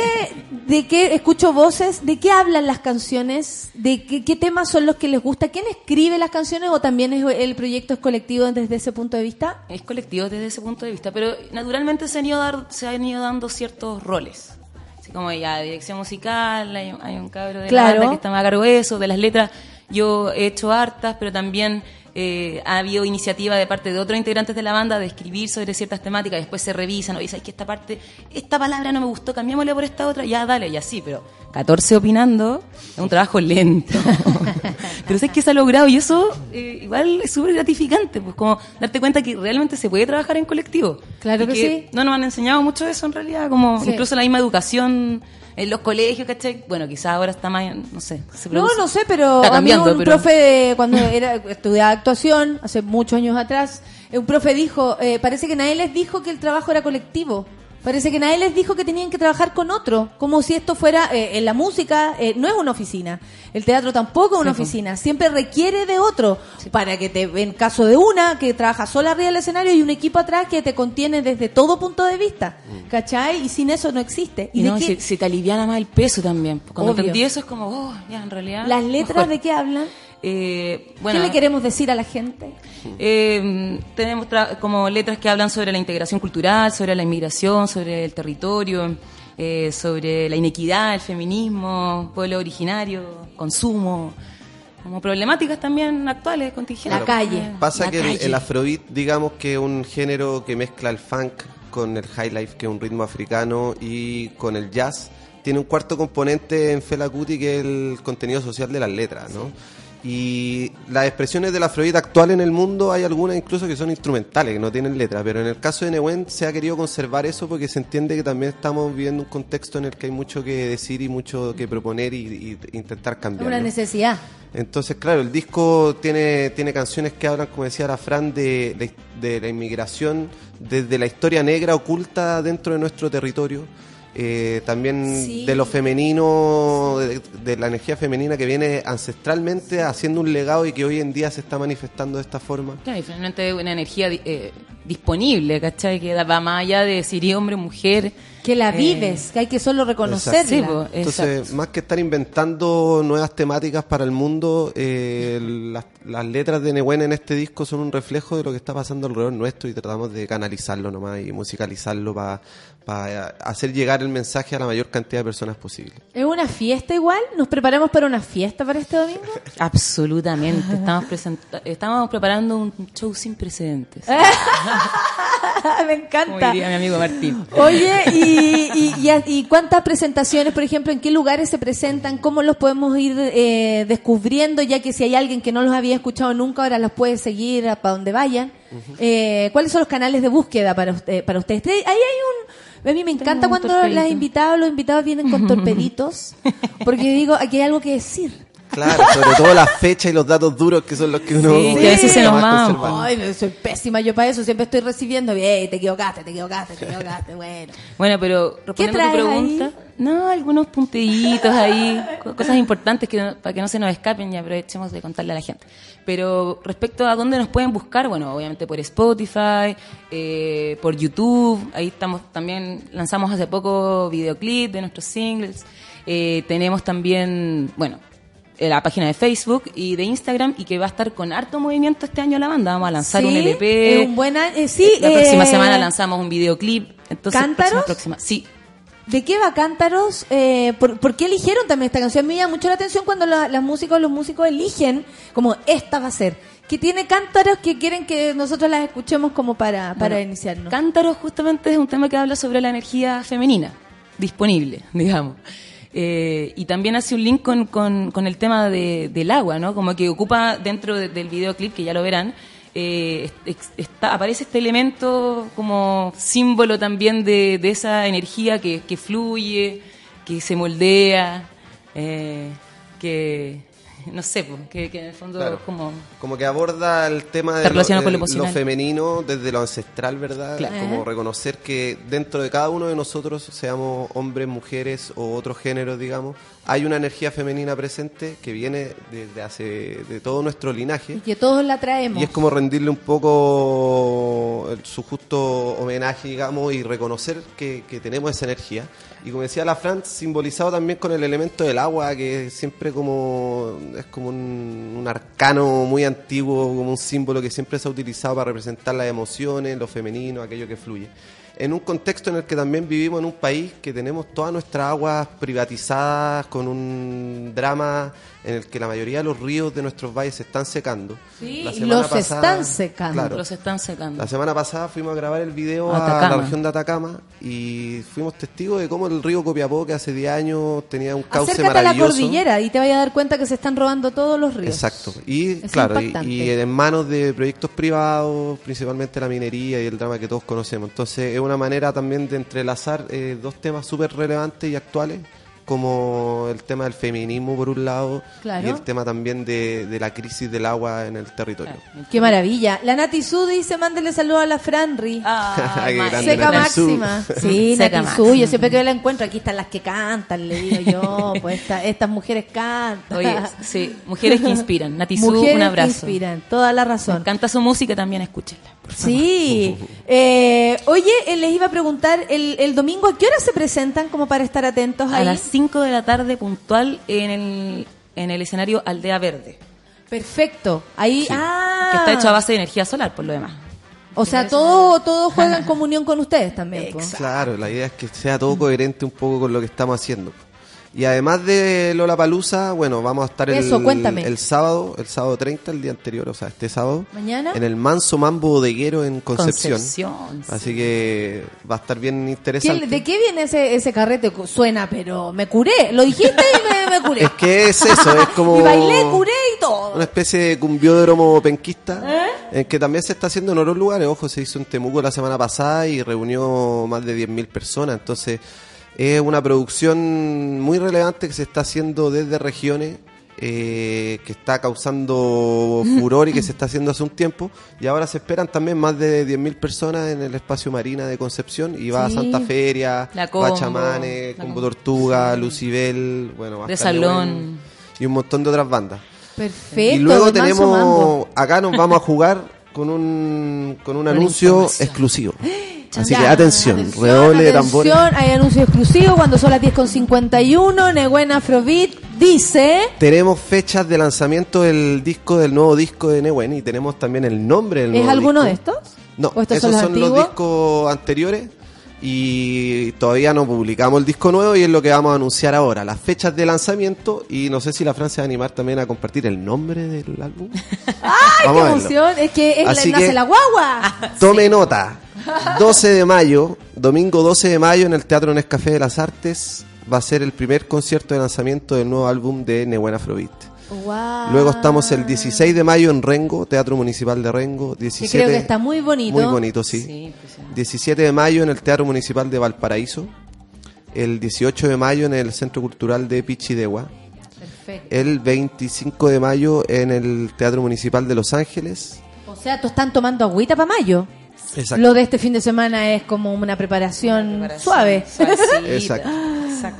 de qué escucho voces, de qué hablan las canciones, de qué, qué temas son los que les gusta, quién escribe las canciones o también es, el proyecto es colectivo desde ese punto de vista. Es colectivo desde ese punto de vista, pero naturalmente se han ido, dar- se han ido dando ciertos roles. Así como ya dirección musical, hay, un- hay un cabro de Claro. la banda que está más a cargo de eso, de las letras. Yo he hecho hartas, pero también eh, ha habido iniciativa de parte de otros integrantes de la banda de escribir sobre ciertas temáticas, después se revisan, o dicen que esta parte, esta palabra no me gustó, cambiémosle por esta otra, ya dale, y así, pero 14 opinando, es un trabajo lento. Pero sé que se ha logrado y eso eh, igual es súper gratificante, pues como darte cuenta que realmente se puede trabajar en colectivo. Claro Y que sí. No nos han enseñado mucho eso en realidad, como Sí. incluso la misma educación en los colegios, ¿cachai? Bueno, quizás ahora está más, no sé. se No, no sé, pero Está a mí cambiando, un pero- profe, de- cuando era, estudiaba actuación, hace muchos años atrás, eh, un profe dijo, eh, parece que nadie les dijo que el trabajo era colectivo. Parece que nadie les dijo que tenían que trabajar con otro, como si esto fuera, eh, en la música eh, no es una oficina, el teatro tampoco es una Sí, oficina, siempre requiere de otro, para que te, en caso de una, que trabaja sola arriba del escenario y un equipo atrás que te contiene desde todo punto de vista, ¿cachai? Y sin eso no existe. Y de no, se te aliviana más el peso también. Cuando Obvio. entendí eso es como, oh, ya, en realidad. ¿Las letras mejor. de qué hablan? Eh, bueno, ¿Qué le queremos decir a la gente? Eh, tenemos tra- como letras que hablan sobre la integración cultural, sobre la inmigración, sobre el territorio, eh, sobre la inequidad, el feminismo, pueblo originario, consumo, como problemáticas también actuales, contingentes. Claro. Pasa La que el, calle. el afrobeat, digamos que es un género que mezcla el funk con el highlife, que es un ritmo africano, y con el jazz. Tiene un cuarto componente en Fela Kuti que es el contenido social de las letras, ¿no? Y las expresiones del afrobeat actual en el mundo hay algunas incluso que son instrumentales, que no tienen letra, pero en el caso de Nehuen se ha querido conservar eso porque se entiende que también estamos viviendo un contexto en el que hay mucho que decir y mucho que proponer y, y intentar cambiar. Una ¿no? necesidad. Entonces, claro, el disco tiene, tiene canciones que hablan, como decía la Fran, de, de, de la inmigración, desde la historia negra oculta dentro de nuestro territorio, eh, también Sí. de lo femenino, de, de la energía femenina que viene ancestralmente haciendo un legado y que hoy en día se está manifestando de esta forma. Claro, y finalmente una energía eh, disponible, ¿cachai? Que va más allá de eres hombre o mujer. Que la Eh, vives, que hay que solo reconocerla. Sí, Entonces, más que estar inventando nuevas temáticas para el mundo, eh, las, las letras de Nehuen en este disco son un reflejo de lo que está pasando alrededor nuestro y tratamos de canalizarlo nomás y musicalizarlo para hacer llegar el mensaje a la mayor cantidad de personas posible. ¿Es una fiesta igual? ¿Nos preparamos para una fiesta para este domingo? Absolutamente. Estamos, estamos preparando un show sin precedentes. Me Como encanta. diría mi amigo Martín. Oye, y, y, y a- y cuántas presentaciones, por ejemplo, en qué lugares se presentan? ¿Cómo los podemos ir eh, descubriendo? Ya que si hay alguien que no los había escuchado nunca, ahora los puede seguir para donde vayan. Eh, ¿Cuáles son los canales de búsqueda para, usted, para ustedes? Ahí hay un... A mí me encanta cuando torpedito. las invitados, los invitados vienen con torpeditos, porque digo, aquí hay algo que decir. Claro, sobre todo las fechas y los datos duros que son los que uno Sí, que a veces se nos más van, conserva. Ay, soy pésima yo para eso, siempre estoy recibiendo, "Ey, te equivocaste, te equivocaste, te equivocaste, bueno. Bueno, pero respondiendo a tu pregunta, no, algunos puntillitos ahí, co- cosas importantes que no- para que no se nos escapen y aprovechemos de contarle a la gente. Pero respecto a dónde nos pueden buscar, bueno, obviamente por Spotify, eh, por YouTube, ahí estamos también, lanzamos hace poco videoclip de nuestros singles, eh, tenemos también, bueno, la página de Facebook y de Instagram y que va a estar con harto movimiento este año la banda. Vamos a lanzar Sí, un LP. es un buen eh, sí, La próxima eh, semana lanzamos un videoclip. Entonces, ¿Cántaros? próxima, próxima. Sí, ¿De qué va Cántaros? Eh, ¿por, por qué eligieron también esta canción? Me llama mucho la atención cuando la- las músicos, los músicos eligen como esta va a ser. Que tiene cántaros que quieren que nosotros las escuchemos como para, para Bueno, iniciarnos. Cántaros justamente es un tema que habla sobre la energía femenina disponible, digamos. Eh, y también hace un link con, con, el tema de- del agua, ¿no? Como que ocupa dentro de- del videoclip, que ya lo verán, eh, aparece este elemento como símbolo también de, de esa energía que, que fluye, que se moldea, eh, que, no sé, que, que en el fondo Claro. es como... Como que aborda el tema de lo, con lo femenino desde lo ancestral, ¿verdad? Claro. Como reconocer que dentro de cada uno de nosotros, seamos hombres, mujeres o otros géneros, digamos, hay una energía femenina presente que viene desde hace de todo nuestro linaje. Y que todos la traemos. Y es como rendirle un poco el- su justo homenaje, digamos, y reconocer que, que tenemos esa energía. Y como decía la Fran, simbolizado también con el elemento del agua, que siempre como es como un, un arcano muy antiguo, como un símbolo que siempre se ha utilizado para representar las emociones, lo femenino, aquello que fluye. en un contexto en el que también vivimos en un país que tenemos todas nuestras aguas privatizadas con un drama en el que la mayoría de los ríos de nuestros valles se están secando. Sí, La y semana los pasada- están secando. Claro. Los están secando. La semana pasada fuimos a grabar el video a la región de Atacama y fuimos testigos de cómo el río Copiapó, que hace 10 años tenía un cauce Acércate a la maravilloso. cordillera y te vayas a dar cuenta que se están robando todos los ríos. Exacto. Y Es claro, y en manos de proyectos privados, principalmente la minería y el drama que todos conocemos. Entonces es una manera también de entrelazar eh, dos temas súper relevantes y actuales, como el tema del feminismo por un lado Claro. y el tema también de, de la crisis del agua en el territorio. Qué maravilla. La Nati Su dice, mándele saludo a la Franri. Grande Seca Nati Su. máxima. Sí, Seca Nati Su. máxima. Yo siempre que la encuentro, aquí están las que cantan, le digo yo. Pues esta- estas mujeres cantan. Oye, sí, mujeres que inspiran. Nati Su, Mujeres un que abrazo. inspiran, toda la razón. Canta su música también, escúchenla. Sí. Eh, oye, eh, les iba a preguntar, el, el domingo, ¿a qué hora se presentan como para estar atentos A las 5 de la tarde puntual en el, en el escenario Aldea Verde. Perfecto. Ahí, ah. Que está hecho a base de energía solar, por lo demás. O sea, todo, todo juega en comunión con ustedes también. Claro, la idea es que sea todo coherente un poco con lo que estamos haciendo. Y además de Lola Palusa, bueno, vamos a estar el, Eso, cuéntame. el sábado, el sábado 30, el día anterior, o sea, este sábado, ¿Mañana? en el Manso Mambo Bodeguero en Concepción. Concepción, Así que va a estar bien ¿Qué- interesante. ¿De qué viene ese, ese carrete? Suena, pero me curé. Lo dijiste y me, me curé. Es que es eso, es como Y bailé, curé y todo. una especie de cumbiódromo penquista, ¿Eh? en que también se está haciendo en otros lugares. Ojo, se hizo en Temuco la semana pasada y reunió más de 10.000 personas. Entonces, es una producción muy relevante que se está haciendo desde regiones, eh, que está causando furor y que se está haciendo hace un tiempo. Y ahora se esperan también más de 10.000 personas en el espacio Marina de Concepción. Y va Sí. a Santa Feria, a Combo. Tortuga, Lucibel, bueno, va a De Salón. Y un montón de otras bandas. Perfecto. Y luego tenemos, acá nos vamos a jugar con un, con un anuncio exclusivo. Así que Ya, atención, redoble de tambores. Atención, hay anuncio exclusivo cuando son las 10.51. Neguen Afrobeat dice... Tenemos fechas de lanzamiento del disco, del nuevo disco de Newen y tenemos también el nombre del ¿Es nuevo alguno de estos? No, ¿O estos esos son los son los antiguos? discos anteriores y todavía no publicamos el disco nuevo y es lo que vamos a anunciar ahora, las fechas de lanzamiento y no sé si la Francia va a animar también a compartir el nombre del álbum. ¡Ay, Vamos qué emoción! Es que es la, nace que- la guagua. Tome nota. 12 de mayo, domingo 12 de mayo en el Teatro Nescafé de las Artes va a ser el primer concierto de lanzamiento del nuevo álbum de Nebuena Afrobeat. Guau. Luego estamos el 16 de mayo en Rengo, Teatro Municipal de Rengo. Que 17, creo que está muy bonito. Muy bonito, sí. 17 de mayo en el Teatro Municipal de Valparaíso. El 18 de mayo en el Centro Cultural de Pichidegua. Perfecto. El 25 de mayo en el Teatro Municipal de Los Ángeles. O sea, tú están tomando agüita para mayo. Exacto. Lo de este fin de semana es como una preparación, suave. Exacto.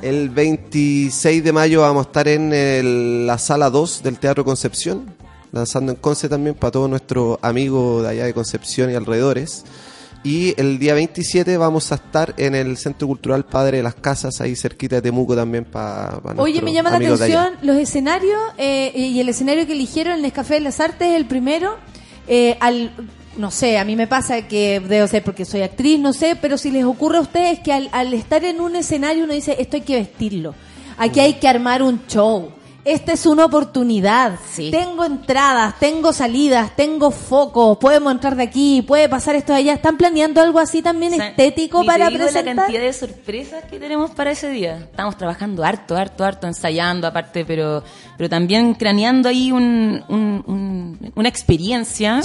El 26 de mayo vamos a estar en el- la sala 2 del Teatro Concepción, lanzando en Conce también para todos nuestros amigos de allá de Concepción y alrededores. Y el día 27 vamos a estar en el Centro Cultural Padre de las Casas, ahí cerquita de Temuco también para, Oye, me llama la atención los escenarios eh, y el escenario que eligieron, el Nescafé de las Artes, el primero. eh, al, no sé, a mí me pasa que debo ser porque soy actriz, no sé, pero si les ocurre a ustedes que al, al estar en un escenario uno dice, esto hay que vestirlo, aquí hay que armar un show. Esta es una oportunidad. Tengo entradas, tengo salidas, tengo focos, podemos entrar de aquí, puede pasar esto de allá. ¿Están planeando algo así también estético Ni te para digo presentar? la cantidad de sorpresas que tenemos para ese día. Estamos trabajando harto, harto, harto, ensayando aparte, pero pero también craneando ahí un, un- un- una experiencia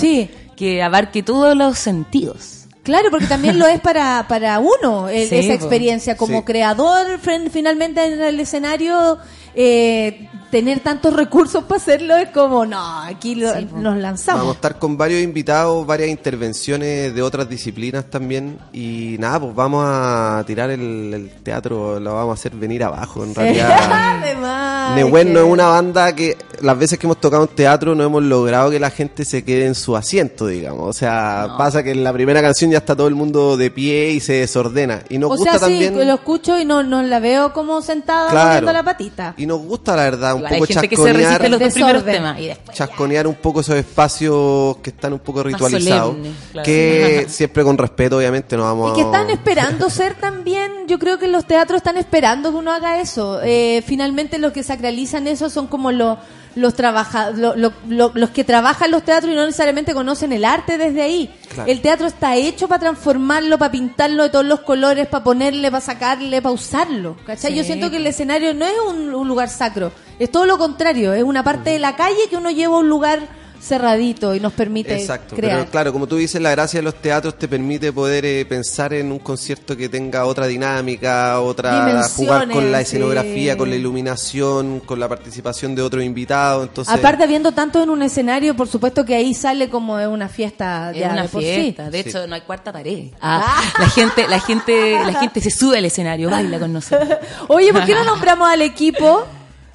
que abarque todos los sentidos. Claro, porque también lo es para, para uno, el- Sí, esa experiencia como Sí. creador, finalmente en el escenario, eh, tener tantos recursos para hacerlo es como, no, aquí lo- nos lanzamos. Vamos a estar con varios invitados, varias intervenciones de otras disciplinas también. Y nada, pues vamos a tirar el, el teatro, lo vamos a hacer venir abajo. En realidad, Además, Nehuen no es una banda que las veces que hemos tocado en teatro no hemos logrado que la gente se quede en su asiento, digamos. O sea, pasa que en la primera canción ya está todo el mundo de pie y se desordena. Y nos o gusta sea, también... sí, lo escucho y no, no la veo como sentada Claro. moviendo la patita. Y nos gusta, la verdad, un Igual hay que se chasconear, resiste a los dos primeros temas y después chasconear un poco esos espacios que están un poco ritualizados. solemne, claro. Que siempre con respeto, obviamente, no vamos Y que están esperando ser también, yo creo que los teatros están esperando que uno haga eso. Eh, finalmente los que sacralizan eso son como los los trabaja, lo- lo- lo- los que trabajan los teatros y no necesariamente conocen el arte desde ahí. Claro. El teatro está hecho para transformarlo, para pintarlo de todos los colores, para ponerle, para sacarle, para usarlo. ¿cachai? Sí. Yo siento que el escenario no es un, un lugar sacro, es todo lo contrario, es una parte de la calle que uno lleva a un lugar cerradito y nos permite Exacto, crear. pero claro, como tú dices, la gracia de los teatros te permite poder eh, pensar en un concierto que tenga otra dinámica, otra jugar con la sí. escenografía, con la iluminación, con la participación de otro invitado, entonces Aparte, habiendo tanto en un escenario, por supuesto que ahí sale como de una fiesta Es ya una de por sí. fiesta, de hecho no hay cuarta pared. Ah, la gente, la gente, la gente se sube al escenario, baila con nosotros. Oye, ¿por qué no nombramos al equipo?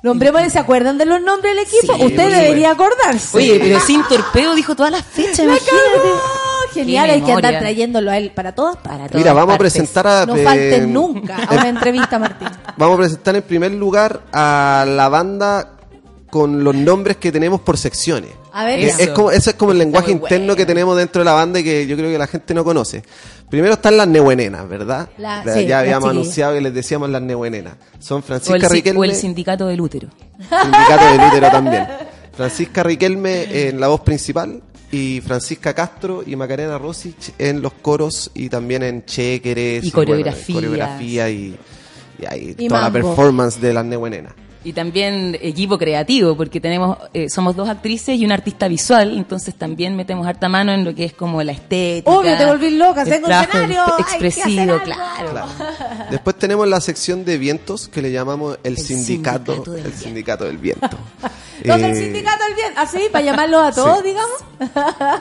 Nombremos, ¿se acuerdan de los nombres del equipo? Sí, Usted debería acordarse. Oye, pero sin torpedo dijo todas las fechas, La. Genial, hay que andar trayéndolo a él para todas partes. Mira, vamos a presentar a No eh, falten nunca a una entrevista, Martín. Vamos a presentar en primer lugar a la banda con los nombres que tenemos por secciones. A ver, Es- ya. es como, eso es como el lenguaje muy interno que tenemos dentro de la banda y que yo creo que la gente no conoce. Primero están las nehuenenas, ¿verdad? La- La- sí, ya habíamos anunciado que les decíamos las nehuenenas. Son O el, Francisca Riquelme, o el sindicato del útero. sindicato del útero también. Francisca Riquelme en la voz principal y Francisca Castro y Macarena Rosich en los coros y también en chequeres Y bueno, coreografías. coreografía y, y ahí Y toda la performance de las nehuenenas. Y también equipo creativo, porque tenemos, eh, somos dos actrices y un artista visual, entonces también metemos harta mano en lo que es como la estética. Obvio, te volví loca, el tengo un escenario, hay que expresivo, hacer algo. claro. Después tenemos la sección de vientos que le llamamos el, sindicato, sindicato del el sindicato del viento. Los del Eh, sindicato del bien, así, para llamarlos a todos, digamos.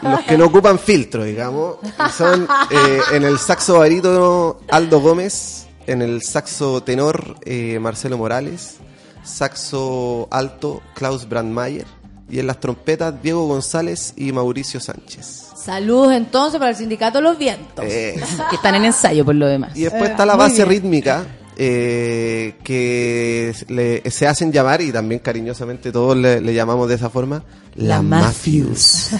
los que no ocupan filtro, digamos, son eh, en el saxo barítono Aldo Gómez, en el saxo tenor eh, Marcelo Morales, saxo alto Klaus Brandmeier y en las trompetas Diego González y Mauricio Sánchez. Saludos entonces para el sindicato de los vientos. Eh, Que están en ensayo por lo demás. Y después Eh, está la muy base rítmica, eh, que le- se hacen llamar, y también cariñosamente todos le, le llamamos de esa forma, la, La Mafius.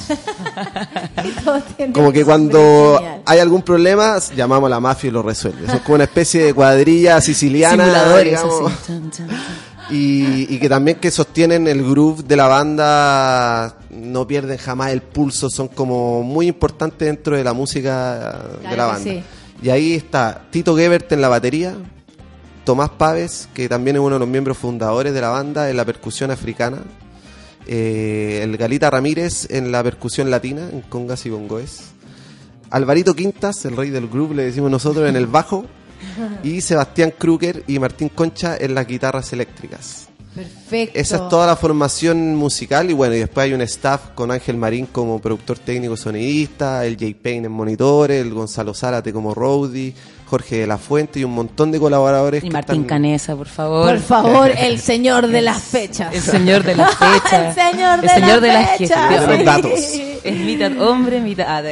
Como que cuando genial. hay algún problema, llamamos a la mafia y lo resuelve. Es como una especie de cuadrilla siciliana, Simuladores, digamos, así. Chan, chan. Y, y que también que sostienen el groove de la banda, no pierden jamás el pulso, son como muy importantes dentro de la música de la banda. sí. Y ahí está Tito Gebert en la batería, Tomás Paves, que también es uno de los miembros fundadores de la banda en la percusión africana, eh, el Galita Ramírez en la percusión latina, en congas y bongoes, Alvarito Quintas, el rey del groove, le decimos nosotros, en el bajo, y Sebastián Kruger y Martín Concha en las guitarras eléctricas. Perfecto. Esa es toda la formación musical y bueno, y después hay un staff con Ángel Marín como productor técnico sonidista, el Jay Payne en monitores, el Gonzalo Zárate como roadie, Jorge de la Fuente y un montón de colaboradores. Y que Martín están- Canesa, por favor. Por favor, el señor de las fechas. El señor de las fechas. el señor de, El señor de las las fechas. gestiones. De los datos. Es mitad hombre, mitad...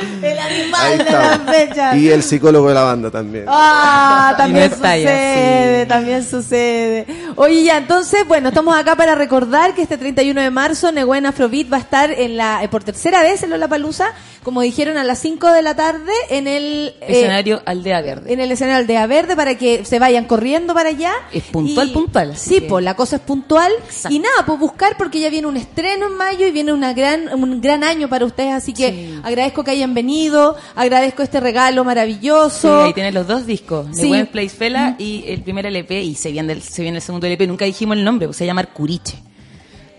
El animal de las fechas. Y el psicólogo de la banda también. Ah, también no sucede, también sucede. Oye, ya, entonces, bueno, estamos acá para recordar que este 31 de marzo Neguen Afrobeat va a estar en la, eh, por tercera vez en Lollapalooza, como dijeron, a las 5 de la tarde en el... eh, Escenario Aldea Verde. en el escenario Aldea Verde para que se vayan corriendo para allá. Es puntual, Y- puntual. Sí, que- pues la cosa es puntual. Y nada, pues buscar porque ya viene un estreno en mayo y viene una gran, un gran año para ustedes. Así que Sí. agradezco que hayan venido, agradezco este regalo Sí, maravilloso. ahí tienes los dos discos, Sí. The Buen Place Fela y el primer LP, y se viene, el, se viene el segundo LP, nunca dijimos el nombre, pues se llama Curiche.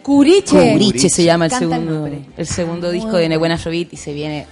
Curiche. Curiche se llama el Canta el segundo, nombre. el segundo disco Muy de Nebuena Afrobeat y se viene...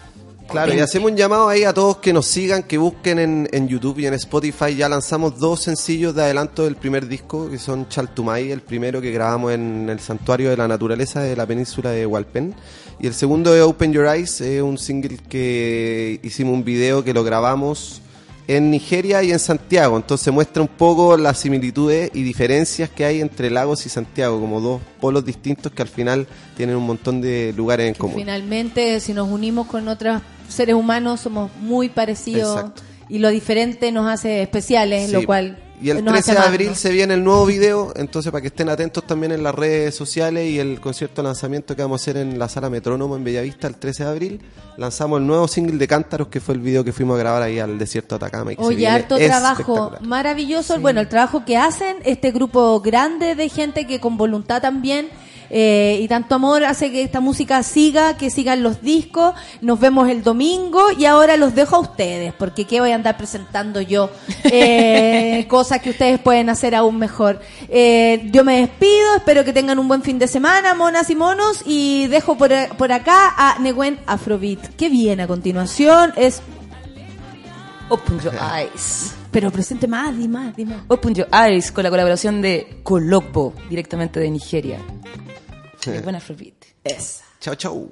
Claro, y hacemos un llamado ahí a todos que nos sigan, que busquen en, en YouTube y en Spotify. Ya lanzamos dos sencillos de adelanto del primer disco, que son Chaltumay, el primero que grabamos en el Santuario de la Naturaleza de la península de Hualpén. Y el segundo es Open Your Eyes, es un single que hicimos un video que lo grabamos en Nigeria y en Santiago. Entonces muestra un poco las similitudes y diferencias que hay entre Lagos y Santiago, como dos polos distintos que al final tienen un montón de lugares en común. Finalmente, si nos unimos con otros seres humanos, somos muy parecidos Exacto. y lo diferente nos hace especiales, Sí. lo cual Y el nos 13 hace de abril se viene el nuevo video, entonces para que estén atentos también en las redes sociales y el concierto de lanzamiento que vamos a hacer en la sala Metrónomo en Bellavista el 13 de abril, lanzamos el nuevo single de Cántaros, que fue el video que fuimos a grabar ahí al desierto de Atacama. Y Oye, harto trabajo maravilloso. Bueno, el trabajo que hacen este grupo grande de gente que con voluntad también eh, y tanto amor hace que esta música siga, que sigan los discos. Nos vemos el domingo y ahora los dejo a ustedes, porque qué voy a andar presentando yo eh, cosas que ustedes pueden hacer aún mejor. Eh, yo me despido, espero que tengan un buen fin de semana, monas y monos, y dejo por, por acá a Neguen Afrobeat. Que viene a continuación es Open Your Eyes. Pero presente más, di más, di más. Open Your Eyes con la colaboración de Colokbo, directamente de Nigeria. De buena Afrobeat. Esa. Chao, chao.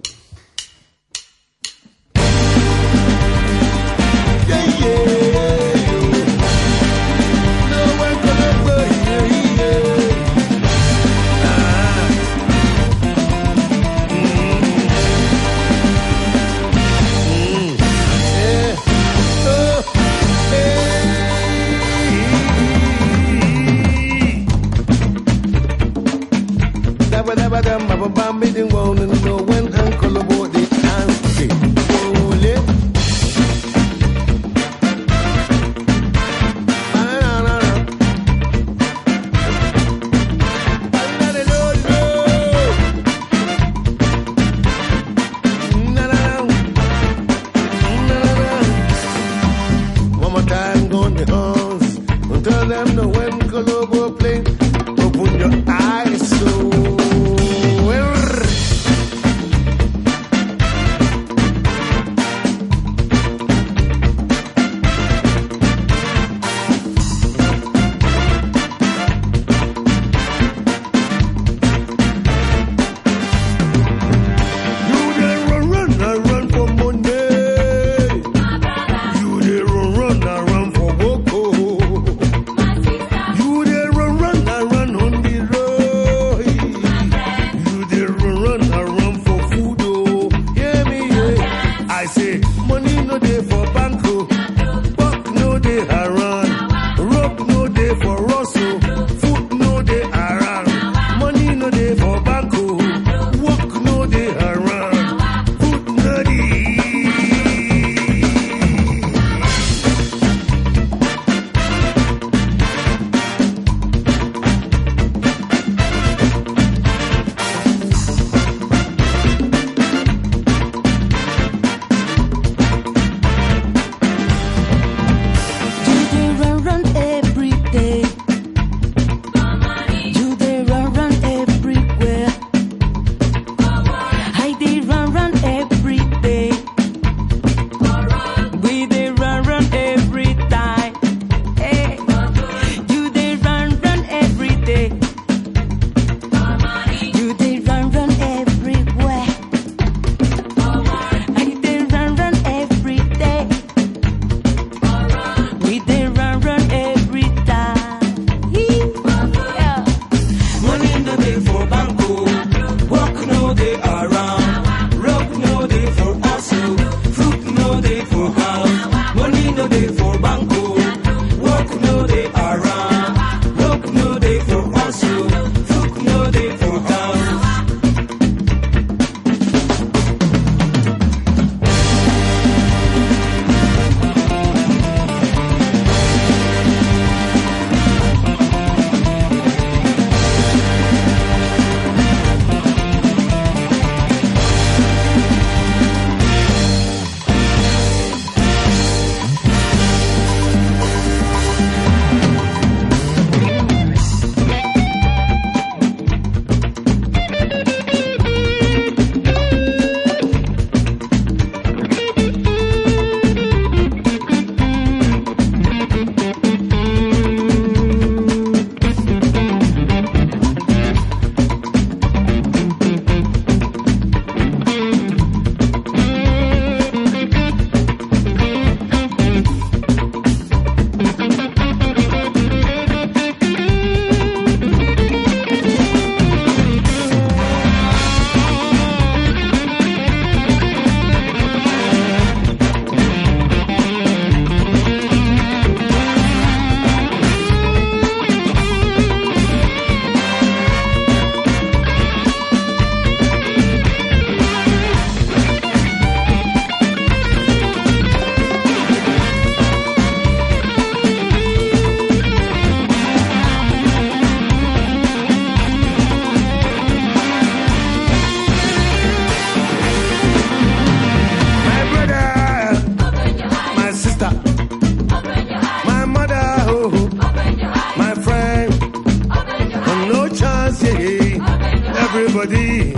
Everybody.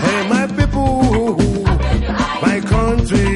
Hey, my people, my country,